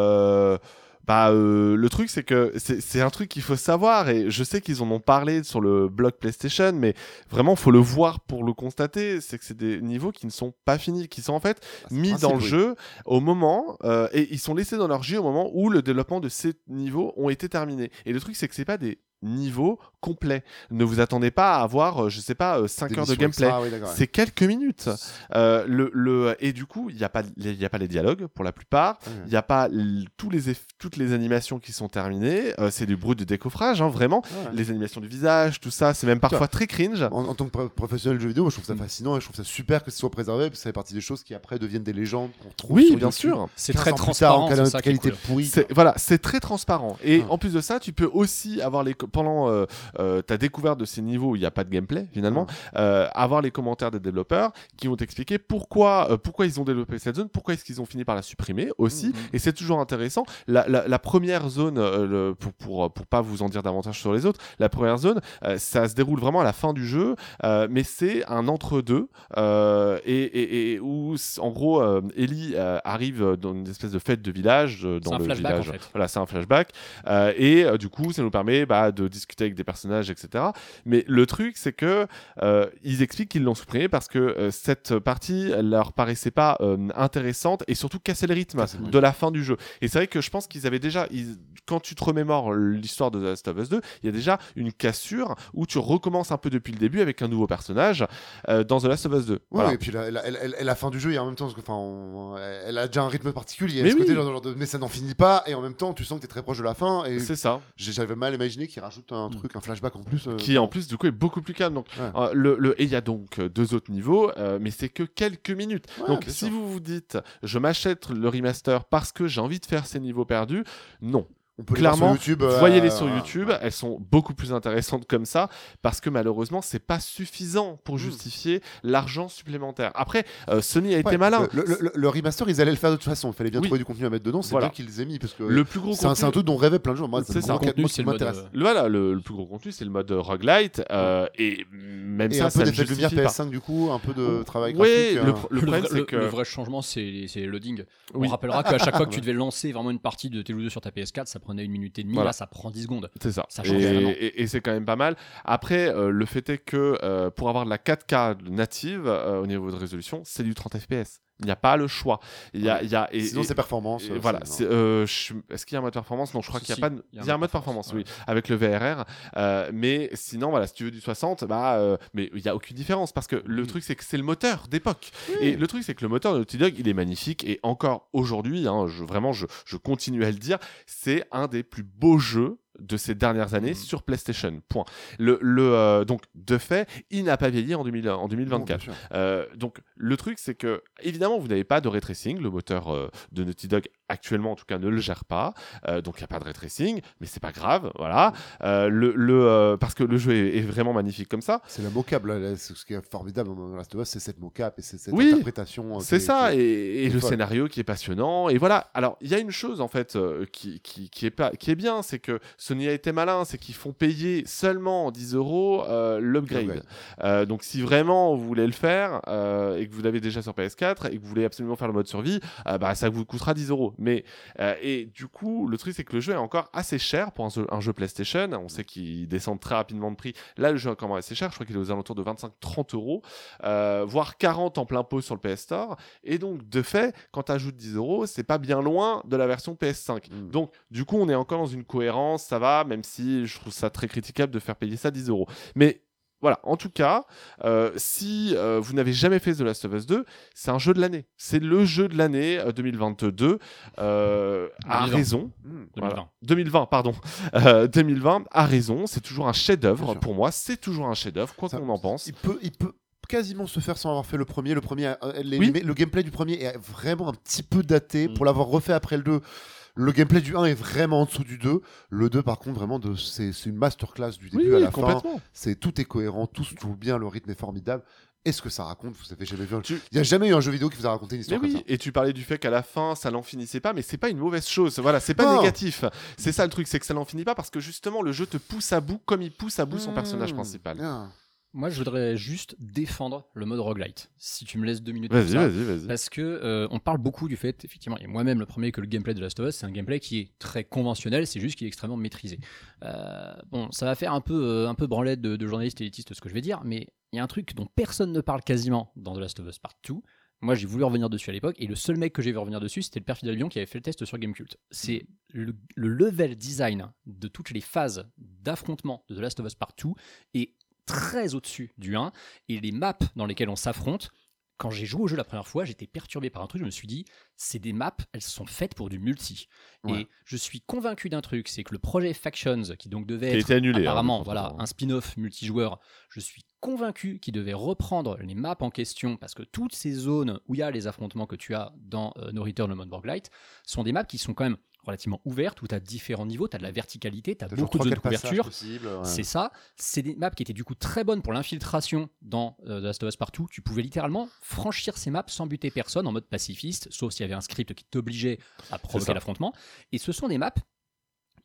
bah, euh, le truc, c'est que c'est un truc qu'il faut savoir, et je sais qu'ils en ont parlé sur le blog PlayStation, mais vraiment, faut le voir pour le constater. C'est que c'est des niveaux qui ne sont pas finis, qui sont en fait Ah, mis principe, dans le oui. jeu au moment, euh, et ils sont laissés dans leur jeu au moment où le développement de ces niveaux ont été terminés. Et le truc, c'est que c'est pas des niveaux complets. Ne vous attendez pas à avoir, euh, je sais pas, 5 Des heures de gameplay. oui, ouais. C'est quelques minutes. Euh, le, le, et du coup, il n'y a, pas les- il y a pas les dialogues pour la plupart. Ouais. Il n'y a pas tous les toutes les animations qui sont terminées. Euh, c'est du brut de décoffrage, hein, vraiment. Ouais. Les animations du visage, tout ça, c'est même parfois très cringe. En, en tant que pro- professionnel de jeu vidéo, moi, je trouve ça Mm. fascinant et je trouve ça super que ce soit préservé parce que ça fait partie des choses qui après deviennent des légendes qu'on trouve Oui, sur bien YouTube. sûr. C'est 15 très transparent. en c'est quali- ça qui est qualité cool. pourrie. C'est voilà, c'est très transparent. Et Ouais. en plus de ça, tu peux aussi avoir les pendant euh, euh, ta découverte de ces niveaux où il n'y a pas de gameplay finalement, euh, avoir les commentaires des développeurs qui vont t'expliquer pourquoi, pourquoi ils ont développé cette zone, pourquoi est-ce qu'ils ont fini par la supprimer aussi. Mhm. Et c'est toujours intéressant. La, la- la première zone, le- pour, pour, pour pas vous en dire davantage sur les autres, la première zone, ça se déroule vraiment à la fin du jeu, mais c'est un entre-deux. et, et- et où, en gros, Ellie arrive dans une espèce de fête de village. dans C'est un le flashback, village. en fait. Voilà, c'est un flashback. Euh, et euh, du coup, ça nous permet bah, de discuter avec des personnages, etc. Mais le truc, c'est que euh, ils expliquent qu'ils l'ont supprimé parce que euh, cette partie leur paraissait pas euh, intéressante et surtout casser le rythme de la fin du jeu. Et c'est vrai que je pense qu'ils avaient déjà, ils- quand tu te remémores l'histoire de The Last of Us 2, il y a déjà une cassure où tu recommences un peu depuis le début avec un nouveau personnage dans The Last of Us 2. Ouais, Voilà. et puis la, fin du jeu et en même temps, parce que, enfin, on- elle a déjà un rythme particulier. Mais ce côté, oui. genre, genre de, mais ça n'en finit pas, et en même temps, tu sens que t'es très proche de la fin. C'est ça. j'avais mal imaginé qu'il rajoute un truc, un flashback en plus. euh, qui en plus du coup est beaucoup plus calme. Donc, Ouais. euh, le, le- et il y a donc deux autres niveaux, euh, mais c'est que quelques minutes. Ouais, donc si sûr. vous vous dites, je m'achète le remaster parce que j'ai envie de faire ces niveaux perdus, non. On peut les voir Clairement, sur YouTube. euh, Voyez-les sur. YouTube, Ouais. elles sont beaucoup plus intéressantes comme ça parce que malheureusement c'est pas suffisant pour Mm. justifier l'argent supplémentaire. Après, euh, Sony a été malin. Le, le- le- le remaster, ils allaient le faire de toute façon. Il fallait bien Oui. trouver du contenu à mettre dedans. C'est Voilà. bien qu'ils les aient mis parce que Le plus gros c'est un, contenu- c'est un truc dont rêvaient plein de gens. Moi, C'est ça. Contenu, c'est qui le mode, m'intéresse. euh, Le- Voilà, le, le plus gros contenu, c'est le mode roguelite. euh, et même Et ça, un ça peu d'effet de lumière justifie pas. PS5 du coup, un peu de travail Oui, graphique. le, pro- le Le, problème, c'est le- que. le vrai changement, c'est c'est loading. On rappellera qu'à chaque fois que <laughs> tu devais lancer vraiment une partie de tes 2 sur ta PS4, ça prenait une minute et demie. Voilà. Là, ça prend 10 secondes. C'est ça. Ça change et- et c'est quand même pas mal. Après, euh, le fait est que euh, pour avoir de la 4K native euh, au niveau de résolution, c'est du 30 FPS. Il n'y a pas le choix. Il y a, il y a, et, Sinon, c'est performance. et euh, voilà. c'est- c'est, euh, Est-ce qu'il y a un mode performance? Non, je crois qu'il n'y a pas. de- Il y a un mode performance, oui, avec le VRR. Euh, mais sinon, voilà, si tu veux du 60, bah, euh, mais il n'y a aucune différence parce que le Oui. truc, c'est que c'est le moteur d'époque. Et le truc, c'est que le moteur de Naughty Dog, il est magnifique. Et encore aujourd'hui, hein, je, vraiment, je, je continue à le dire, c'est un des plus beaux jeux de ces dernières années Mhm. sur PlayStation. Point. Le, le, euh, donc, de fait, il n'a pas vieilli en, 2000 en Non, 2024. bien sûr. Euh, donc le truc c'est que évidemment vous n'avez pas de ray tracing, le moteur euh, de Naughty Dog actuellement en tout cas ne le gère pas, Euh, donc il n'y a pas de ray tracing, mais c'est pas grave, voilà, Euh, le, le, euh, parce que le jeu est, est vraiment magnifique comme ça. C'est la mocap, là, là, ce qui est formidable dans Last of Us, c'est cette mocap et c'est cette Oui, interprétation. C'est ça, qui et, le scénario qui est passionnant, et voilà. Alors, il y a une chose en fait qui, qui, qui est pas, qui est bien, c'est que Sony a été malin, c'est qu'ils font payer seulement 10 euros l'upgrade. Donc, si vraiment vous voulez le faire et que vous l'avez déjà sur PS4 et que vous voulez absolument faire le mode survie, bah, ça vous coûtera 10 euros. Mais euh, et du coup, le truc c'est que le jeu est encore assez cher pour un jeu, un jeu PlayStation. On sait qu'il descend très rapidement de prix. Là, le jeu est encore assez cher. Je crois qu'il est aux alentours de 25-30 euros, euh, voire 40 en plein pot sur le PS Store. Et donc, de fait, quand tu ajoutes 10 euros, c'est pas bien loin de la version PS5. Mm. Donc, du coup, on est encore dans une cohérence, ça va, même si je trouve ça très critiquable de faire payer ça 10 euros. Mais voilà, en tout cas, euh, si euh, vous n'avez jamais fait The Last of Us 2, c'est un jeu de l'année. C'est le jeu de l'année euh, 2022, euh, à 2020. raison. Mm. 2020. Voilà. 2020, pardon. <laughs> Euh, 2020, à raison. C'est toujours un chef-d'œuvre pour moi. C'est toujours un chef-d'œuvre, quoi qu'on en pense. Il peut, il peut quasiment se faire sans avoir fait le premier. Le premier, euh, les- Oui. les- le gameplay du premier est vraiment un petit peu daté. Mm. Pour l'avoir refait après le 2, le gameplay du 1 est vraiment en dessous du 2. Le 2, par contre, vraiment, de, c'est, c'est une masterclass du début Oui, à la fin. C'est, tout est cohérent, tout se joue bien, le rythme est formidable. Est-ce que ça raconte Vous avez jamais vu un... Tu- Il n'y a jamais eu un jeu vidéo qui vous a raconté une Mais histoire comme oui, ça. et tu parlais du fait qu'à la fin, ça n'en finissait pas, mais c'est pas une mauvaise chose. Voilà, c'est pas Non. négatif. C'est ça le truc, c'est que ça n'en finit pas parce que justement, le jeu te pousse à bout comme il pousse à bout son personnage principal. Moi, je voudrais juste défendre le mode roguelite. Si tu me laisses deux minutes Vas-y, vas-y, vas-y. Parce que euh, on parle beaucoup du fait, effectivement, et moi-même le premier que le gameplay de Last of Us, c'est un gameplay qui est très conventionnel, c'est juste qu'il est extrêmement maîtrisé. Euh, bon, ça va faire un peu, euh, un peu branlette de, de journaliste élitiste ce que je vais dire, mais il y a un truc dont personne ne parle quasiment dans The Last of Us Part 2. Moi, j'ai voulu revenir dessus à l'époque, et le seul mec que j'ai vu revenir dessus, c'était le père Fidel Lyon qui avait fait le test sur Gamecult. C'est le, le level design de toutes les phases d'affrontement de The Last of Us Part 2 est très au-dessus du 1, et les maps dans lesquelles on s'affronte, quand j'ai joué au jeu la première fois, j'étais perturbé par un truc. Je me suis dit, c'est des maps, elles sont faites pour du multi. Ouais. Et je suis convaincu d'un truc, c'est que le projet Factions, qui donc devait Qui être annulé. hein, apparemment voilà façon. un spin-off multijoueur, je suis convaincu qu'il devait reprendre les maps en question parce que toutes ces zones où il y a les affrontements que tu as dans euh, No Return le mode Borglight sont des maps qui sont quand même relativement ouverte où tu as différents niveaux, tu as de la verticalité, tu as beaucoup de zones de couverture. ouais. C'est ça. C'est des maps qui étaient du coup très bonnes pour l'infiltration dans euh, The Last of Us Partout. Tu pouvais littéralement franchir ces maps sans buter personne en mode pacifiste, sauf s'il y avait un script qui t'obligeait à provoquer l'affrontement. Et ce sont des maps,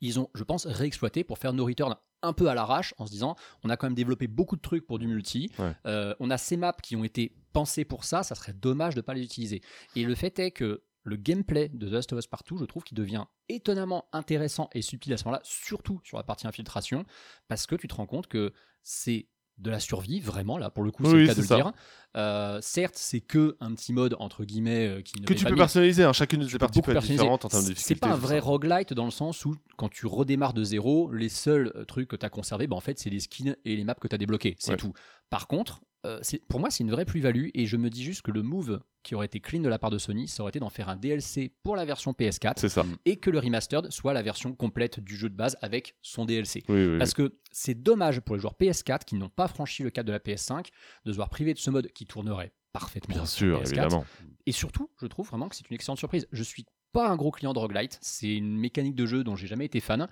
ils ont, je pense, réexploité pour faire nos returns un peu à l'arrache en se disant on a quand même développé beaucoup de trucs pour du multi. Ouais. Euh, on a ces maps qui ont été pensées pour ça, ça serait dommage de ne pas les utiliser. Et le fait est que le gameplay de The Last of Us Partout, je trouve qu'il devient étonnamment intéressant et subtil à ce moment-là, surtout sur la partie infiltration, parce que tu te rends compte que c'est de la survie, vraiment, là, pour le coup, c'est le cas de le dire. Euh, certes, c'est que un petit mode, entre guillemets, euh, qui ne Que tu pas peux personnaliser, hein, chacune de ces peux parties peut être différente en termes de C'est pas un vrai roguelite dans le sens où, quand tu redémarres de zéro, les seuls trucs que tu as conservés, bah, en fait, c'est les skins et les maps que tu as débloqués. C'est Ouais. tout. Par contre, euh, c'est- pour moi, c'est une vraie plus-value et je me dis juste que le move qui aurait été clean de la part de Sony, ça aurait été d'en faire un DLC pour la version PS4 C'est ça. et que le remastered soit la version complète du jeu de base avec son DLC. Oui, oui, oui. Parce que c'est dommage pour les joueurs PS4 qui n'ont pas franchi le cap de la PS5 de se voir privés de ce mode qui tournerait parfaitement Bien sûr, PS4. évidemment. Et surtout, je trouve vraiment que c'est une excellente surprise. Je suis pas un gros client de roguelite, c'est une mécanique de jeu dont j'ai jamais été fan.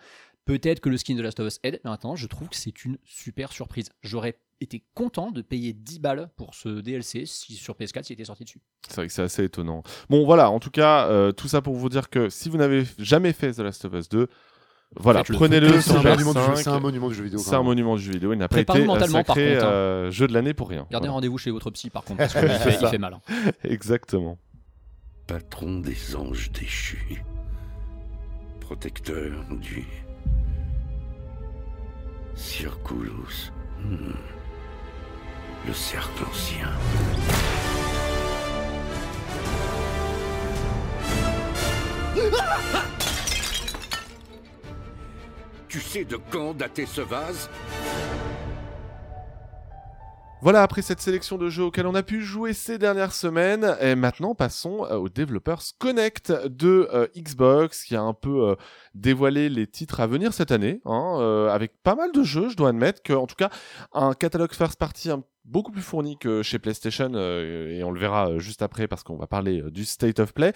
Peut-être que le skin de Last of Us aide, mais maintenant, je trouve que c'est une super surprise. J'aurais été content de payer 10 balles pour ce DLC si sur PS4 s'il était sorti dessus. C'est vrai que c'est assez étonnant. Bon, voilà, en tout cas, euh, tout ça pour vous dire que si vous n'avez jamais fait The Last of Us 2, voilà, prenez-le C'est un, monument du jeu, PS5. c'est un monument du jeu vidéo. C'est un monument du jeu vidéo. Il n'a pas été mentalement, par sacré contre, hein. euh, jeu de l'année pour rien. Gardez Voilà. rendez-vous chez votre psy par contre, <laughs> parce qu'il fait, il fait mal. hein. <laughs> Exactement. patron des anges déchus, protecteur du Circulus, Hmm. le cercle ancien. Tu sais de quand dater ce vase? Voilà, après cette sélection de jeux auxquels on a pu jouer ces dernières semaines, et maintenant passons euh, aux Developers Connect de euh, Xbox, qui a un peu euh, dévoilé les titres à venir cette année, hein, avec pas mal de jeux, je dois admettre que, en tout cas, un catalogue first party beaucoup plus fourni que chez PlayStation, et on le verra juste après parce qu'on va parler du State of Play.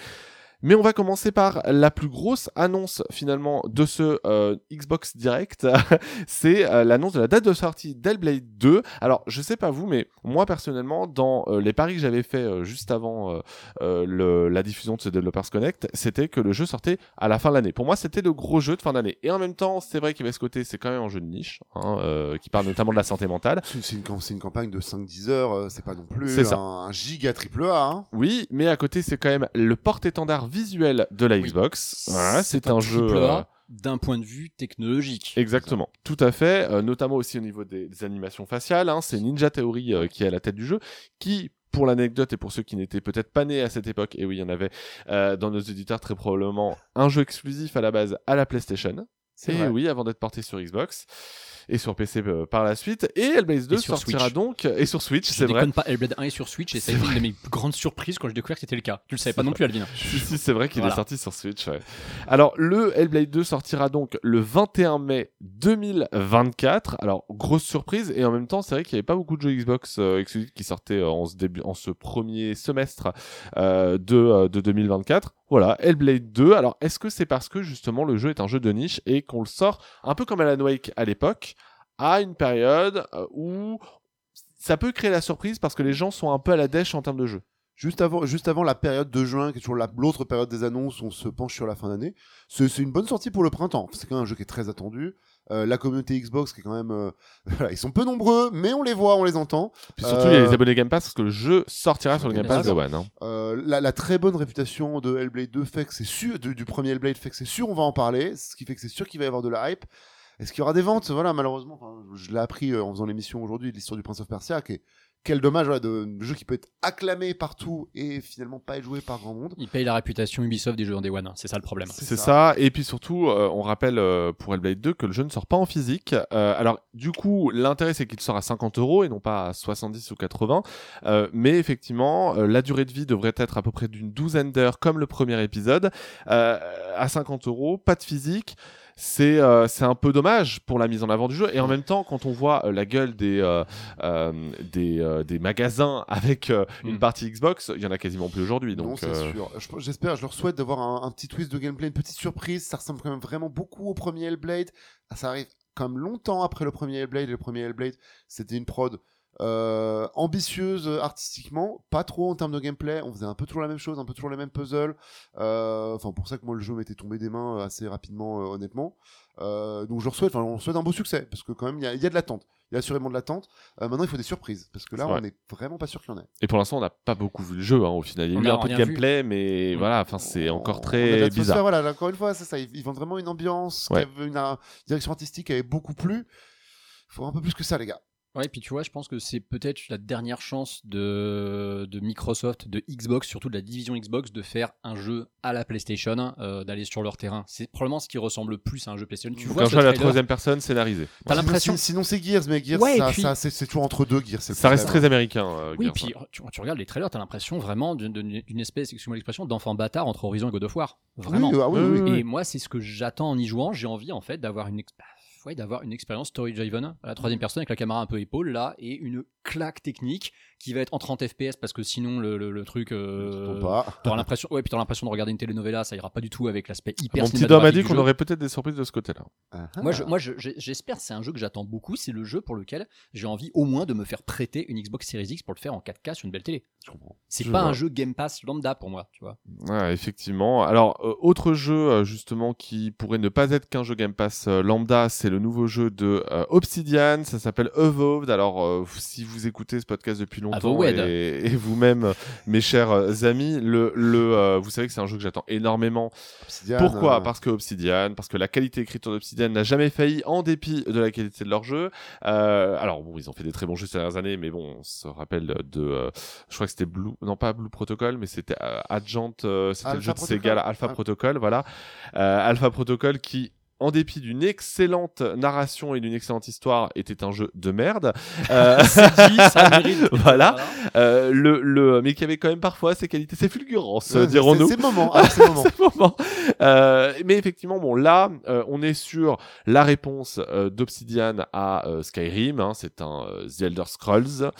Mais on va commencer par la plus grosse annonce finalement de ce euh, Xbox Direct. <laughs> c'est euh, l'annonce de la date de sortie d'Hellblade 2. Alors, je sais pas vous, mais moi personnellement, dans euh, les paris que j'avais fait euh, juste avant euh, euh, le- la diffusion de ce Developers Connect, c'était que le jeu sortait à la fin de l'année. Pour moi, c'était le gros jeu de fin d'année. Et en même temps, c'est vrai qu'il y avait ce côté, c'est quand même un jeu de niche, hein, euh, qui parle notamment de la santé mentale. C'est une, une campagne de 5-10 heures, c'est pas non plus ça. un, un giga triple A. Hein. Oui, mais à côté, c'est quand même le porte-étendard visuel de la Oui. Xbox. Voilà, c'est un, jeu. euh, d'un point de vue technologique. Exactement, tout à fait, euh, notamment aussi au niveau des, des animations faciales. hein. c'est Ninja Theory euh, qui est à la tête du jeu, qui, pour l'anecdote et pour ceux qui n'étaient peut-être pas nés à cette époque, et oui, il y en avait euh, dans nos éditeurs très probablement un jeu exclusif à la base à la PlayStation. C'est Et vrai. oui, avant d'être porté sur Xbox et sur PC euh, par la suite. Et Hellblade 2 Et sur sortira Switch. donc et sur Switch, c'est vrai. pas, Hellblade 1 est sur Switch et ça a été une de mes grandes surprises quand j'ai découvert que c'était le cas. Tu le savais pas non plus, Alvin. <laughs> Si, si, c'est vrai qu'il Voilà. est sorti sur Switch. ouais. Alors, le Hellblade 2 sortira donc le 21 mai 2024. Alors, grosse surprise. Et en même temps, c'est vrai qu'il n'y avait pas beaucoup de jeux Xbox euh, exclusifs qui sortaient euh, en, ce début, en ce premier semestre euh, de, de 2024. Voilà, Hellblade 2. Alors, est-ce que c'est parce que justement le jeu est un jeu de niche et qu'on le sort un peu comme Alan Wake à l'époque, à une période euh, où ça peut créer la surprise parce que les gens sont un peu à la dèche en termes de jeu? Juste avant, la période de juin, qui est toujours la- l'autre période des annonces, on se penche sur la fin d'année. C'est une bonne sortie pour le printemps. C'est quand même un jeu qui est très attendu. Euh, la communauté Xbox qui est quand même, euh, <laughs> voilà, ils sont peu nombreux, mais on les voit, on les entend. Puis surtout, il y a Euh, les abonnés Game Pass parce que le jeu sortira sur le Game Pass de. One. hein. Euh, la, la très bonne réputation de Hellblade 2 fait que c'est sûr, du, du premier Hellblade fait que c'est sûr, on va en parler, ce qui fait que c'est sûr qu'il va y avoir de la hype. Est-ce qu'il y aura des ventes? Voilà, malheureusement, je l'ai appris euh, en faisant l'émission aujourd'hui de l'histoire du Prince of Persia, qui est quel dommage voilà, de, de jeu qui peut être acclamé partout et finalement pas être joué par grand monde. Il paye la réputation Ubisoft des jeux en Day One, hein. c'est ça le problème. C'est ça. ça. Et puis surtout, euh, on rappelle euh, pour Hellblade 2 que le jeu ne sort pas en physique. Euh, alors, du coup, l'intérêt c'est qu'il sort à 50 euros et non pas à 70 ou 80. Euh, mais effectivement, euh, la durée de vie devrait être à peu près d'une douzaine d'heures, comme le premier épisode. Euh, à 50 euros, pas de physique. C'est euh, c'est un peu dommage pour la mise en avant du jeu. Et en même temps, quand on voit euh, la gueule des, euh, euh, des, euh, des magasins avec euh, une Mm. partie Xbox, il y en a quasiment plus aujourd'hui. non, Donc, c'est euh, sûr. Je- J'espère, je leur souhaite d'avoir un, un petit twist de gameplay, une petite surprise. Ça ressemble quand même vraiment beaucoup au premier Hellblade. Ça arrive quand même longtemps après le premier Hellblade. Et le premier Hellblade, c'était une prod euh, ambitieuse euh, artistiquement, pas trop en termes de gameplay. On faisait un peu toujours la même chose, un peu toujours les mêmes puzzles. Euh, Enfin, pour ça que moi, le jeu m'était tombé des mains assez rapidement, euh, honnêtement. Euh, donc, je leur souhaite, enfin, on souhaite un beau succès parce que quand même, il y, a- il y a de l'attente. Il y a assurément de l'attente. Euh, maintenant, il faut des surprises parce que là, on est vraiment pas sûr qu'il y en ait. Et pour l'instant, on n'a pas beaucoup vu le jeu hein, au final. Il y a On eu un peu de vu. gameplay, mais voilà, enfin, c'est On- encore on très l'atmosphère, bizarre. Voilà, là, encore une fois, c'est ça. Ils, ils vendent vraiment une ambiance, Ouais. qui avait une, direction artistique qui avait beaucoup plu. Il faut un peu plus que ça, les gars. Ouais, puis tu vois, je pense que c'est peut-être la dernière chance de, de Microsoft, de Xbox, surtout de la division Xbox, de faire un jeu à la PlayStation, euh, d'aller sur leur terrain. C'est probablement ce qui ressemble le plus à un jeu PlayStation. Tu Donc vois un jeu à la troisième personne scénarisé. T'as Sinon, l'impression. Sinon, c'est Gears, mais Gears, Ouais, et ça, puis- ça, c'est c'est toujours entre deux Gears. Ça reste très américain. euh, Oui, Gears, puis hein. tu, tu regardes les trailers, t'as l'impression vraiment d'une- espèce, excuse-moi l'expression, d'enfant bâtard entre Horizon et God of War. Vraiment. Oui, ah oui, oui, oui. Et moi, c'est ce que j'attends en y jouant. J'ai envie, en fait, d'avoir une, ex- bah, ouais, d'avoir une expérience story-driven à la troisième personne avec la caméra un peu épaule, là, et une claque technique qui va être en 30 FPS parce que sinon, le, le- le truc. Euh. <laughs> T'auras l'impression, ouais, puis t'auras l'impression de regarder une telenovela, ça ira pas du tout avec l'aspect hyper Mon petit Dom a dit qu'on aurait peut-être des surprises de ce côté-là. Ah, Moi, ah. je- moi je- j'ai- j'espère, c'est un jeu que j'attends beaucoup, c'est le jeu pour lequel j'ai envie au moins de me faire prêter une Xbox Series X pour le faire en 4K sur une belle télé. Je comprends. C'est Je pas vois. un jeu Game Pass lambda pour moi, tu vois. Ouais, effectivement. Alors, euh, autre jeu euh, justement qui pourrait ne pas être qu'un jeu Game Pass euh, lambda, c'est le nouveau jeu de euh, Obsidian. Ça s'appelle Evolved. Alors, euh, si vous écoutez ce podcast depuis longtemps et, et vous-même, mes chers euh, amis, le, le, euh, vous savez que c'est un jeu que j'attends énormément. Obsidian, Pourquoi? euh, Parce que Obsidian, parce que la qualité d'écriture d'Obsidian n'a jamais failli en dépit de la qualité de leur jeu. Euh, alors bon, ils ont fait des très bons jeux ces dernières années, mais bon, on se rappelle de, euh, je crois que c'était Blue, non pas Blue Protocol, mais c'était euh, Adjant, euh, c'était le jeu de. Sega, Alpha Ah. Protocol, voilà, Euh, Alpha Protocol qui en dépit d'une excellente narration et d'une excellente histoire, était un jeu de merde. <laughs> Euh, C'est dit, ça mérite. <laughs> Voilà. euh, le, le, mais qui avait quand même parfois ses qualités, ses fulgurances, euh, dirons-nous. C'est moment. ah, c'est le moment. <laughs> moment. Euh, mais effectivement, bon, là, euh, on est sur la réponse euh, d'Obsidian à euh, Skyrim. hein, c'est un euh, The Elder Scrolls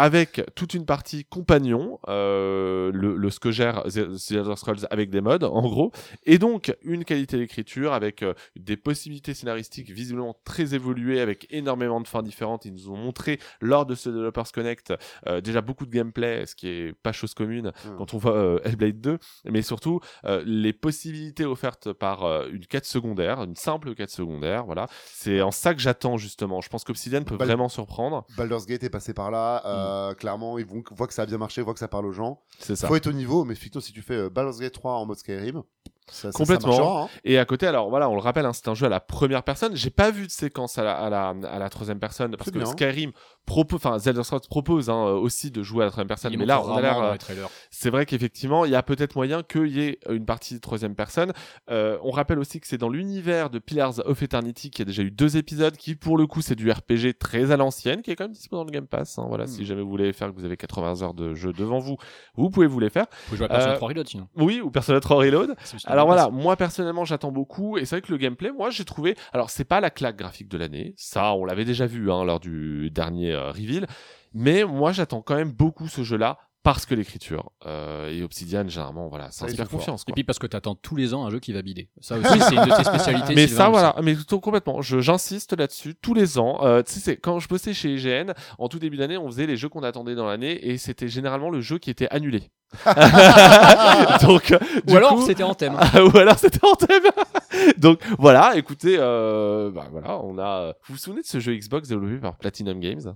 avec toute une partie compagnon, euh, le, le ce que gère The Elder Scrolls avec des modes, en gros, et donc une qualité d'écriture avec euh, des possibilités scénaristiques visiblement très évoluées, avec énormément de fins différentes. Ils nous ont montré lors de ce Developers Connect euh, déjà beaucoup de gameplay, ce qui est pas chose commune Hmm. quand on voit euh, Hellblade 2, mais surtout euh, les possibilités offertes par une quête secondaire, une simple quête secondaire, voilà. C'est en ça que j'attends justement. Je pense qu'Obsidian peut Bal- vraiment surprendre. Baldur's Gate est passé par là. Euh, Clairement, ils vont, voient que ça a bien marché, voient que ça parle aux gens. C'est ça. Faut être au niveau, mais effectivement, si tu fais euh, Baldur's Gate 3 en mode Skyrim, ça, Complètement. Ça marchera, hein. Et à côté, alors voilà, on le rappelle, hein, c'est un jeu à la première personne. J'ai pas vu de séquence à la, à la, à la troisième personne parce que bien. Skyrim propose, enfin Zelda Scrolls propose hein, aussi de jouer à la troisième personne. mais là, on a l'air, euh, c'est vrai qu'effectivement, il y a peut-être moyen qu'il y ait une partie troisième personne. Euh, on rappelle aussi que c'est dans l'univers de Pillars of Eternity qui a déjà eu deux épisodes, qui pour le coup c'est du RPG très à l'ancienne, qui est quand même disponible dans le Game Pass. hein. voilà, Hmm. si jamais vous voulez faire que vous avez 80 heures de jeu devant vous, vous pouvez vous les faire. Faut jouer à Persona Euh, 3 Reload sinon. Oui, ou Persona 3 Reload. Alors voilà, moi personnellement j'attends beaucoup et c'est vrai que le gameplay, moi j'ai trouvé, alors c'est pas la claque graphique de l'année, ça on l'avait déjà vu hein, lors du dernier euh, reveal, mais moi j'attends quand même beaucoup ce jeu-là parce que l'écriture euh, et Obsidian généralement voilà, ça inspire confiance. Et quoi. puis parce que t'attends tous les ans un jeu qui va bider. Ça aussi, c'est une de tes spécialités. Mais Sylvain, ça voilà, mais tout complètement. Je j'insiste là-dessus tous les ans. Euh, tu sais, quand je bossais chez IGN en tout début d'année, on faisait les jeux qu'on attendait dans l'année et c'était généralement le jeu qui était annulé. <laughs> <laughs> Donc, euh, <laughs> Ou alors c'était en thème. Ou alors c'était en thème. Donc voilà, écoutez, euh, bah, voilà, on a. Vous vous souvenez de ce jeu Xbox développé par Platinum Games?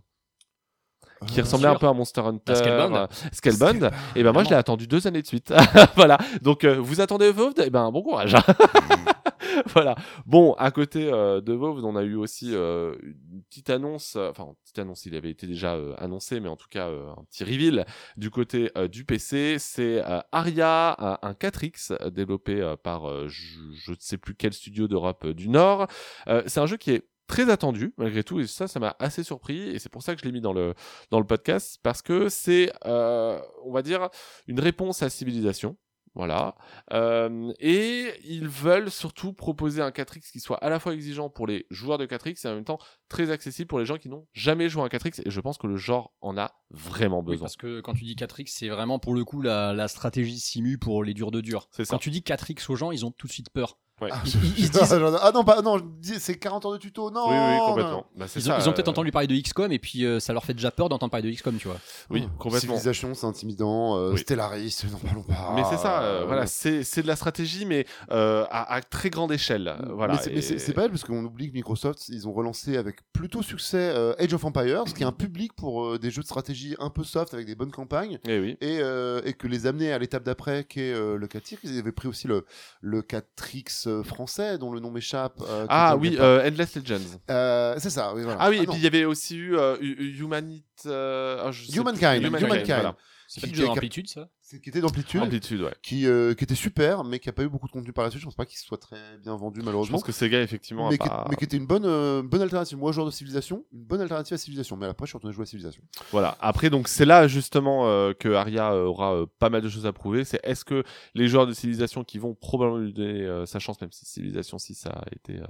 Qui Euh, ressemblait un peu à Monster Hunter, Scalebound. Scalebound. Et ben moi je l'ai attendu deux années de suite. <laughs> voilà. Donc euh, vous attendez Evolved Et ben bon courage. <laughs> voilà. Bon, à côté euh, de Evolved, on a eu aussi euh, une petite annonce. Enfin, une petite annonce, il avait été déjà euh, annoncé, mais en tout cas euh, un petit reveal du côté euh, du PC. C'est euh, Aria, un 4X euh, développé euh, par euh, je, je ne sais plus quel studio d'Europe euh, du Nord. Euh, c'est un jeu qui est très attendu malgré tout et ça ça m'a assez surpris et c'est pour ça que je l'ai mis dans le dans le podcast parce que c'est euh, on va dire une réponse à civilisation Voilà. Euh, et ils veulent surtout proposer un 4X qui soit à la fois exigeant pour les joueurs de 4X et en même temps très accessible pour les gens qui n'ont jamais joué à un 4X. Et je pense que le genre en a vraiment Oui, besoin. parce que quand tu dis 4X, c'est vraiment pour le coup la, la stratégie simu pour les durs de dur. C'est ça. Quand tu dis 4X aux gens, ils ont tout de suite peur. Ouais. Ah, Ils- ils- ils <laughs> se disent- ah non, pas, non, c'est 40 heures de tuto, non. oui, complètement. Bah, c'est Ils ont, ça, ils ont peut-être euh, entendu parler de XCOM et puis euh, ça leur fait déjà peur d'entendre parler de XCOM, tu vois. Oui, Oh, complètement. Civilisation, c'est intimidant. euh, Oui. Stellaris, n'en parlons pas. Mais c'est ça, voilà, c'est c'est de la stratégie, mais euh, à, à très grande échelle. Voilà. mais c'est- mais Et- c'est c'est pas elle, parce qu'on oublie que Microsoft, ils ont relancé avec plutôt succès euh, Age of Empires, qui est un public pour euh, des jeux de stratégie un peu soft avec des bonnes campagnes. Eh oui. Et, euh, et que les amener à l'étape d'après, qui est euh, le 4X. Ils avaient pris aussi le, le 4X euh, français, dont le nom m'échappe. euh, Ah oui, euh, Endless Legends. Euh, c'est ça, oui, voilà. Ah oui, et non. puis il y avait aussi eu euh, Hu- Hu- Humanite. euh, ah. Humankind, Humankind. voilà. C'est pas Qui- du jeu qui- d'amplitude, ça qui était d'amplitude, Amplitude, ouais. qui, euh, qui était super, mais qui a pas eu beaucoup de contenu par la suite. Je pense pas qu'il soit très bien vendu, Je malheureusement. pense que Sega, effectivement, mais, a qui, pas... mais qui était une bonne, euh, bonne alternative. Moi, joueur de civilisation, une bonne alternative à civilisation. Mais après, je suis retourné jouer à civilisation. Voilà. Après, donc, c'est là, justement, euh, que Aria euh, aura euh, pas mal de choses à prouver. C'est est-ce que les joueurs de Civilization qui vont probablement lui donner euh, sa chance, même si Civilization 6 a été euh,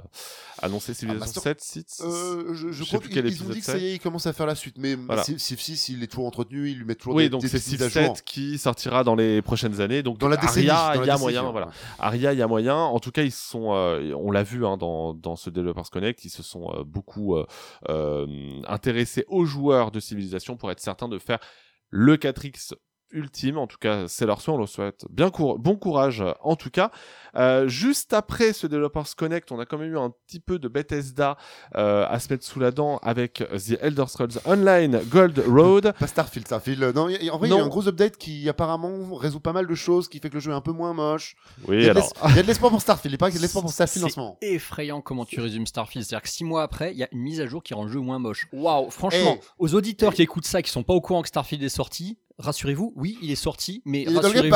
annoncé, Civilization Master- 7, 6 Euh, je, je Je sais crois plus qu'ils quel ils ont épisode dit que ça y est, ils commencent à faire la suite. Mais Voilà. Civ Civ 6, il est toujours entretenu, ils lui mettent toujours Oui, des, donc des c'est petites Civ mises à jour. 7 qui sortira dans les prochaines années. Donc Dans la décennie. Aria, il y a moyen, voilà. Aria, il y a moyen. En tout cas, ils sont, euh, on l'a vu hein, dans, dans ce Developers Connect, ils se sont euh, beaucoup euh, intéressés aux joueurs de civilisation pour être certains de faire le 4X ultime. En tout cas, c'est leur souhait. On leur souhaite bien cour- bon courage. euh, En tout cas, Euh, juste après ce Developers Connect, on a quand même eu un petit peu de Bethesda euh, à se mettre sous la dent avec The Elder Scrolls Online Gold Road. Pas Starfield, Starfield. Non, il y a- en vrai, il y a Non. un gros update qui apparemment résout pas mal de choses, qui fait que le jeu est un peu moins moche. Il Oui, y a de alors. l'es- il y a de l'espoir pour Starfield. Il paraît qu'il y a de l'espoir pour Starfield en C'est ce moment. effrayant comment tu résumes Starfield. C'est-à-dire que six mois après, il y a une mise à jour qui rend le jeu moins moche. Waouh, franchement, Eh. aux auditeurs qui écoutent ça, qui sont pas au courant que Starfield est sorti, rassurez-vous, oui, il est sorti, mais rassurez-vous.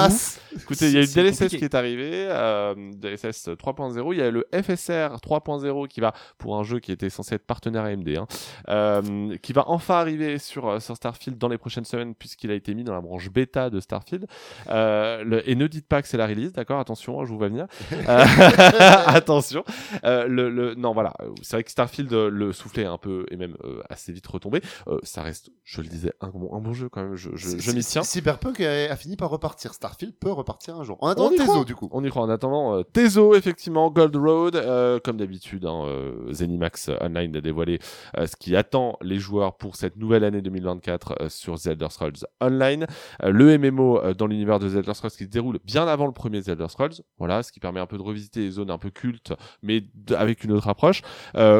Écoutez, il y a eu DLSS compliqué. qui est arrivé, euh, DLSS 3.0, il y a le FSR 3.0 qui va, pour un jeu qui était censé être partenaire AMD, hein, euh, qui va enfin arriver sur, euh, sur Starfield dans les prochaines semaines puisqu'il a été mis dans la branche bêta de Starfield. Euh, le- et ne dites pas que c'est la release, d'accord? Attention, hein, je vous vois venir. <laughs> Euh, <laughs> attention. Euh, le, le- non, voilà, c'est vrai que Starfield, le soufflet est un peu, et même euh, assez vite retombé. Euh, ça reste, je le disais, un bon, un bon jeu quand même, je, je, je m'y tiens. Cyberpunk a, a fini par repartir. Starfield peut repartir un jour. En attendant On y Tezo, croit. du coup. On y croit. En attendant, euh, Tezo, effectivement, Gold Road, euh, comme d'habitude, hein, euh, Zenimax Online a dévoilé euh, ce qui attend les joueurs pour cette nouvelle année 2024 euh, sur The Elder Scrolls Online. Le MMO dans l'univers de The Elder Scrolls qui se déroule bien avant le premier The Elder Scrolls. Voilà, ce qui permet un peu de revisiter les zones un peu cultes, mais avec une autre approche.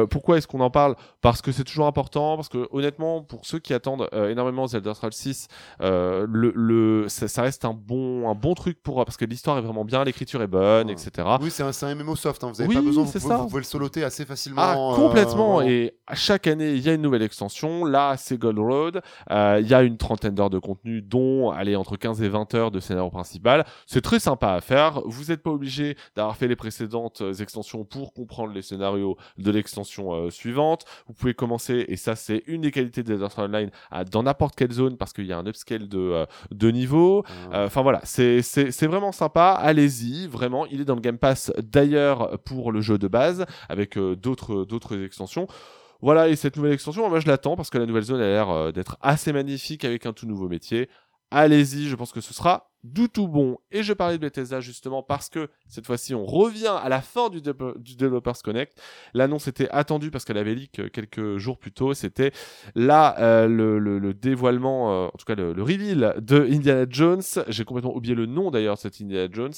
Pourquoi est-ce qu'on en parle? Parce que c'est toujours important, parce que honnêtement, pour ceux qui attendent énormément The Elder Scrolls 6, euh, le, le, ça, ça reste un bon, un bon truc pour parce que l'histoire est vraiment bien, l'écriture est bonne, Ouais. etc. Oui, c'est un, c'est un MMO soft. hein. Vous avez Oui, pas besoin. Vous pouvez, ça. vous pouvez le soloter assez facilement. Ah, euh, complètement. Et à chaque année, il y a une nouvelle extension. Là, c'est Gold Road. Euh, Il y a une trentaine d'heures de contenu, dont allez, entre 15 et 20 heures de scénario principal. C'est très sympa à faire. Vous n'êtes pas obligé d'avoir fait les précédentes euh, extensions pour comprendre les scénarios de l'extension euh, suivante. Vous pouvez commencer, et ça, c'est une des qualités des Online, à, dans n'importe quelle zone parce qu'il y a un upscale de, euh, de niveau. Euh, Enfin voilà, c'est vraiment sympa. Allez-y, vraiment. Il est dans le Game Pass d'ailleurs pour le jeu de base avec euh, d'autres d'autres extensions. Voilà, et cette nouvelle extension, moi je l'attends parce que la nouvelle zone a l'air d'être assez magnifique avec un tout nouveau métier. Allez-y, je pense que ce sera du tout bon. Et je parlais de Bethesda justement parce que cette fois-ci on revient à la fin du, Dev- du Developers Connect. L'annonce était attendue parce qu'elle avait leak euh, quelques jours plus tôt. C'était là euh, le, le- le dévoilement, euh, en tout cas le, le reveal de Indiana Jones. J'ai complètement oublié le nom d'ailleurs de cet Indiana Jones.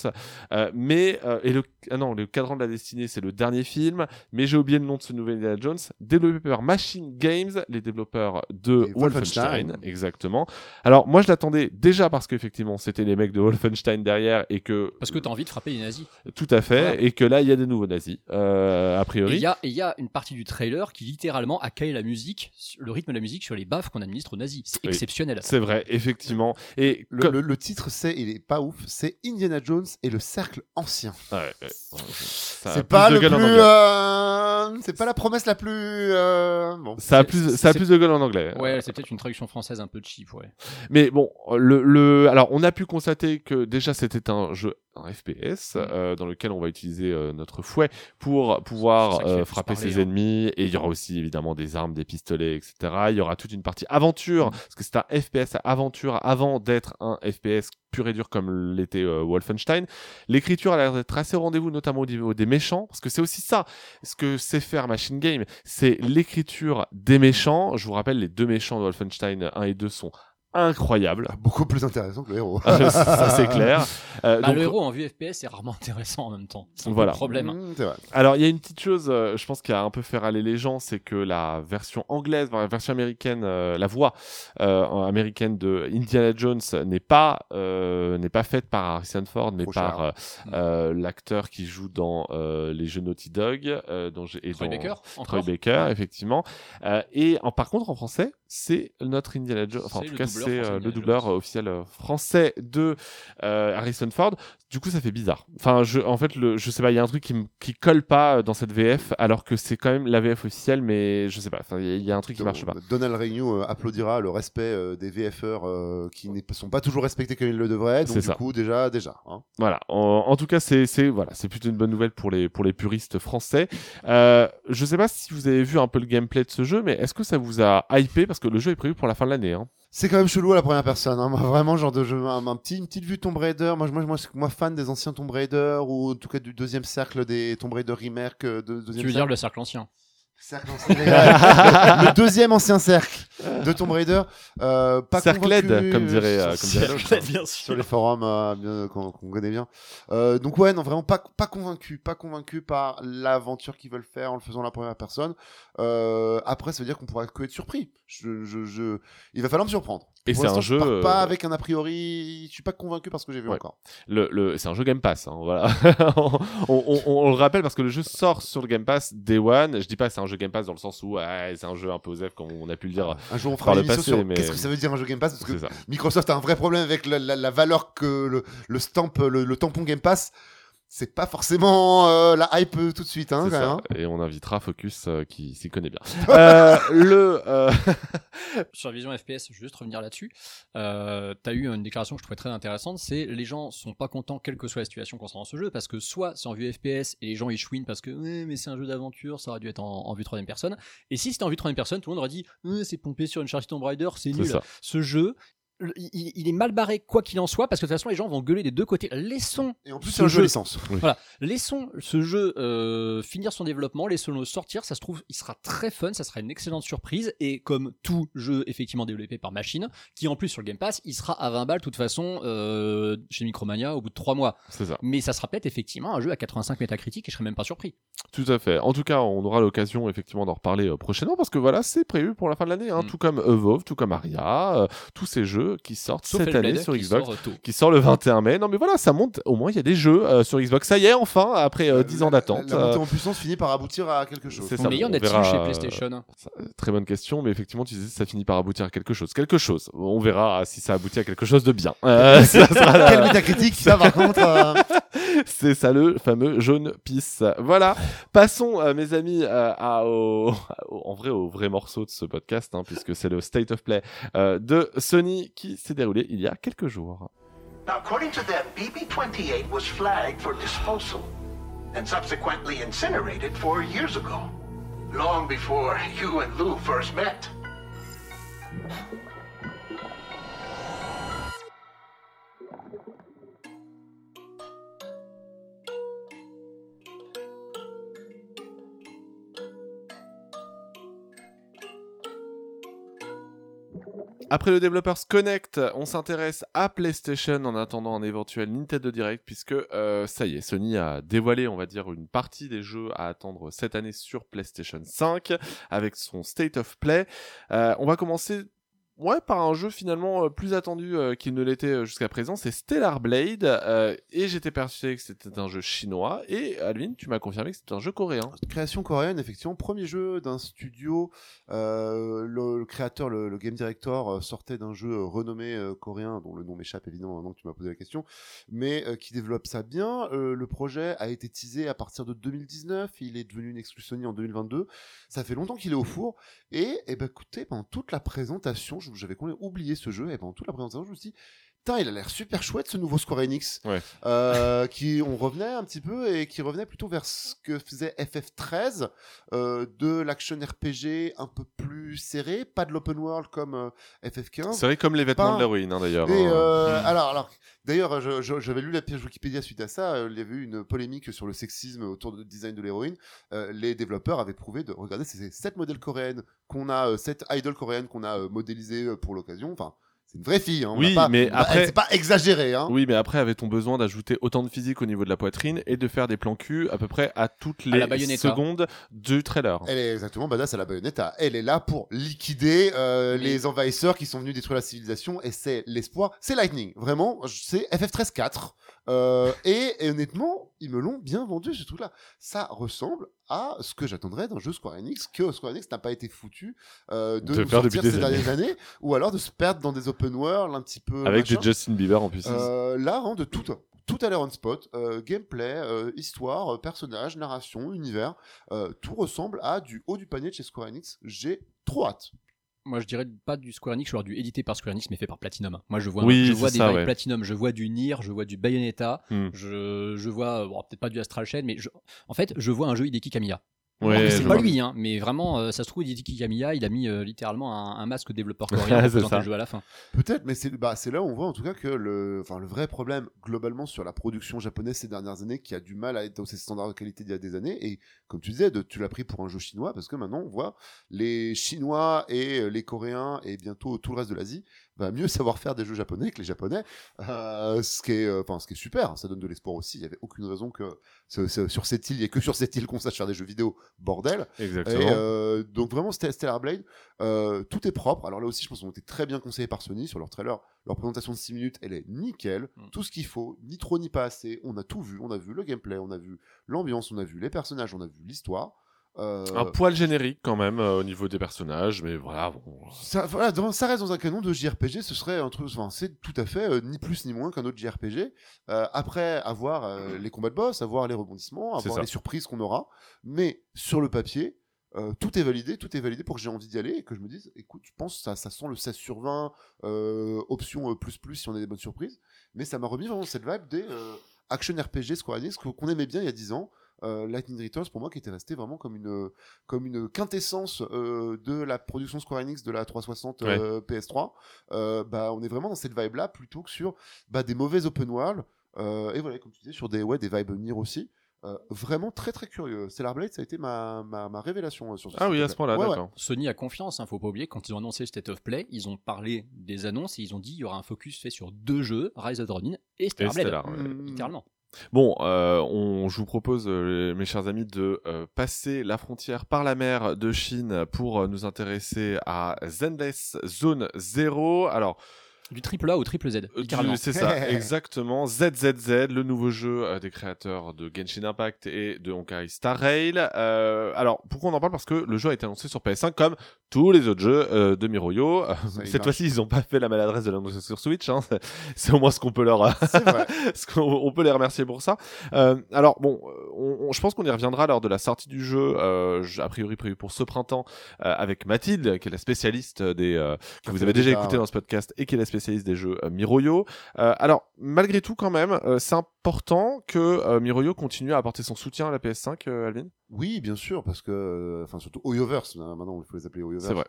Euh, mais et le ah non le cadran de la destinée c'est le dernier film. Mais j'ai oublié le nom de ce nouvel Indiana Jones développé par Machine Games, les développeurs de. Wolfenstein. Exactement. Alors moi je l'attendais déjà parce qu'effectivement c'était les mecs de Wolfenstein derrière et que Parce que t'as envie de frapper les nazis. tout à fait Voilà. et que là il y a des nouveaux nazis euh, a priori. il y a, et il y a une partie du trailer qui littéralement a calé la musique, le rythme de la musique sur les baffes qu'on administre aux nazis. C'est Oui. exceptionnel. C'est vrai, effectivement. Et Le, comme- le- le titre, c'est, il est pas ouf, c'est Indiana Jones et le cercle ancien. Ouais, ouais. C'est plus pas le plus, euh, c'est pas la promesse la plus, euh, bon. Ça a plus, ça a plus de gueule en anglais. Ouais, c'est peut-être une traduction française un peu cheap, ouais. Mais bon, le, le, alors on a pu constater constater que déjà c'était un jeu un FPS Mm. euh, dans lequel on va utiliser euh, notre fouet pour pouvoir euh, frapper parler, ses hein. ennemis et il y aura aussi évidemment des armes, des pistolets, etc. Il y aura toute une partie aventure Mm. parce que c'est un FPS à aventure avant d'être un FPS pur et dur comme l'était Wolfenstein. L'écriture a l'air d'être assez au rendez-vous, notamment au niveau des méchants, parce que c'est aussi ça, ce que sait faire Machine Game, c'est l'écriture des méchants. Je vous rappelle, les deux méchants de Wolfenstein 1 et 2 sont incroyables. Beaucoup plus intéressant que le héros. ça c'est clair. <laughs> Euh, Bah, donc, le héros en vue FPS c'est rarement intéressant en même temps. C'est un Voilà. problème. Mmh, vrai. Alors, il y a une petite chose, euh, je pense, qui a un peu fait râler les gens, c'est que la version anglaise, la version américaine, euh, la voix euh, américaine de Indiana Jones n'est pas euh, n'est pas faite par Harrison Ford, mais Trop par euh, euh, l'acteur qui joue dans euh, les jeux Naughty Dog, euh, dont j'ai et Troy dans- Baker Troy encore Baker, effectivement. Euh, et en, par contre, en français, c'est notre Indiana Jones. Enfin, en tout cas, c'est euh, le doubleur officiel euh, français de euh, Harrison Ford. Du coup, ça fait bizarre. Enfin, je, en fait, le, je sais pas, il y a un truc qui, me- qui colle pas euh, dans cette VF, alors que c'est quand même la VF officielle, mais je sais pas. Il y a- il y, a un truc qui marche pas. Donald Reignou euh, applaudira le respect euh, des VFR euh, qui ne sont pas toujours respectés comme ils le devraient. Donc C'est du ça. coup, déjà, déjà. hein. Voilà. En, en tout cas, c'est voilà, c'est plutôt une bonne nouvelle pour les pour les puristes français. Euh, je sais pas si vous avez vu un peu le gameplay de ce jeu, mais est-ce que ça vous a hypé? Parce que le jeu est prévu pour la fin de l'année. Hein. C'est quand même chelou à la première personne. Hein. Moi, vraiment, genre de jeu, un, un petit, une petite vue Tomb Raider. Moi, je- moi, moi, je- moi, fan des anciens Tomb Raider ou en tout cas du deuxième cercle des Tomb Raider remake. euh, De, deuxième Tu veux dire le cercle ancien? Cercle ancien, le, le deuxième ancien cercle de Tomb Raider. Euh, pas Cercled, convaincu, comme dirait, euh, euh, comme dirait l'autre. bien sur les forums euh, bien- qu'on qu'on connaît bien. Euh, donc ouais, non, vraiment pas, pas convaincu, pas convaincu par l'aventure qu'ils veulent faire en le faisant la première personne. Euh, après, ça veut dire qu'on pourra que être surpris. Je, je, je... Il va falloir me surprendre. Et c'est un l'instant, je jeu, pars euh, pas avec un a priori. Je suis pas convaincu par ce que j'ai vu Ouais. encore. Le, le, c'est un jeu Game Pass, hein, voilà. <laughs> on, on, on- on le rappelle parce que le jeu sort sur le Game Pass Day One. Je dis pas c'est un jeu Game Pass dans le sens où c'est un jeu un peu osef comme on a pu le dire. Un jour, on fera une passé, sur mais- qu'est-ce que ça veut dire un jeu Game Pass parce que. Microsoft a un vrai problème avec la, la- la valeur que le, le stamp, le, le tampon Game Pass. C'est pas forcément euh, la hype euh, tout de suite, hein, C'est quand ça. même, hein. Et on invitera Focus euh, qui s'y connaît bien. <laughs> Euh, le euh, <laughs> Sur Vision FPS, je vais juste revenir là-dessus. Euh, T'as eu une déclaration que je trouvais très intéressante, c'est les gens sont pas contents quelle que soit la situation concernant ce jeu, parce que soit c'est en vue FPS et les gens ils chouinent parce que ouais, mais c'est un jeu d'aventure, ça aurait dû être en, en vue troisième personne. Et si c'était en vue troisième personne, tout le monde aurait dit c'est pompé sur une charge Tomb Raider, c'est nul. ça. Ce jeu, il, il est mal barré quoi qu'il en soit, parce que de toute façon les gens vont gueuler des deux côtés. Laissons Et en plus, Ce c'est un jeu voilà, laissons ce jeu euh, finir son développement, laissons-le sortir. Ça se trouve, il sera très fun, ça sera une excellente surprise. Et comme tout jeu effectivement développé par machine, qui en plus sur le Game Pass, il sera à 20 balles de toute façon euh, chez Micromania au bout de 3 mois. C'est ça. Mais ça sera peut-être effectivement un jeu à 85 métacritiques et je serais même pas surpris. Tout à fait. En tout cas, on aura l'occasion effectivement d'en reparler euh, prochainement parce que voilà, c'est prévu pour la fin de l'année. Hein, Mm. Tout comme Evolve, tout comme Aria, euh, tous ces jeux qui sortent Sauf cette Hellblade, année sur qui Xbox. sort, euh, tôt. Qui sort le 21 mai. Non mais voilà, ça monte. Au moins, il y a des jeux euh, sur Xbox. Ça y est, enfin, après euh, 10 ans d'attente. La, la montée euh, en puissance finit par aboutir à quelque chose. C'est ça. Mais y en a-t-il verra, chez PlayStation Ça, euh, Très bonne question, mais effectivement, tu disais ça finit par aboutir à quelque chose. Quelque chose. On verra si ça aboutit à quelque chose de bien. Euh, <laughs> ça sera la- Quel métacritique Ça, par contre. <laughs> C'est ça le fameux jaune pisse. Voilà. Passons, euh, mes amis, euh, <laughs> au- en vrai, au vrai morceau de ce podcast, hein, puisque c'est le State of Play euh, de Sony qui s'est déroulé il y a quelques jours. Now, according to them, BB-28 was flagged for disposal and subsequently incinerated four years ago, long before you and Lou first met. Après le Developers Connect, on s'intéresse à PlayStation en attendant un éventuel Nintendo Direct, puisque euh, ça y est, Sony a dévoilé, on va dire, une partie des jeux à attendre cette année sur PlayStation 5 avec son State of Play. Euh, on va commencer. Ouais, par un jeu finalement euh, plus attendu euh, qu'il ne l'était euh, jusqu'à présent, c'est Stellar Blade, et j'étais persuadé que c'était un jeu chinois, et Alvin, tu m'as confirmé que c'était un jeu coréen. Création coréenne, effectivement, premier jeu d'un studio. le, créateur, le, game director, sortait d'un jeu renommé coréen, dont le nom m'échappe évidemment maintenant que tu m'as posé la question, mais qui développe ça bien. Le projet a été teasé à partir de 2019, il est devenu une exclu Sony en 2022. Ça fait longtemps qu'il est au four, et, eh ben, écoutez, pendant toute la présentation, j'avais complètement oublié ce jeu, et pendant toute la présentation, je me suis il a l'air super chouette ce nouveau Square Enix. Ouais. Euh, qui on revenait un petit peu et qui revenait plutôt vers ce que faisait FF13 euh, de l'action RPG un peu plus serré, pas de l'open world comme euh, FF15. C'est vrai comme les vêtements Pas- de l'héroïne, hein, d'ailleurs. Et hein. euh, alors, alors, d'ailleurs, j'avais lu la page Wikipédia suite à ça. euh, il y avait eu une polémique sur le sexisme autour du design de l'héroïne. Euh, les développeurs avaient prouvé de regarder ces sept modèles coréennes qu'on a, euh, sept idoles coréennes qu'on a euh, modélisées euh, pour l'occasion. Enfin, c'est une vraie fille. Hein, Oui, pas- mais après- c'est pas exagéré. Hein. Oui, mais après, avait-on besoin d'ajouter autant de physique au niveau de la poitrine et de faire des plans cul à peu près à toutes les Bayonetta. secondes du trailer? Elle est exactement badass à la baïonnette. Elle est là pour liquider euh, les envahisseurs qui sont venus détruire la civilisation et c'est l'espoir. C'est Lightning, vraiment. C'est FF13 4. Euh, et, et honnêtement, ils me l'ont bien vendu ce truc-là. Ça ressemble à ce que j'attendrais d'un jeu Square Enix, que Square Enix n'a pas été foutu euh, de, De nous faire sortir ces dernières années, ou alors de se perdre dans des open world un petit peu. avec machin. Justin Bieber en puissance. Euh, là, hein, de tout, tout a l'air on spot. Euh, gameplay, euh, histoire, euh, personnage, narration, univers, tout ressemble à du haut du panier de chez Square Enix. J'ai trop hâte. Moi, je dirais pas du Square Enix, genre du édité par Square Enix, mais fait par Platinum. Moi, je vois, Oui, je vois des ça, ouais. Platinum, je vois du Nier, je vois du Bayonetta, Hmm. je, je vois, bon, peut-être pas du Astral Chain, mais je- en fait, je vois un jeu Hideki Kamiya. Ouais, c'est pas vois. lui, hein, mais vraiment, euh, ça se trouve, Hideki Kamiya, il a mis euh, littéralement un, un masque développeur <laughs> coréen pour ça. le jeu à la fin. Peut-être, mais c'est bah, c'est là où on voit en tout cas que le, enfin, le vrai problème globalement sur la production japonaise ces dernières années qui a du mal à être dans ses standards de qualité d'il y a des années. Et comme tu disais, de, tu l'as pris pour un jeu chinois parce que maintenant on voit les Chinois et euh, les Coréens et bientôt tout le reste de l'Asie va mieux savoir faire des jeux japonais que les Japonais. Euh, ce, qui est, euh, enfin, ce qui est super, ça donne de l'espoir aussi. Il n'y avait aucune raison que ce- ce- sur cette île, il n'y ait que sur cette île qu'on sache faire des jeux vidéo, bordel. Exactement. Et euh, donc vraiment Stellar Stellar Blade, euh, tout est propre. Alors là aussi, je pense qu'on été très bien conseillés par Sony sur leur trailer. Leur présentation de 6 minutes, elle est nickel. Mm. Tout ce qu'il faut, ni trop ni pas assez. On a tout vu. On a vu le gameplay, on a vu l'ambiance, on a vu les personnages, on a vu l'histoire. Euh, Un poil générique quand même euh, au niveau des personnages, mais voilà. Bon. ça, voilà, dans- ça reste dans un canon de JRPG, ce serait un truc, enfin, c'est tout à fait euh, ni plus ni moins qu'un autre JRPG. Euh, après avoir euh, les combats de boss, avoir les rebondissements, avoir les surprises qu'on aura, mais sur le papier, euh, tout est validé, tout est validé pour que j'ai envie d'y aller et que je me dise, écoute, je pense que ça, ça sent le 16 sur 20, euh, option euh, plus plus si on a des bonnes surprises, mais ça m'a remis vraiment cette vibe des euh, action RPG Square Enix qu'on aimait bien il y a 10 ans. Euh, Lightning Returns pour moi qui était resté vraiment comme une comme une quintessence euh, de la production Square Enix de la 360 euh, PS3 euh, bah on est vraiment dans cette vibe là plutôt que sur bah, des mauvais open world euh, et voilà comme tu disais sur des ouais des vibes Nier aussi Euh, vraiment très très curieux Stellar Blade ça a été ma, ma, ma révélation euh, sur ce Ah oui, à ce point-là, Ouais, ouais. d'accord. Sony a confiance, hein, faut pas oublier, quand ils ont annoncé le State of Play, ils ont parlé des annonces et ils ont dit il y aura un focus fait sur deux jeux, Rise of the Ronin et Et Stellar Blade. Stellar, ouais. Mm. Littéralement. Bon, euh, on, je vous propose, euh, mes chers amis, de euh, passer la frontière par la mer de Chine pour nous intéresser à Zenless Zone 0. Alors, Du triple A au triple Z, Euh, C'est ça, <laughs> exactement. ZZZ, le nouveau jeu euh, des créateurs de Genshin Impact et de Honkai Star Rail. Euh, alors, pourquoi on en parle? Parce que le jeu a été annoncé sur PS5 comme tous les autres jeux euh, de Miroyo. Euh, Cette fois-ci, ils n'ont pas fait la maladresse de l'annoncer sur Switch. hein. <laughs> C'est- au moins ce qu'on peut leur, vrai <laughs> ce qu'on- on peut les remercier pour ça. Euh, alors bon, on- on- je pense qu'on y reviendra lors de la sortie du jeu, euh, je- a priori prévu pour ce printemps, euh, avec Mathilde, qui est la spécialiste des euh, que vous avez déjà écouté dans ce podcast et qui est la spécialiste des jeux euh, Miroyo. Euh, alors malgré tout, quand même, euh, c'est important que Miroyo continue à apporter son soutien à la PS5, euh, Alvin? Oui, bien sûr, parce que, enfin, surtout Oyoverse, maintenant il faut les appeler Oyoverse, C'est vrai.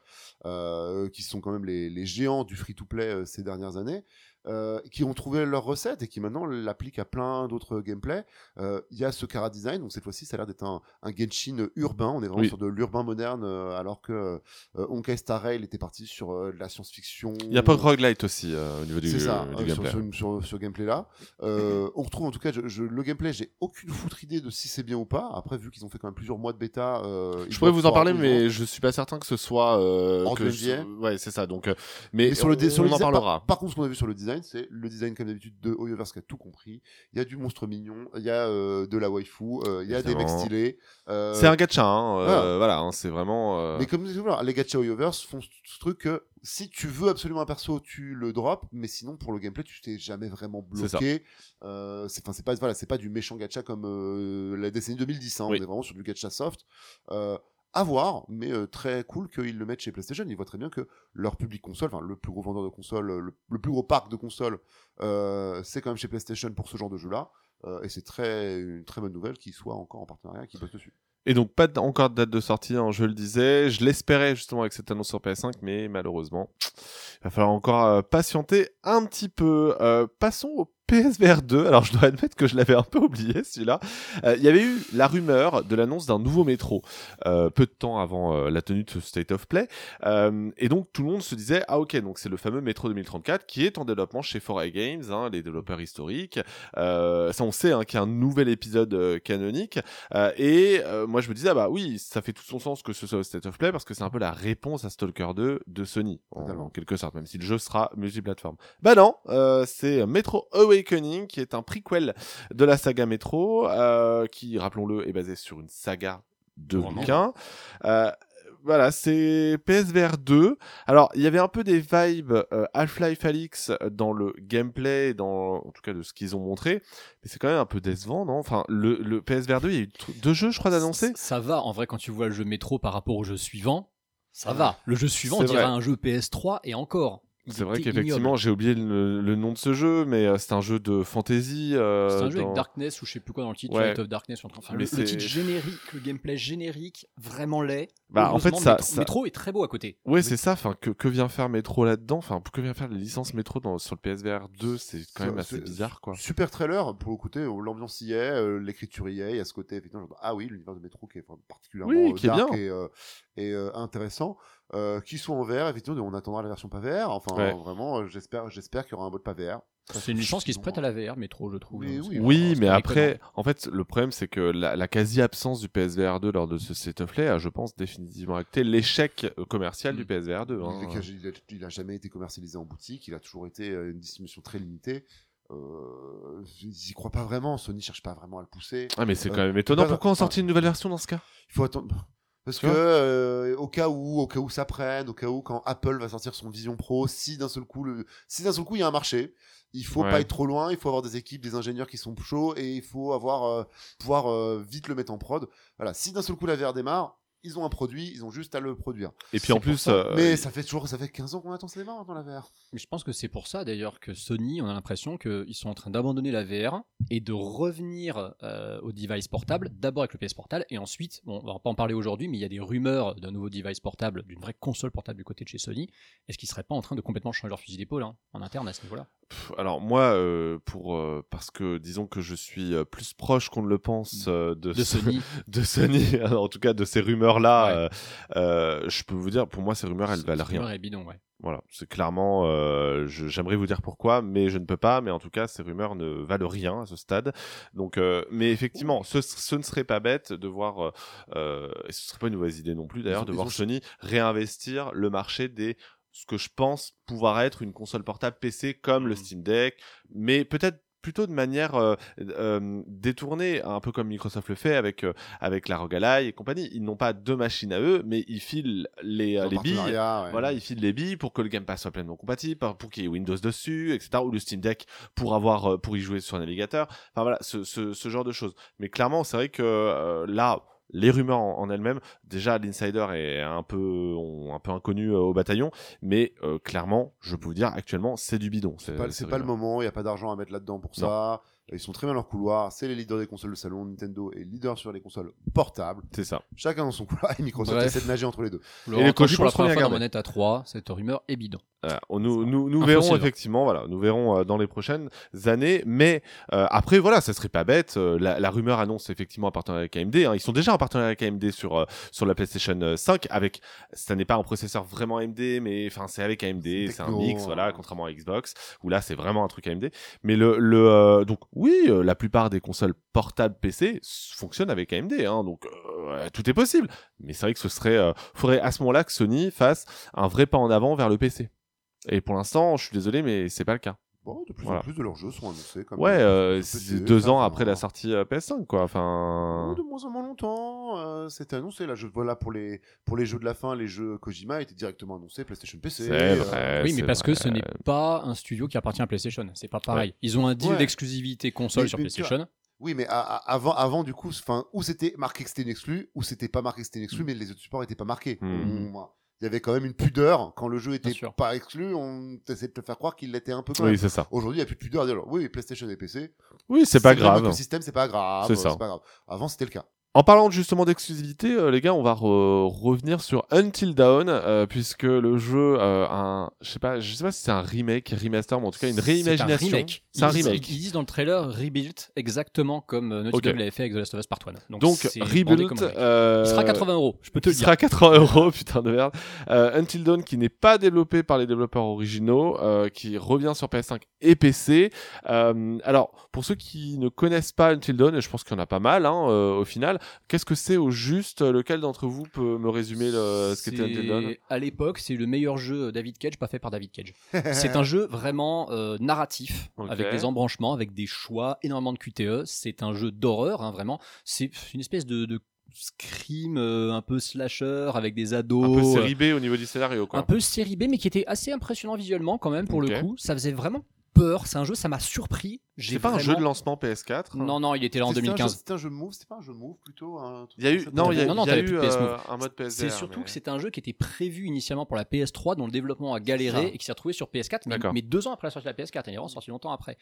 euh, qui sont quand même les, les géants du free-to-play euh, ces dernières années, euh, qui ont trouvé leur recette et qui maintenant l'appliquent à plein d'autres gameplays. Euh, Il y a ce Cara Design, donc cette fois-ci ça a l'air d'être un, un Genshin urbain, on est vraiment Oui. sur de l'urbain moderne, euh, alors que euh, Honkai Star Rail était parti sur euh, de la science-fiction. Il y a pas de roguelite aussi euh, au niveau du, C'est ça, du euh, sur, gameplay. sur, sur- sur gameplay là. Euh, on retrouve en tout cas je, je- le gameplay, j'ai aucune foutre idée de si c'est bien ou pas. Après, vu qu'ils ont fait quand même plusieurs mois de bêta, euh, Je pourrais vous en parler, mais je suis pas certain que ce soit. Euh, Hors que NDA. Ouais, c'est ça. Donc, euh, mais, Mais sur le, on, sur le on en design, parlera. Par, par contre, ce qu'on a vu sur le design, c'est le design comme d'habitude de Oyoverse qui a tout compris. Il y a du monstre mignon, il y a euh, de la waifu, euh, il y a des mecs stylés. euh, C'est un gacha, hein, voilà. voilà, hein, c'est vraiment. Mais comme les gacha Oyoverse font ce, truc que si tu veux absolument un perso, tu le drops, mais sinon pour le gameplay, tu t'es jamais vraiment bloqué. C'est c'est pas voilà, c'est pas du méchant gacha comme la décennie 2010. Hein, Oui. On est vraiment sur du gacha soft. À voir, mais euh, très cool qu'ils le mettent chez PlayStation. Ils voient très bien que leur public console, le plus gros vendeur de consoles, le, plus gros parc de consoles, euh, c'est quand même chez PlayStation pour ce genre de jeu-là. Euh, et c'est très, une très bonne nouvelle qu'ils soient encore en partenariat, qu'ils bossent dessus. Et donc, pas encore de date de sortie, hein, je le disais. Je l'espérais justement avec cette annonce sur PS5, mais malheureusement, il va falloir encore patienter un petit peu. Passons au PSVR 2. Alors, je dois admettre que je l'avais un peu oublié, celui-là. Euh, Il y avait eu la rumeur de l'annonce d'un nouveau métro, euh, peu de temps avant euh, la tenue de ce State of Play. Euh, et donc, tout le monde se disait, ah ok, donc c'est le fameux métro 2034 qui est en développement chez 4A Games, hein, les développeurs historiques. Euh, ça, on sait hein, qu'il y a un nouvel épisode canonique. Euh, et euh, moi, je me disais, ah bah oui, ça fait tout son sens que ce soit au State of Play parce que c'est un peu la réponse à Stalker 2 de Sony, en, quelque sorte, même si le jeu sera multiplateforme. Bah non, euh, c'est Metro Awakening qui est un prequel de la saga Metro, euh, qui, rappelons-le, est basé sur une saga de bouquins. Euh, voilà, c'est PSVR 2. Alors, il y avait un peu des vibes euh, Half-Life Alyx dans le gameplay, dans en tout cas de ce qu'ils ont montré, mais c'est quand même un peu décevant, non? Enfin, le, le PSVR 2, il y a eu deux jeux, je crois, d'annoncer. Ça va, en vrai, quand tu vois le jeu métro par rapport au jeu suivant, ça va. Le jeu suivant, on dirait un jeu PS3 et encore. C'est vrai qu'effectivement, j'ai oublié le, le nom de ce jeu, mais euh, c'est un jeu de fantasy. euh, C'est un jeu dans- avec Darkness ou je sais plus quoi dans le titre, Ouais. Light of Darkness. Enfin, Mais le, c'est- le titre générique, le gameplay générique, vraiment laid. Bah, en fait, ça- Metro, ça- Metro est très beau à côté. Ouais, c'est ça. Enfin, que, que vient faire Metro là-dedans Enfin, que vient faire la licence Metro dans, sur le PSVR 2 C'est quand même assez bizarre, quoi. Super trailer, pour le côté, l'ambiance y est, euh, l'écriture y est, il y a ce côté, effectivement, genre, ah oui, l'univers de Metro qui est enfin, particulièrement Oui, euh, qui est dark bien. et, euh, et euh, intéressant. Euh, qui sont en VR, effectivement, on attendra la version pas VR. Enfin, Ouais. vraiment, j'espère, j'espère qu'il y aura un mode pas VR. C'est une licence qui se prête à la VR, Métro, je trouve. Oui, mais après, en fait, le problème, c'est que la, la quasi-absence du PSVR 2 lors de ce State of Play a, je pense, définitivement acté l'échec euh, commercial du Mm. PSVR 2. Il, hein. il a, il a jamais été commercialisé en boutique, il a toujours été euh, une distribution très limitée. Euh, ils y croient pas vraiment, Sony cherche pas vraiment à le pousser. Ah, mais c'est Euh, quand même étonnant. Pourquoi on sortit une nouvelle version dans ce cas? Il faut attendre. Parce que euh, au cas où, au cas où ça prenne, au cas où quand Apple va sortir son Vision Pro, si d'un seul coup, le, si d'un seul coup il y a un marché, il faut Ouais. pas être trop loin, il faut avoir des équipes, des ingénieurs qui sont chauds et il faut avoir euh, pouvoir euh, vite le mettre en prod. Voilà, si d'un seul coup la VR démarre, ils ont un produit, ils ont juste à le produire. Et puis en plus, ça. euh, Mais ça fait toujours, ça fait 15 ans qu'on attend démarre dans la VR. Mais je pense que c'est pour ça d'ailleurs que Sony, on a l'impression qu'ils sont en train d'abandonner la VR et de revenir euh, au device portable, d'abord avec le PS Portal et ensuite, bon, on va pas en parler aujourd'hui, mais il y a des rumeurs d'un nouveau device portable, d'une vraie console portable du côté de chez Sony. Est-ce qu'ils seraient pas en train de complètement changer leur fusil d'épaule hein, en interne à ce niveau-là? Alors moi, euh, pour euh, parce que disons que je suis plus proche qu'on ne le pense euh, de, Sony <laughs> de Sony, <laughs> en tout cas de ces rumeurs-là, Ouais. euh, euh, je peux vous dire, pour moi, ces rumeurs, elles valent rien. rumeur est bidon, ouais. Voilà, c'est clairement, euh, j'aimerais vous dire pourquoi, mais je ne peux pas. Mais en tout cas, ces rumeurs ne valent rien à ce stade. Donc, euh, mais effectivement, ce, ce ne serait pas bête de voir, euh, et ce serait pas une mauvaise idée non plus d'ailleurs, de voir ont- Sony réinvestir le marché des ce que je pense pouvoir être une console portable PC comme le Mhm. Steam Deck, mais peut-être plutôt de manière euh, euh, détournée, un peu comme Microsoft le fait avec euh, avec la ROG Ally et compagnie. Ils n'ont pas deux machines à eux, mais ils filent les, euh, les billes ouais. voilà, ils filent les billes pour que le Game Pass soit pleinement compatible, pour- qu'il y ait Windows dessus, etc. Ou le Steam Deck pour avoir, euh, pour y jouer sur un navigateur. Enfin voilà, ce, ce, ce genre de choses. Mais clairement, c'est vrai que euh, là, les rumeurs en, en elles-mêmes, déjà l'insider est un peu, on- un peu inconnu euh, au bataillon, mais euh, clairement, je peux vous dire, actuellement, c'est du bidon. C'est pas, pas le moment, il n'y a pas d'argent à mettre là-dedans pour Non. ça. Ils sont très bien dans leur couloir. C'est les leaders des consoles de salon. Nintendo est leader sur les consoles portables. C'est ça. Chacun dans son couloir et Microsoft Bref. essaie de nager entre les deux. Et les cochons pour la première fois dans à 3, cette rumeur est bidon. On- nous, nous, nous verrons effectivement, voilà, nous verrons euh, dans les prochaines années. Mais euh, après, voilà, ça serait pas bête. euh, la, la rumeur annonce effectivement un partenariat avec AMD. hein. Ils sont déjà en partenariat avec AMD sur euh, sur la PlayStation euh, 5. Avec, ça n'est pas un processeur vraiment AMD, mais enfin c'est avec AMD, C'est un mix, voilà, hein. contrairement à Xbox où là c'est vraiment un truc AMD. Mais le, le euh, donc oui, euh, la plupart des consoles portables PC fonctionnent avec AMD, hein, donc euh, tout est possible. Mais c'est vrai que ce serait, euh, faudrait à ce moment-là que Sony fasse un vrai pas en avant vers le PC. Et pour l'instant, je suis désolé, mais c'est pas le cas. Bon, de plus Voilà. en plus de leurs jeux sont annoncés. Comme Ouais, euh, deux ans après la sortie euh, PS5, quoi. Enfin, Oh, de moins en moins longtemps, euh, c'était annoncé. Là, je voilà pour les pour les jeux de la fin, les jeux Kojima étaient directement annoncés PlayStation PC. c'est euh, vrai. oui, mais parce que ce n'est pas un studio qui appartient à PlayStation. C'est pas pareil. Ils ont un deal Ouais. d'exclusivité console Mais- sur mais PlayStation. Oui, mais à- à- avant, avant du coup, enfin, où c'était marqué que c'était une exclu, ou c'était pas marqué que c'était une exclu, mais les autres supports n'étaient pas marqués. Mm. Il y avait quand même une pudeur quand le jeu était pas exclu. On essayait de te faire croire qu'il l'était un peu quand. Oui, c'est ça. Aujourd'hui, il n'y a plus de pudeur. à dire, oui, PlayStation et PC. Oui, c'est pas le grave. écosystème, c'est pas grave. C'est ça. pas grave. Avant, c'était le cas. En parlant justement d'exclusivité, euh, les gars, on va re- revenir sur Until Dawn, euh, puisque le jeu, euh, un, je sais pas, je sais pas si c'est un remake, remaster, mais en tout cas une réimagination. C'est un remake. C'est un remake. Ils disent dans le trailer Rebuilt exactement comme euh, Naughty Ok. Dog l'avait fait avec The Last of Us Part 1. Donc, Donc Rebuild, comme euh, Il sera 80 euros, je peux te le il dire. sera 80 euros, <laughs> putain de merde. Euh, Until Dawn qui n'est pas développé par les développeurs originaux, euh, qui revient sur PS5 et PC. Euh, alors, pour ceux qui ne connaissent pas Until Dawn, et je pense qu'il y en a pas mal hein, euh, au final, qu'est-ce que c'est au juste? Lequel d'entre vous peut me résumer le, ce qu'était Until Dawn À l'époque, c'est le meilleur jeu David Cage, pas fait par David Cage. <laughs> C'est un jeu vraiment euh, narratif, avec des embranchements, avec des choix, énormément de QTE. C'est un jeu d'horreur, hein, vraiment. C'est une espèce de, de scream euh, un peu slasher avec des ados. Un peu euh, série B au niveau du scénario, quoi. un peu série B, mais qui était assez impressionnant visuellement quand même pour le coup. Ça faisait vraiment peur. C'est un jeu, ça m'a surpris. C'est pas un jeu de lancement PS4 Non, non, il était là en C'était un jeu- 2015. C'était un jeu move, c'était pas un jeu move plutôt un truc Il y a eu, non, il y a, Non, non, il y a eu plus de PS euh, un mode PS C'est surtout mais- que c'était un jeu qui était prévu initialement pour la PS3, dont le développement a galéré et qui s'est retrouvé sur PS4, mais, deux ans après la sortie de la PS4, il est vraiment sorti longtemps après.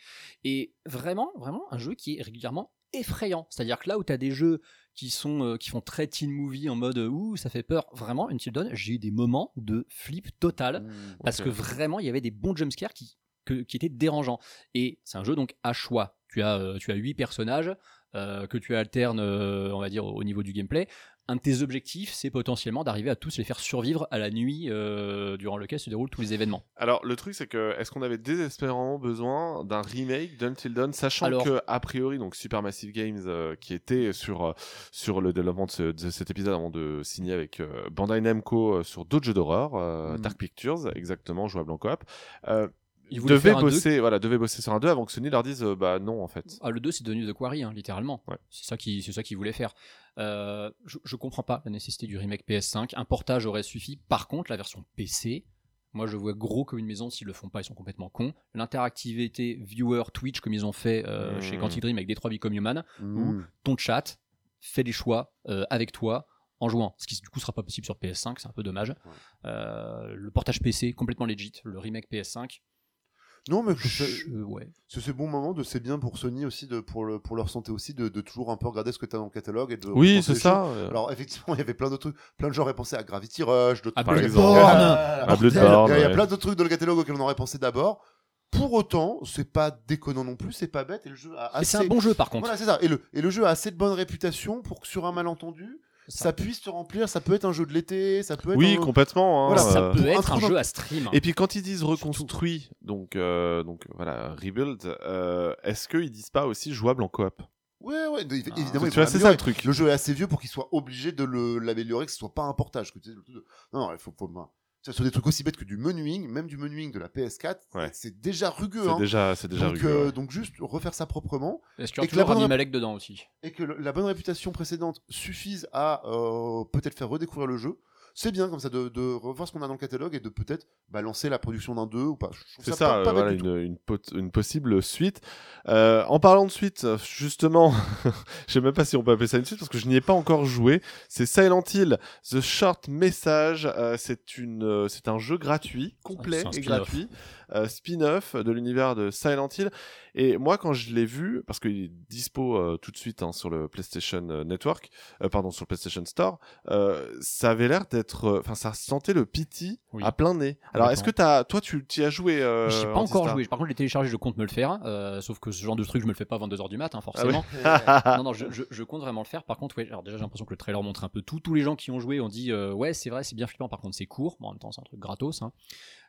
Et vraiment, vraiment un jeu qui est régulièrement effrayant. C'est-à-dire que là où tu as des jeux qui sont euh, qui font très teen movie en mode euh, ouh ça fait peur, vraiment Until Dawn, j'ai eu des moments de flip total Mm. parce que vraiment il y avait des bons jumpscares qui que- qui étaient dérangeants. Et c'est un jeu donc à choix. Tu as euh, tu as huit personnages euh, que tu alternes, euh, on va dire, au niveau du gameplay. Un de tes objectifs, c'est potentiellement d'arriver à tous les faire survivre à la nuit euh, durant lequel se déroulent tous les événements. Alors, le truc, c'est que est-ce qu'on avait désespérément besoin d'un remake d'Until Dawn, sachant Alors- que, a priori, donc Supermassive Games, euh, qui était sur, sur le développement de, ce- de cet épisode avant de signer avec Bandai Namco sur d'autres jeux d'horreur, euh, Mm. Dark Pictures, exactement, jouable en coop, Ils deux bosser, voilà, devait bosser sur un 2 avant que Sony leur dise, euh, bah non, en fait. Ah, le 2, c'est devenu The Quarry, hein, littéralement. Ouais. C'est ça qu'ils c'est ça qu'ils voulaient faire. Euh, je, je comprends pas la nécessité du remake PS5. Un portage aurait suffi. Par contre, la version PC, moi je vois gros comme une maison. S'ils le font pas, ils sont complètement cons. L'interactivité viewer Twitch, comme ils ont fait euh, Mm. chez Quantic Dream avec Detroit Become Human, Mm. ton chat fait des choix avec toi en jouant. Ce qui du coup sera pas possible sur PS5, c'est un peu dommage. Euh, le portage PC complètement legit, le remake PS5. Non, mais c'est ouais. ce bon moment de c'est bien pour Sony aussi de pour le pour leur santé aussi de, de toujours un peu regarder ce que tu as dans le catalogue et de Oui, c'est ça. euh, Alors effectivement, <laughs> il y avait plein d'autres trucs, plein de gens auraient pensé à Gravity Rush, d'autres trucs-. Ah, À Bloodborne, Il y a plein d'autres trucs dans le catalogue auxquels on aurait pensé d'abord. Pour autant, c'est pas déconnant non plus, c'est pas bête et le jeu a Mais assez c'est un bon jeu par contre. Voilà, c'est ça. Et le, et le jeu a assez de bonne réputation pour que sur un malentendu, Ça. puisse se remplir. Ça peut être un jeu de l'été, ça peut être Oui, un- complètement. hein, Voilà, ça euh, peut un être un jeu à stream. Et puis quand ils disent reconstruit, donc euh, donc voilà, rebuild, euh, est-ce qu'ils disent pas aussi jouable en coop? Ouais, ouais, Ah. évidemment. Tu vois, c'est ça le truc. Le jeu est assez vieux pour qu'il soit obligé de le- l'améliorer, que ce soit pas un portage. que tu sais, le truc de- Non, non, il faut, faut... ça, Sur des trucs aussi bêtes que du menuing, même du menuing de la PS4, Ouais. c'est déjà rugueux. C'est hein. déjà, c'est déjà donc, rugueux, euh, ouais. donc juste refaire ça proprement et que la bonne Malek dedans aussi et que le- la bonne réputation précédente suffise à euh, peut-être faire redécouvrir le jeu. C'est bien comme ça de, de revoir ce qu'on a dans le catalogue et de peut-être bah, lancer la production d'un 2 ou pas. C'est ça, pas euh, voilà, une, une, pot- une possible suite. Euh, en parlant de suite, justement, <laughs> je sais même pas si on peut appeler ça une suite parce que je n'y ai pas encore joué. C'est Silent Hill, The Short Message. Euh, c'est une, c'est un jeu gratuit, complet C'est un et gratuit, euh, spin-off de l'univers de Silent Hill. Et moi, quand je l'ai vu, parce qu'il est dispo euh, tout de suite hein, sur le PlayStation euh, Network, euh, pardon, sur le PlayStation Store, ça avait l'air d'être, enfin, ça sentait le pity Oui. à plein nez. Alors, est-ce que t'as, toi, tu y as joué euh, J'ai pas encore joué. Par contre, je l'ai téléchargé, je compte me le faire. euh, sauf que ce genre de truc, je me le fais pas à 22h du matin, forcément. <laughs> non, non, je, je- je compte vraiment le faire. Par contre, ouais, alors déjà, j'ai l'impression que le trailer montre un peu tout. Tous les gens qui ont joué ont dit Ouais, c'est vrai, c'est bien flippant. Par contre, c'est court. Bon, en même temps, c'est un truc gratos. hein.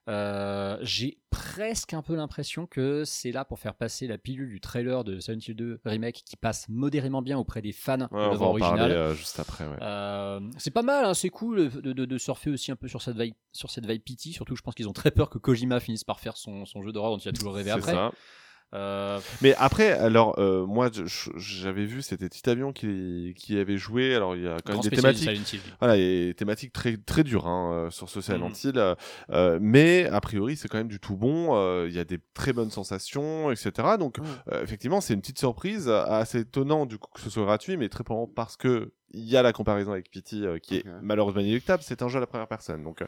Euh, j'ai presque un peu l'impression que c'est là pour faire passer la pilule du trailer de Silent Hill 2 Remake qui passe modérément bien auprès des fans Ouais, de on va en parler euh, juste après. Ouais. Euh, c'est pas mal, hein, c'est cool de, de- de surfer aussi un peu sur cette vibe, sur cette vibe pity. Surtout, je pense qu'ils ont très peur que Kojima finisse par faire son, son jeu d'horreur dont il a toujours rêvé après. ça. Euh, Mais après, alors, euh, moi, j'avais vu, c'était Titavion qui, qui avait joué. Alors, il y a quand même des thématiques. Voilà, des thématiques très, très dures hein, euh, sur ce Silent. Hill. euh, mais a priori, c'est quand même du tout bon. euh, Il y a des très bonnes sensations, etc. Donc, euh, effectivement, c'est une petite surprise, assez étonnant du coup que ce soit gratuit, mais très probablement parce que il y a la comparaison avec Pity euh, qui est malheureusement inéluctable. C'est un jeu à la première personne, donc euh,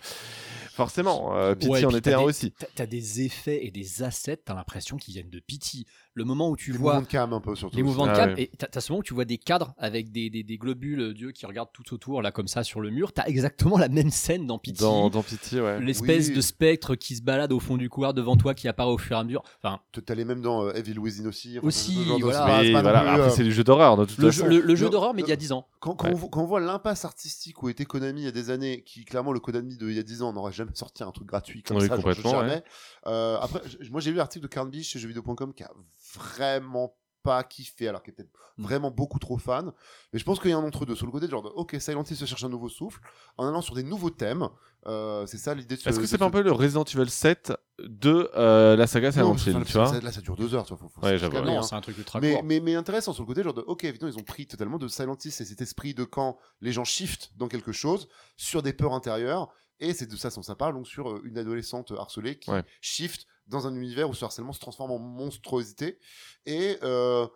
forcément, euh, Pity Ouais, en était un des- aussi. T'as des effets et des assets, t'as l'impression qu'ils viennent de Pity. Le moment où tu Les vois mouvements de cam un peu surtout. les mouvements de Ah cam, ouais. et t'as t'as ce moment où tu vois des cadres avec des, des, des globules euh, d'yeux qui regardent tout autour, là, comme ça, sur le mur. T'as exactement la même scène dans Pity. Dans, dans Pity, ouais. L'espèce Oui. de spectre qui se balade au fond du couloir devant toi, qui apparaît au fur et à mesure. Enfin, T'allais même dans euh, Evil Within aussi. enfin, Aussi, voilà. non voilà. plus, Après, euh, c'est du jeu d'horreur, de toute le, façon. jeu, le, le jeu le- d'horreur, mais il y a 10 ans. Quand, quand Ouais. on, voit- quand on voit l'impasse artistique où était Konami il y a des années, qui clairement le Konami de il y a 10 ans n'aurait jamais sorti un truc gratuit comme Oui, ça, genre, complètement, jamais. Euh, après, moi j'ai lu l'article de Carnby chez jeuxvideo.com qui a vraiment pas kiffé, alors qu'il était Mm. vraiment beaucoup trop fan. Mais je pense qu'il y a un entre deux. Sur le côté de genre, de, ok, Silent Hill se cherche un nouveau souffle en allant sur des nouveaux thèmes. Euh, c'est ça l'idée de ce Est-ce que c'est ce- pas un peu le Resident Evil 7 de euh, la saga Silent Hill, tu vois ça- Là ça dure deux heures, tu vois. Faut, faut Ouais, j'avoue, hein. C'est un truc ultra mais, court. mais, mais intéressant sur le côté, genre de, ok, évidemment, ils ont pris totalement de Silent Hill, c'est cet esprit de quand les gens shiftent dans quelque chose, sur des peurs intérieures, et c'est de ça dont ça parle, donc sur euh, une adolescente harcelée qui Ouais. shift dans un univers où ce harcèlement se transforme en monstruosité, et euh,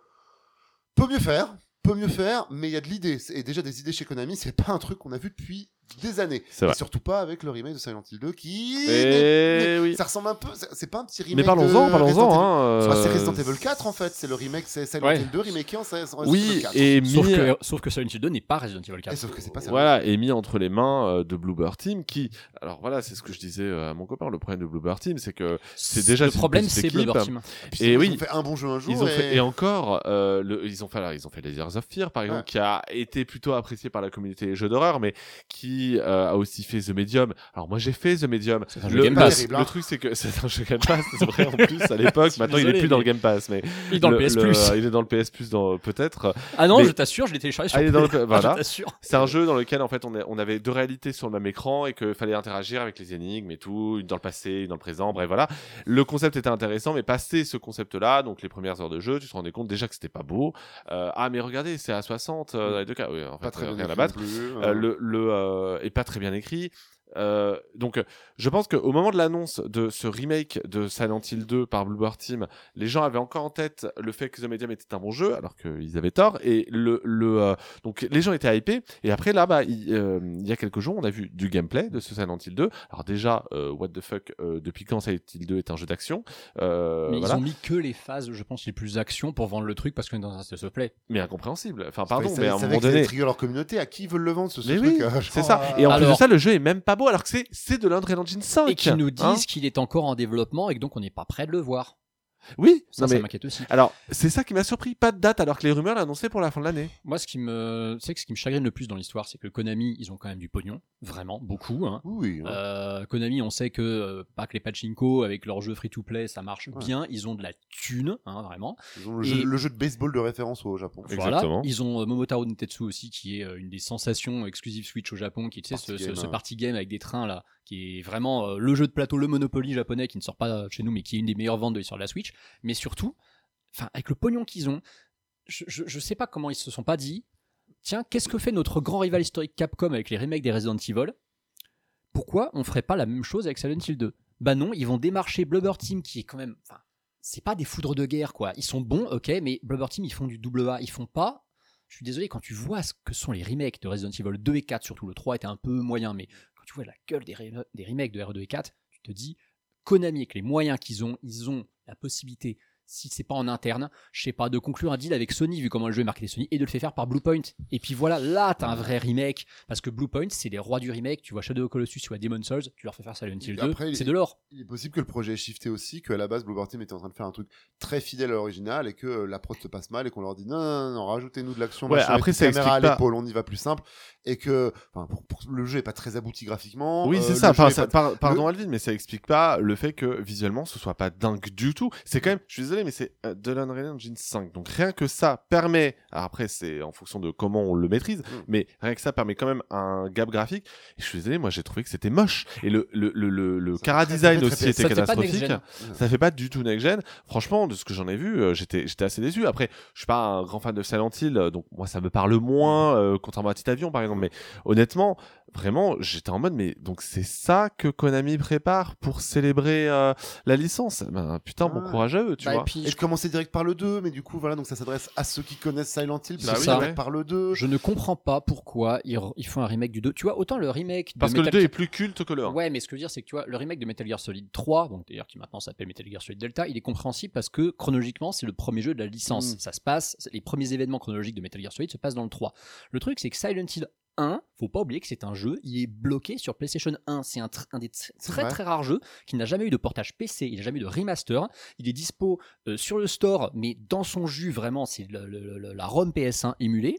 peut mieux faire, peut mieux faire, mais il y a de l'idée, et déjà des idées chez Konami, c'est pas un truc qu'on a vu depuis des années, C'est vrai. et surtout pas avec le remake de Silent Hill 2, qui... Eh oui. Ça ressemble un peu, c'est c'est pas un petit remake Mais parlons-en, parlons-en. Evil. Hein, Bah, c'est euh, Resident Evil 4 en fait, c'est le remake, c'est Silent Ouais. Hill 2 remaké en, en Resident Evil Oui, 4. et Sauf mis, que, sauf que Silent Hill 2 n'est pas Resident Evil 4. Et sauf que c'est pas ça. voilà, et mis entre les mains euh, de Bluebird Team qui, alors voilà, c'est ce que je disais euh, à mon copain, le problème de Bluebird Team, c'est que c'est déjà le problème, c'est. Bloober Team. Puis et ils oui. ont fait un bon jeu un jour. Ils ont fait, et... et encore, euh, le, ils ont fait, alors, ils ont fait les Years of Fear, par exemple, Ouais. qui a été plutôt apprécié par la communauté des jeux d'horreur, mais qui euh, a aussi fait The Medium. Alors moi j'ai fait The Medium. C'est un jeu Le, Game le- Pass. Le truc c'est que <laughs> c'est un jeu Game Pass, c'est vrai en plus à l'époque. Maintenant il est plus dans le Game Pass, mais Il est dans le, PS Plus. il est dans le PS Plus dans peut-être. Ah non, mais- je t'assure, je l'ai téléchargé sur Ah, il est dans le- voilà. <laughs> C'est un jeu dans lequel en fait on, avait deux réalités sur le même écran et qu'il fallait interagir avec les énigmes et tout, une dans le passé, une dans le présent, bref voilà. Le concept était intéressant, mais passé ce concept-là, donc les premières heures de jeu, tu te rendais compte déjà que c'était pas beau. Euh, ah mais regardez, c'est à 60 euh, dans les deux cas, oui, en fait, pas très bien rien à battre. plus, le le euh, est pas très bien écrit. Euh, donc, euh, je pense qu'au moment de l'annonce de ce remake de Silent Hill 2 par Bluebird Team, les gens avaient encore en tête le fait que The Medium était un bon jeu, alors qu'ils avaient tort. Et le, le euh, donc les gens étaient hypés. Et après là, bah, il, euh, il y a quelques jours, on a vu du gameplay de ce Silent Hill 2. Alors déjà, euh, what the fuck, euh, depuis quand Silent Hill 2 est un jeu d'action? Euh, Mais voilà. ils ont mis que les phases, je pense, les plus actions pour vendre le truc parce qu'on est dans un se plaît. Mais incompréhensible. Enfin, pardon, mais à un moment que donné. leur communauté. À qui ils veulent le vendre ce, ce Mais truc oui, c'est ça. Et en plus de ça, le jeu est même pas beau, alors que c'est de l'Unreal Engine 5. Et qui nous disent hein. qu'il est encore en développement et que donc on n'est pas prêt de le voir. Oui, Ça, non, ça mais m'inquiète aussi. Alors, c'est ça qui m'a surpris, pas de date, alors que les rumeurs l'annonçaient pour la fin de l'année. Moi, ce qui me, c'est que ce qui me chagrine le plus dans l'histoire, c'est que Konami, ils ont quand même du pognon, vraiment beaucoup. hein. Oui. Euh, Konami, on sait que euh, pas que les pachinko avec leurs jeux free-to-play, ça marche Ouais. bien. Ils ont de la thune, hein, vraiment. Ils ont le, et- jeu, le jeu de baseball de référence au Japon. Voilà. Exactement. Ils ont euh, Momotaro Netetsu aussi, qui est une des sensations exclusives Switch au Japon, qui est tu sais, Party ce, ce- game, ce hein. party game avec des trains là, qui est vraiment euh, le jeu de plateau, le Monopoly japonais qui ne sort pas chez nous, mais qui est une des meilleures ventes de l'histoire de la Switch. Mais surtout, avec le pognon qu'ils ont, je, je, sais pas comment ils se sont pas dit. Tiens, qu'est-ce que fait notre grand rival historique Capcom avec les remakes des Resident Evil? Pourquoi on ferait pas la même chose avec Silent Hill 2 Bah non, ils vont démarcher Blubber Team qui est quand même. Enfin, c'est pas des foudres de guerre quoi. Ils sont bons, ok, mais Blubber Team ils font du double A. Ils font pas. Je suis désolé, quand tu vois ce que sont les remakes de Resident Evil 2 et 4, surtout le 3 était un peu moyen, mais tu vois la gueule des, des remakes de R2 et 4, tu te dis, Konami, avec les moyens qu'ils ont, ils ont la possibilité, si c'est pas en interne, je sais pas, de conclure un deal avec Sony, vu comment le jeu est marketé Sony, et de le faire faire par Bluepoint. Et puis voilà, là, t'as un vrai remake, parce que Bluepoint, c'est les rois du remake. Tu vois Shadow of Colossus, tu vois Demon Souls, tu leur fais faire Silent Hill 2, Après, il- c'est de l'or. Il est possible que le projet ait shifté aussi, qu'à la base, Bluebird Team était en train de faire un truc très fidèle à l'original et que euh, la prod se passe mal et qu'on leur dit non, non, non, rajoutez-nous de l'action, Ouais, machin, après, avec ça caméra à l'épaule, on y va plus simple. Et que enfin, pour- pour- le jeu est pas très abouti graphiquement. Oui, euh, c'est le ça. par- pardon, Alvin, mais ça explique pas le fait que visuellement ce soit pas dingue du tout. C'est quand même, je suis désolé, désolé, mais c'est euh, de l'Unreal Engine 5. Donc rien que ça permet, après c'est en fonction de comment on le maîtrise, mais rien que ça permet quand même un gap graphique. Et je suis désolé, moi j'ai trouvé que c'était moche. Et le, le, le, le, le cara design aussi était Ça catastrophique. next-gen. Ça fait pas du tout next gen. Franchement, de ce que j'en ai vu, euh, j'étais j'étais assez déçu. Après, je suis pas un grand fan de Silent Hill, euh, donc moi ça me parle moins, euh, contrairement à Titavion par exemple. Mais honnêtement, vraiment, j'étais en mode, mais donc c'est ça que Konami prépare pour célébrer euh, la licence? Ben putain, bon Ouais. courage à eux, tu Bah, vois. Puis, Et je commençais direct par le 2, mais du coup, voilà, donc ça s'adresse à ceux qui connaissent Silent Hill, Bah parce que oui, ouais. direct par le 2. je ne comprends pas pourquoi ils, font un remake du 2. Tu vois, autant le remake de Parce que le Metal 2 est plus culte que le 1. Ouais, mais ce que je veux dire, c'est que tu vois, le remake de Metal Gear Solid 3, donc d'ailleurs qui maintenant s'appelle Metal Gear Solid Delta, il est compréhensible parce que chronologiquement, c'est le premier jeu de la licence. Mm. Ça se passe, les premiers événements chronologiques de Metal Gear Solid se passent dans le 3. Le truc, c'est que Silent Hill 1, faut pas oublier que c'est un jeu, il est bloqué sur PlayStation 1. C'est un, des très très rares jeux qui n'a jamais eu de portage PC, il n'a jamais eu de remaster. Il est dispo euh, sur le store, mais dans son jus, vraiment, c'est la ROM PS1 émulée.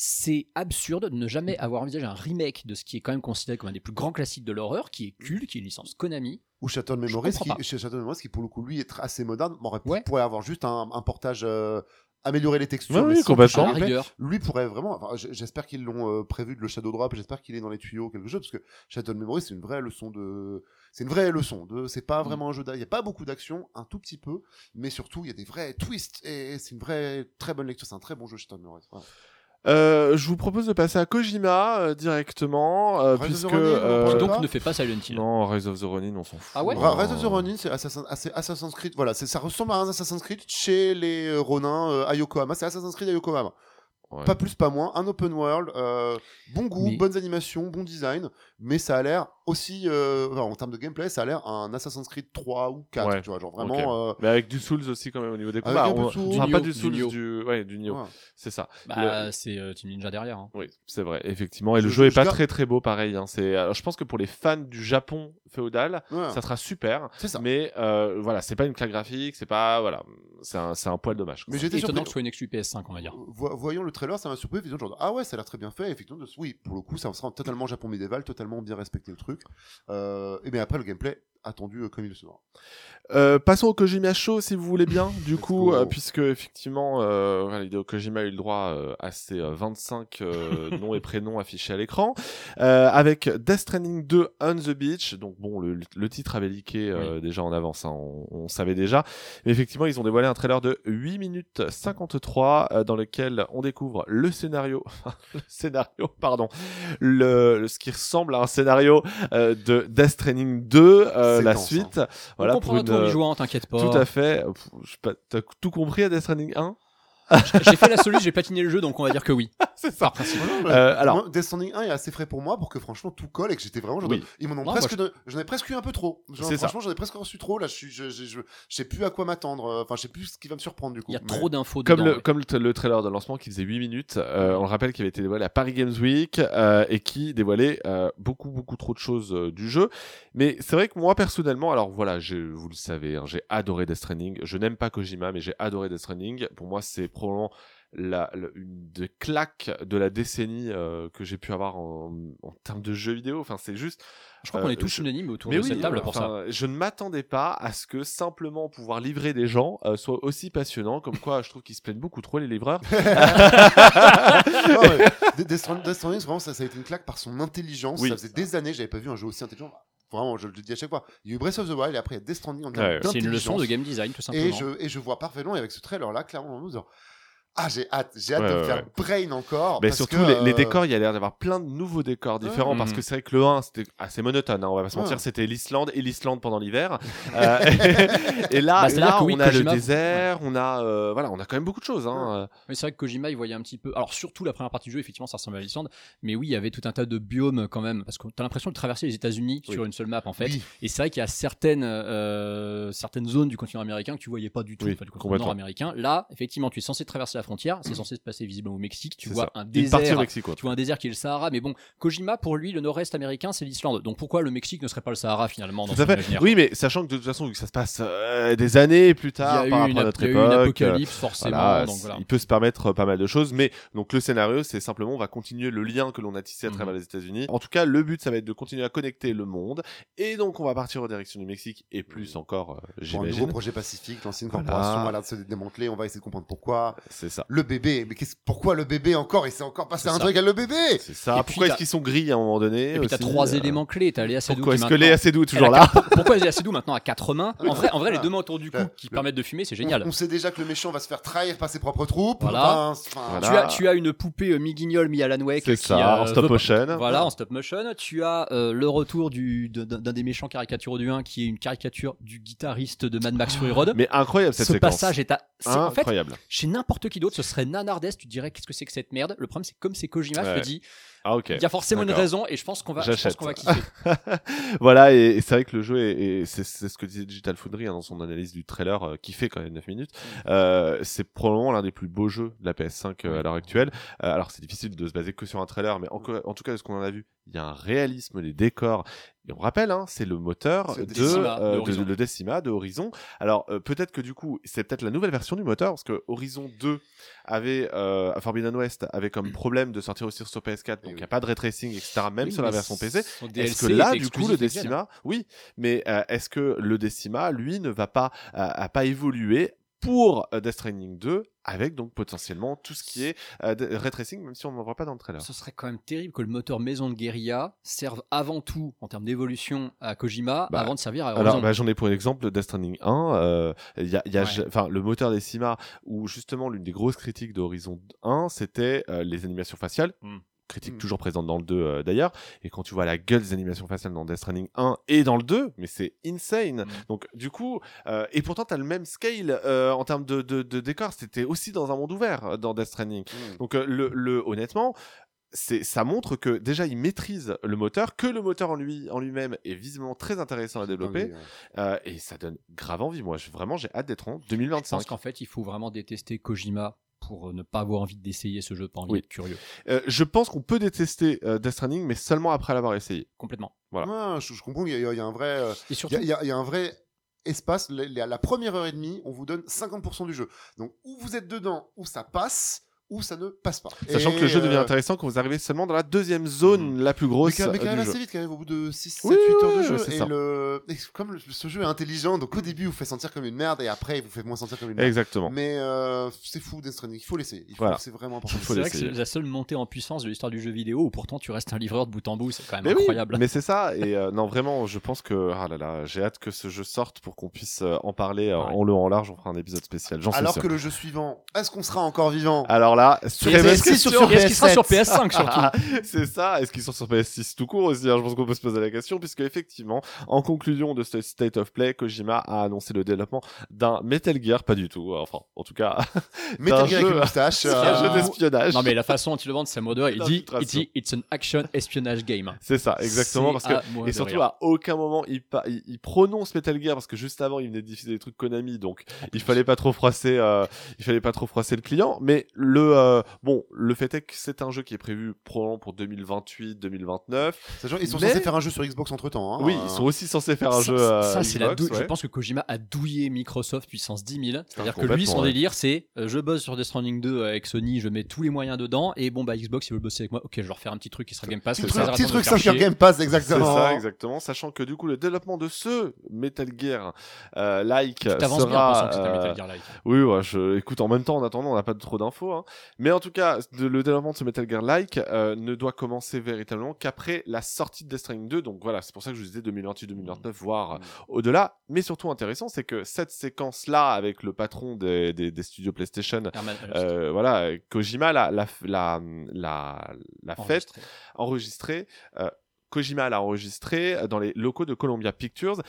C'est absurde de ne jamais avoir envisagé un remake de ce qui est quand même considéré comme un des plus grands classiques de l'horreur, qui est culte, qui est une licence Konami. Ou Shadow Memories, qui, chez Shadow Memories, qui pour le coup, lui, est assez moderne, m'aurait- Ouais. pourrait avoir juste un, un portage, euh, améliorer les textures. Ouais, mais oui, complètement. Lui pourrait vraiment, enfin, j'espère qu'ils l'ont euh, prévu de le Shadow Drop, j'espère qu'il est dans les tuyaux quelque chose, parce que Shadow Memory c'est une vraie leçon de, c'est une vraie leçon de, c'est pas Mm. vraiment un jeu d'action, il y a pas beaucoup d'action, un tout petit peu, mais surtout il y a des vrais twists et c'est une vraie très bonne lecture, c'est un très bon jeu Shadow Memory. Voilà. Euh, je vous propose de passer à Kojima euh, directement, euh, Rise of the puisque Ronin, on en euh, Donc pas ne fait pas Silent Hill. non, Rise of the Ronin, on s'en fout. Ah ouais Ra- Rise of the Ronin, c'est Assassin- assez- Assassin's Creed. Voilà, c'est- ça ressemble à un Assassin's Creed chez les euh, Ronin euh, à Yokohama. C'est Assassin's Creed à Yokohama. Ouais. Pas plus, pas moins. Un open world, euh, bon goût, Mais- bonnes animations, bon design. Mais ça a l'air aussi, euh, enfin, en termes de gameplay, ça a l'air un Assassin's Creed 3 ou 4. Ouais. Tu vois, genre vraiment. euh, Mais avec du Souls aussi quand même au niveau des combats. On- Du pas du du Souls, Nioh. du ouais, du Nioh. ouais. C'est ça. Bah, c'est euh, Team Ninja derrière. hein. Oui, c'est vrai, effectivement. Et le Je- jeu est je pas très très beau, pareil. hein. C'est, alors, je pense que pour les fans du Japon féodal, Ouais. ça sera super. C'est ça. Mais euh, voilà, c'est pas une claque graphique, c'est pas voilà, c'est un, c'est un poil dommage. quoi. Mais j'étais Étonnant surpris. que ce soit une exclu PS5, on va dire. Vo- voyant le trailer, ça m'a surpris. Effectivement, genre, ah ouais, ça a l'air très bien fait. Effectivement, oui, pour le coup, ça sera totalement Japon médiéval, totalement bien respecté le truc. Euh, et bien après, le gameplay attendu euh, comme il le sera. Euh, passons au Kojima Show si vous voulez bien. Du <laughs> coup, euh, puisque effectivement, euh, Hideo Kojima a eu le droit euh, à ses euh, 25 euh, <laughs> noms et prénoms affichés à l'écran, euh, avec Death Stranding 2 On the Beach. Donc bon, le, le titre avait leaké euh, déjà en avance, hein, on, on savait déjà. Mais effectivement, ils ont dévoilé un trailer de 8 minutes 53 euh, dans lequel on découvre le scénario, <laughs> le scénario, pardon, le, le- ce qui ressemble à un scénario euh, de Death Stranding 2, euh, la dense, suite. on Voilà comprend pour à une, joueurs, t'inquiète pas. tout à fait. Pas, T'as tout compris à Death Stranding 1 J'ai fait la solution, j'ai platiné le jeu, donc on va dire que oui. <laughs> C'est ça. Par principe. Euh, alors, Moi, Death Stranding 1 est assez frais pour moi pour que franchement tout colle et que j'étais vraiment genre Oui. de- ils m'en ont Non, presque moi, de- j'en ai presque eu un peu trop Genre, C'est ça. franchement j'en ai presque reçu trop là je suis je, je, je, je sais plus à quoi m'attendre enfin je sais plus ce qui va me surprendre du coup Il y a Mais- trop d'infos comme, dedans. le, comme le, le trailer de lancement qui faisait 8 minutes, euh, on le rappelle qu'il avait été dévoilé à Paris Games Week euh, et qui dévoilait euh, beaucoup beaucoup trop de choses euh, du jeu. Mais c'est vrai que moi personnellement, alors voilà, je, vous le savez, hein, j'ai adoré Death Stranding. Je n'aime pas Kojima, mais j'ai adoré Death Stranding. Pour moi, c'est probablement la, la- une des claques de la décennie euh, que j'ai pu avoir en, en termes de jeux vidéo. Enfin, c'est juste Je crois qu'on euh, est tous je- unanimes autour Mais de oui, cette table euh, pour ça. Je ne m'attendais pas à ce que simplement pouvoir livrer des gens euh, soit aussi passionnant. Comme quoi, je trouve qu'ils se plaignent beaucoup trop, les livreurs. <laughs> Non, ouais. Death Stranding, Death Stranding, vraiment, ça, ça a été une claque par son intelligence. Oui. Ça faisait des années, j'avais pas vu un jeu aussi intelligent. Vraiment, je le dis à chaque fois. Il y a eu Breath of the Wild et après il y a Death Stranding en termes Ouais. C'est une leçon de game design, tout Et simplement. je, et je vois parfaitement, et avec ce trailer là, clairement, on nous dit, Ah, j'ai hâte, j'ai hâte Ouais, de ouais, faire ouais. brain encore. Mais parce surtout, que, les, les euh, décors, il y a l'air d'avoir plein de nouveaux décors différents Ouais. parce Mhm. que c'est vrai que le 1, c'était assez monotone, hein, on va pas se mentir, Ouais. c'était l'Islande et l'Islande pendant l'hiver. <laughs> Euh, <laughs> et là, Bah, c'est-à-dire là que oui, on a Kojima- le désert, on a, euh, voilà, on a quand même beaucoup de choses. Hein. Mais c'est vrai que Kojima, il voyait un petit peu. Alors, surtout la première partie du jeu, effectivement, ça ressemble à l'Islande. Mais oui, il y avait tout un tas de biomes quand même. Parce que t'as l'impression de traverser les États-Unis Oui. sur une seule map, en fait. Oui. Et c'est vrai qu'il y a certaines, euh, certaines zones du continent américain que tu voyais pas du tout, Oui, enfin, du continent nord-américain. Là, effectivement, tu es censé traverser la frontière. C'est censé se passer visiblement au Mexique. Tu vois ça. un Une désert. Mexique. Tu vois un désert qui est le Sahara, mais bon, Kojima pour lui le nord-est américain c'est l'Islande. Donc pourquoi le Mexique ne serait pas le Sahara finalement dans Tout à son fait. imaginaire Oui, mais sachant que de toute façon, vu que ça se passe euh, des années plus Il y tard par une, rapport à notre il y a eu époque, une euh, apocalypse forcément. voilà, donc c- voilà. il peut se permettre euh, pas mal de choses, mais donc le scénario, c'est simplement on va continuer le lien que l'on a tissé à travers Mhm. les États-Unis. En tout cas, le but, ça va être de continuer à connecter le monde, et donc on va partir en direction du Mexique et plus encore, euh, Pour un j'imagine. nouveau projet pacifique, l'ancienne Voilà. corporation a l'air de se démanteler, on va essayer de comprendre pourquoi. C'est ça. Le bébé, mais qu'est-ce- pourquoi le bébé encore? Il s'est encore passé C'est un ça. truc à le bébé C'est ça. Et Pourquoi est-ce qu'ils sont gris à un moment donné Et puis t'as trois euh, éléments clés. T'as Léa Seydoux Pourquoi est-ce que Léa Seydoux est Elle toujours là? Pourquoi Léa Seydoux maintenant à quatre mains? En vrai, en vrai, les deux mains autour du cou Le- qui permettent de fumer, c'est on, génial. on sait déjà que le méchant va se faire trahir par ses propres troupes. Voilà. Tu as, tu as une poupée euh, mi-guignol, mi-Alan Wake. C'est qui, ça, euh, en stop motion. Voilà, en stop motion. Tu as euh, le retour d'un des méchants caricaturaux du 1 qui est une caricature du guitariste de Mad Max Fury Road. Mais incroyable cette ce séquence. passage est Incroyable. chez n'importe qui d'autre, ce serait nanardesque. Tu te dirais qu'est-ce que c'est que cette merde? Le problème, c'est comme c'est Kojima, je Ouais. te dis, Ah il y a forcément une raison et je pense qu'on va, je pense J'achète. qu'on va kiffer. <laughs> voilà, et, et c'est vrai que le jeu, est, est- c'est ce que disait Digital Foundry hein, dans son analyse du trailer, euh, qui fait quand même 9 minutes. Euh, c'est probablement l'un des plus beaux jeux de la PS5 euh, à l'heure actuelle. Euh, alors c'est difficile de se baser que sur un trailer, mais en, co- en tout cas de ce qu'on en a vu, il y a un réalisme, les décors. Et on rappelle, hein, c'est le moteur de, Decima, euh, de- Horizon. le Decima de Horizon. Alors euh, peut-être que du coup, c'est peut-être la nouvelle version du moteur, parce que Horizon 2 avait, euh, à Forbidden West avait comme problème de sortir aussi sur PS4, donc il oui. n'y a pas de ray tracing, etc. Même Oui, sur la version PC. Est-ce que là, du coup, le. Decima, oui, mais euh, est-ce que le Decima, lui, ne va pas, a pas évolué pour euh, Death Stranding 2 avec donc potentiellement tout ce qui est euh, ray tracing, même si on n'en voit pas dans le trailer. Ce serait quand même terrible que le moteur maison de guérilla serve avant tout en termes d'évolution à Kojima Bah, avant de servir à Alors, Horizon. bah, j'en ai pour exemple Death Stranding 1. euh, Il y a, il y a Ouais. ja- enfin, le moteur Decima, où justement l'une des grosses critiques de Horizon 1, c'était euh, les animations faciales. Mm. Critique Mm. toujours présente dans le 2 euh, d'ailleurs. Et quand tu vois la gueule des animations faciales dans Death Stranding 1 et dans le 2, mais c'est insane. Mm. Donc, du coup, euh, et pourtant, tu as le même scale euh, en termes de, de, de décor. C'était aussi dans un monde ouvert dans Death Stranding. hmm. Donc, le, le, honnêtement, c'est, ça montre que déjà il maîtrise le moteur, que le moteur en lui en lui-même est visiblement très intéressant à développer, euh, et ça donne grave envie. Moi, je- vraiment, j'ai hâte d'être en Je 2025. pense qu'en fait, il faut vraiment détester Kojima pour euh, ne pas avoir envie d'essayer ce jeu, pas envie Oui. d'être curieux. Euh, je pense qu'on peut détester euh, Death Stranding, mais seulement après l'avoir essayé. Complètement. Voilà. Ouais, je, je comprends qu'il y, a- il y a un vrai. euh, Et Il surtout, y, a- il y a- il y a un vrai espace. La, la- la première heure et demie, on vous donne 50% du jeu. Donc, ou vous êtes dedans, ou ça passe, ou ça ne passe pas. Sachant Et, que le jeu devient euh, intéressant quand vous arrivez seulement dans la deuxième zone la plus Mais grosse mais euh, quand même du assez jeu. vite, quand même, au bout de 6, 7, Oui, 8 heures de oui, jeu. et, ça. le... et comme le- ce jeu est intelligent, donc au début, il vous fait sentir comme une merde, et après, il vous fait moins sentir comme une merde. Exactement. Mais euh, c'est fou, Death Stranding. Il faut l'essayer. Il faut- Voilà. C'est vraiment important. Il faut c'est vrai que c'est la seule montée en puissance de l'histoire du jeu vidéo où pourtant tu restes un livreur de bout en bout. C'est quand même Mais oui, incroyable. mais c'est ça. Et euh, non, vraiment, je pense que ah là là, j'ai hâte que ce jeu sorte pour qu'on puisse euh, en parler euh, Ouais. en long en large. On fera un épisode spécial. Alors que le jeu suivant, est-ce qu'on sera encore vivant? Alors là, sur Est-ce qu'il question. sur Et est-ce qu'il sera PS7? sur PS5 surtout <laughs> c'est ça. Est-ce qu'ils sont sur PS6 tout court aussi hein Je pense qu'on peut se poser la question, puisque effectivement, en conclusion de ce State of Play, Kojima a annoncé le développement d'un Metal Gear, pas du tout. Enfin, en tout cas, <laughs> Metal un Gear avec jeu- moustache. <laughs> euh, un jeu d'espionnage. Non mais la façon dont il le vend, c'est modeur. Il dit, il dit, it's an action espionnage game. C'est ça, exactement, parce que Et surtout, rire. à aucun moment, il, pa- il, il prononce Metal Gear parce que juste avant, il venait de diffuser des trucs Konami, donc il fallait pas trop froisser, euh, il fallait pas trop froisser le client. Mais le, euh, bon, le fait est que c'est un jeu qui est prévu probablement pour 2028, 2029. Sachant, ils sont Mais- censés faire un jeu sur Xbox entre temps. oui, ils sont aussi censés faire un ça, jeu. euh, ça, c'est la Je pense que Kojima a douillé Microsoft puissance 10 000. C'est-à-dire que lui, son ouais. délire, c'est euh, je bosse sur Death Stranding 2 avec Sony, je mets tous les moyens dedans, et bon, bah Xbox, ils veulent bosser avec moi. Ok, je vais leur faire un petit truc qui sera Game Pass. Petit truc, petit truc faire sur. Game Pass, C'est exactement. ça, exactement. Sachant que du coup, le développement de ce Metal Gear euh, like Tu t'avances bien en sera. pensant que c'est un Metal Gear Like. Oui, ouais, je... écoute, en même temps, en attendant, on n'a pas trop d'infos. hein. Mais en tout cas, de- le développement de ce Metal Gear Like euh, ne doit commencer véritablement qu'après la sortie de Death Stranding 2. Donc voilà, c'est pour ça que je vous disais 2028-2029, voire euh, Mm. au-delà. Mais surtout intéressant, c'est que cette séquence-là, avec le patron des, des- des studios PlayStation, euh, voilà, Kojima l'a la, la, la, la fête enregistré. enregistré. euh, Kojima l'a enregistré dans les locaux de Columbia Pictures.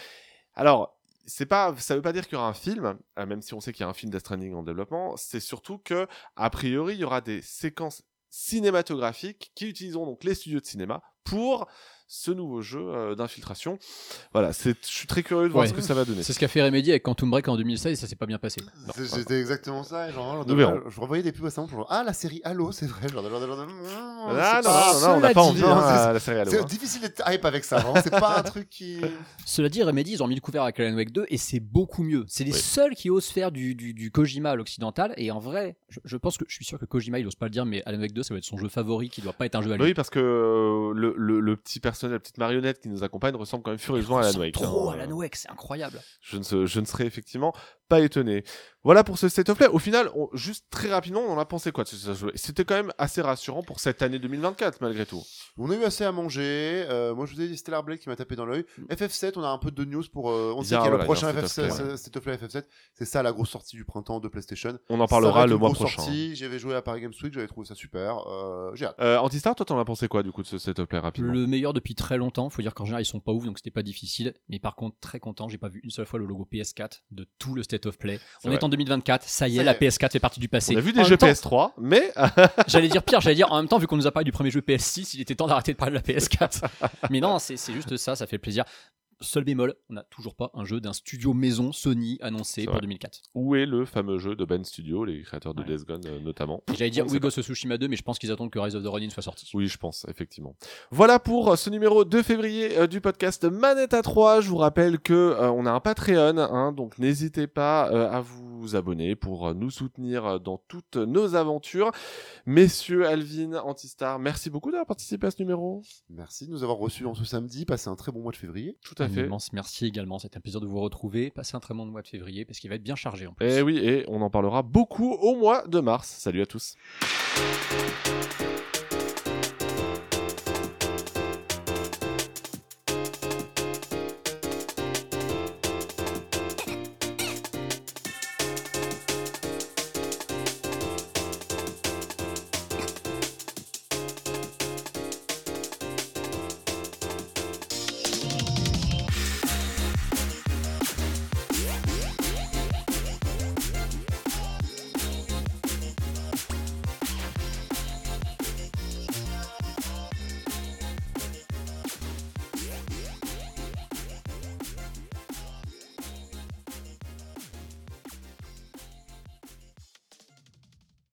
Alors, c'est pas, ça veut pas dire qu'il y aura un film, euh, même si on sait qu'il y a un film Death Stranding en développement. C'est surtout que, a priori, il y aura des séquences cinématographiques qui utiliseront donc les studios de cinéma pour ce nouveau jeu euh, d'infiltration. Voilà, je suis très curieux de voir Ouais. ce que ça va donner. C'est ce qu'a fait Remedy avec Quantum Break en 2016 et ça s'est pas bien passé. C'était exactement ça. Genre, je revoyais des pubs récemment pour genre, ah la série Halo, c'est vrai. Genre, genre, genre, genre, Ah non, non, non, on n'a pas envie hein, c'est- à la série Halo. C'est hein. difficile d'être hype avec ça. vraiment, C'est pas un truc qui. <laughs> Cela dit, Remedy, ils ont mis le couvert avec Alan Wake 2 et c'est beaucoup mieux. C'est les Oui. seuls qui osent faire du, du, du Kojima à l'occidental. Et en vrai, je, je pense que je suis sûr que Kojima, il ose pas le dire, mais Alan Wake 2, ça va être son jeu favori qui doit pas être un jeu à lui. Oui, parce que euh, le, le, le petit personnage, la petite marionnette qui nous accompagne ressemble quand même furieusement à Alan Wake. Trop hein. à Alan Wake, c'est incroyable. je ne, se- je ne serais effectivement pas étonné. Voilà pour ce State of Play. Au final, on- juste très rapidement, on en a pensé quoi de ce jeu C'était quand même assez rassurant pour cette année 2024, malgré tout. On a eu assez à manger. Euh, moi, je vous ai dit Stellar Blade qui m'a tapé dans l'œil. FF7, on a un peu de news pour. euh, on sait qu'il y a voilà, le prochain il y a un State of FF7, Play, State of Play FF7. C'est ça la grosse sortie du printemps de PlayStation. On en parlera le mois grosse prochain. sortie. J'avais joué à Paris Games Week, j'avais trouvé ça super. Euh, J'ai hâte. Euh, Antistar, toi, t'en as pensé quoi du coup de ce State of Play rapidement? Le meilleur depuis très longtemps. Faut dire qu'en général, ils sont pas ouf, donc c'était pas difficile. Mais par contre, très content. J'ai pas vu une seule fois le logo PS4 de tout le State of Play. On vrai. est en 2024. Ça y est, Ça la est. PS4 fait partie du passé. On a vu des jeux temps, PS3, mais <laughs> <laughs> J'allais dire pire, j'allais dire en même temps, vu qu'on nous a parlé du premier jeu PS6, il était temps d'arrêter de parler de la PS4. Mais non, c'est juste ça, ça fait plaisir. Seul bémol, on n'a toujours pas un jeu d'un studio maison Sony annoncé pour vrai. 2004. où est le fameux jeu de Ben Studio, les créateurs de Ouais. Death Gone euh, notamment J'allais dire oui. Ghost of Tsushima 2, mais je pense qu'ils attendent que Rise of the Ronin soit sorti. Oui, je pense, effectivement. Voilà pour euh, ce numéro 2 février euh, du podcast Manette à 3. Je vous rappelle que euh, on a un Patreon, hein, donc n'hésitez pas euh, à vous abonner pour euh, nous soutenir euh, dans toutes nos aventures. Messieurs, Alvin, Antistar, merci beaucoup d'avoir participé à ce numéro. Merci de nous avoir reçus en ce samedi. Passez un très bon mois de février. Tout à Un fait. immense merci également, c'était un plaisir de vous retrouver. Passez un très bon mois de février parce qu'il va être bien chargé en plus. Et oui, et on en parlera beaucoup au mois de mars. Salut à tous.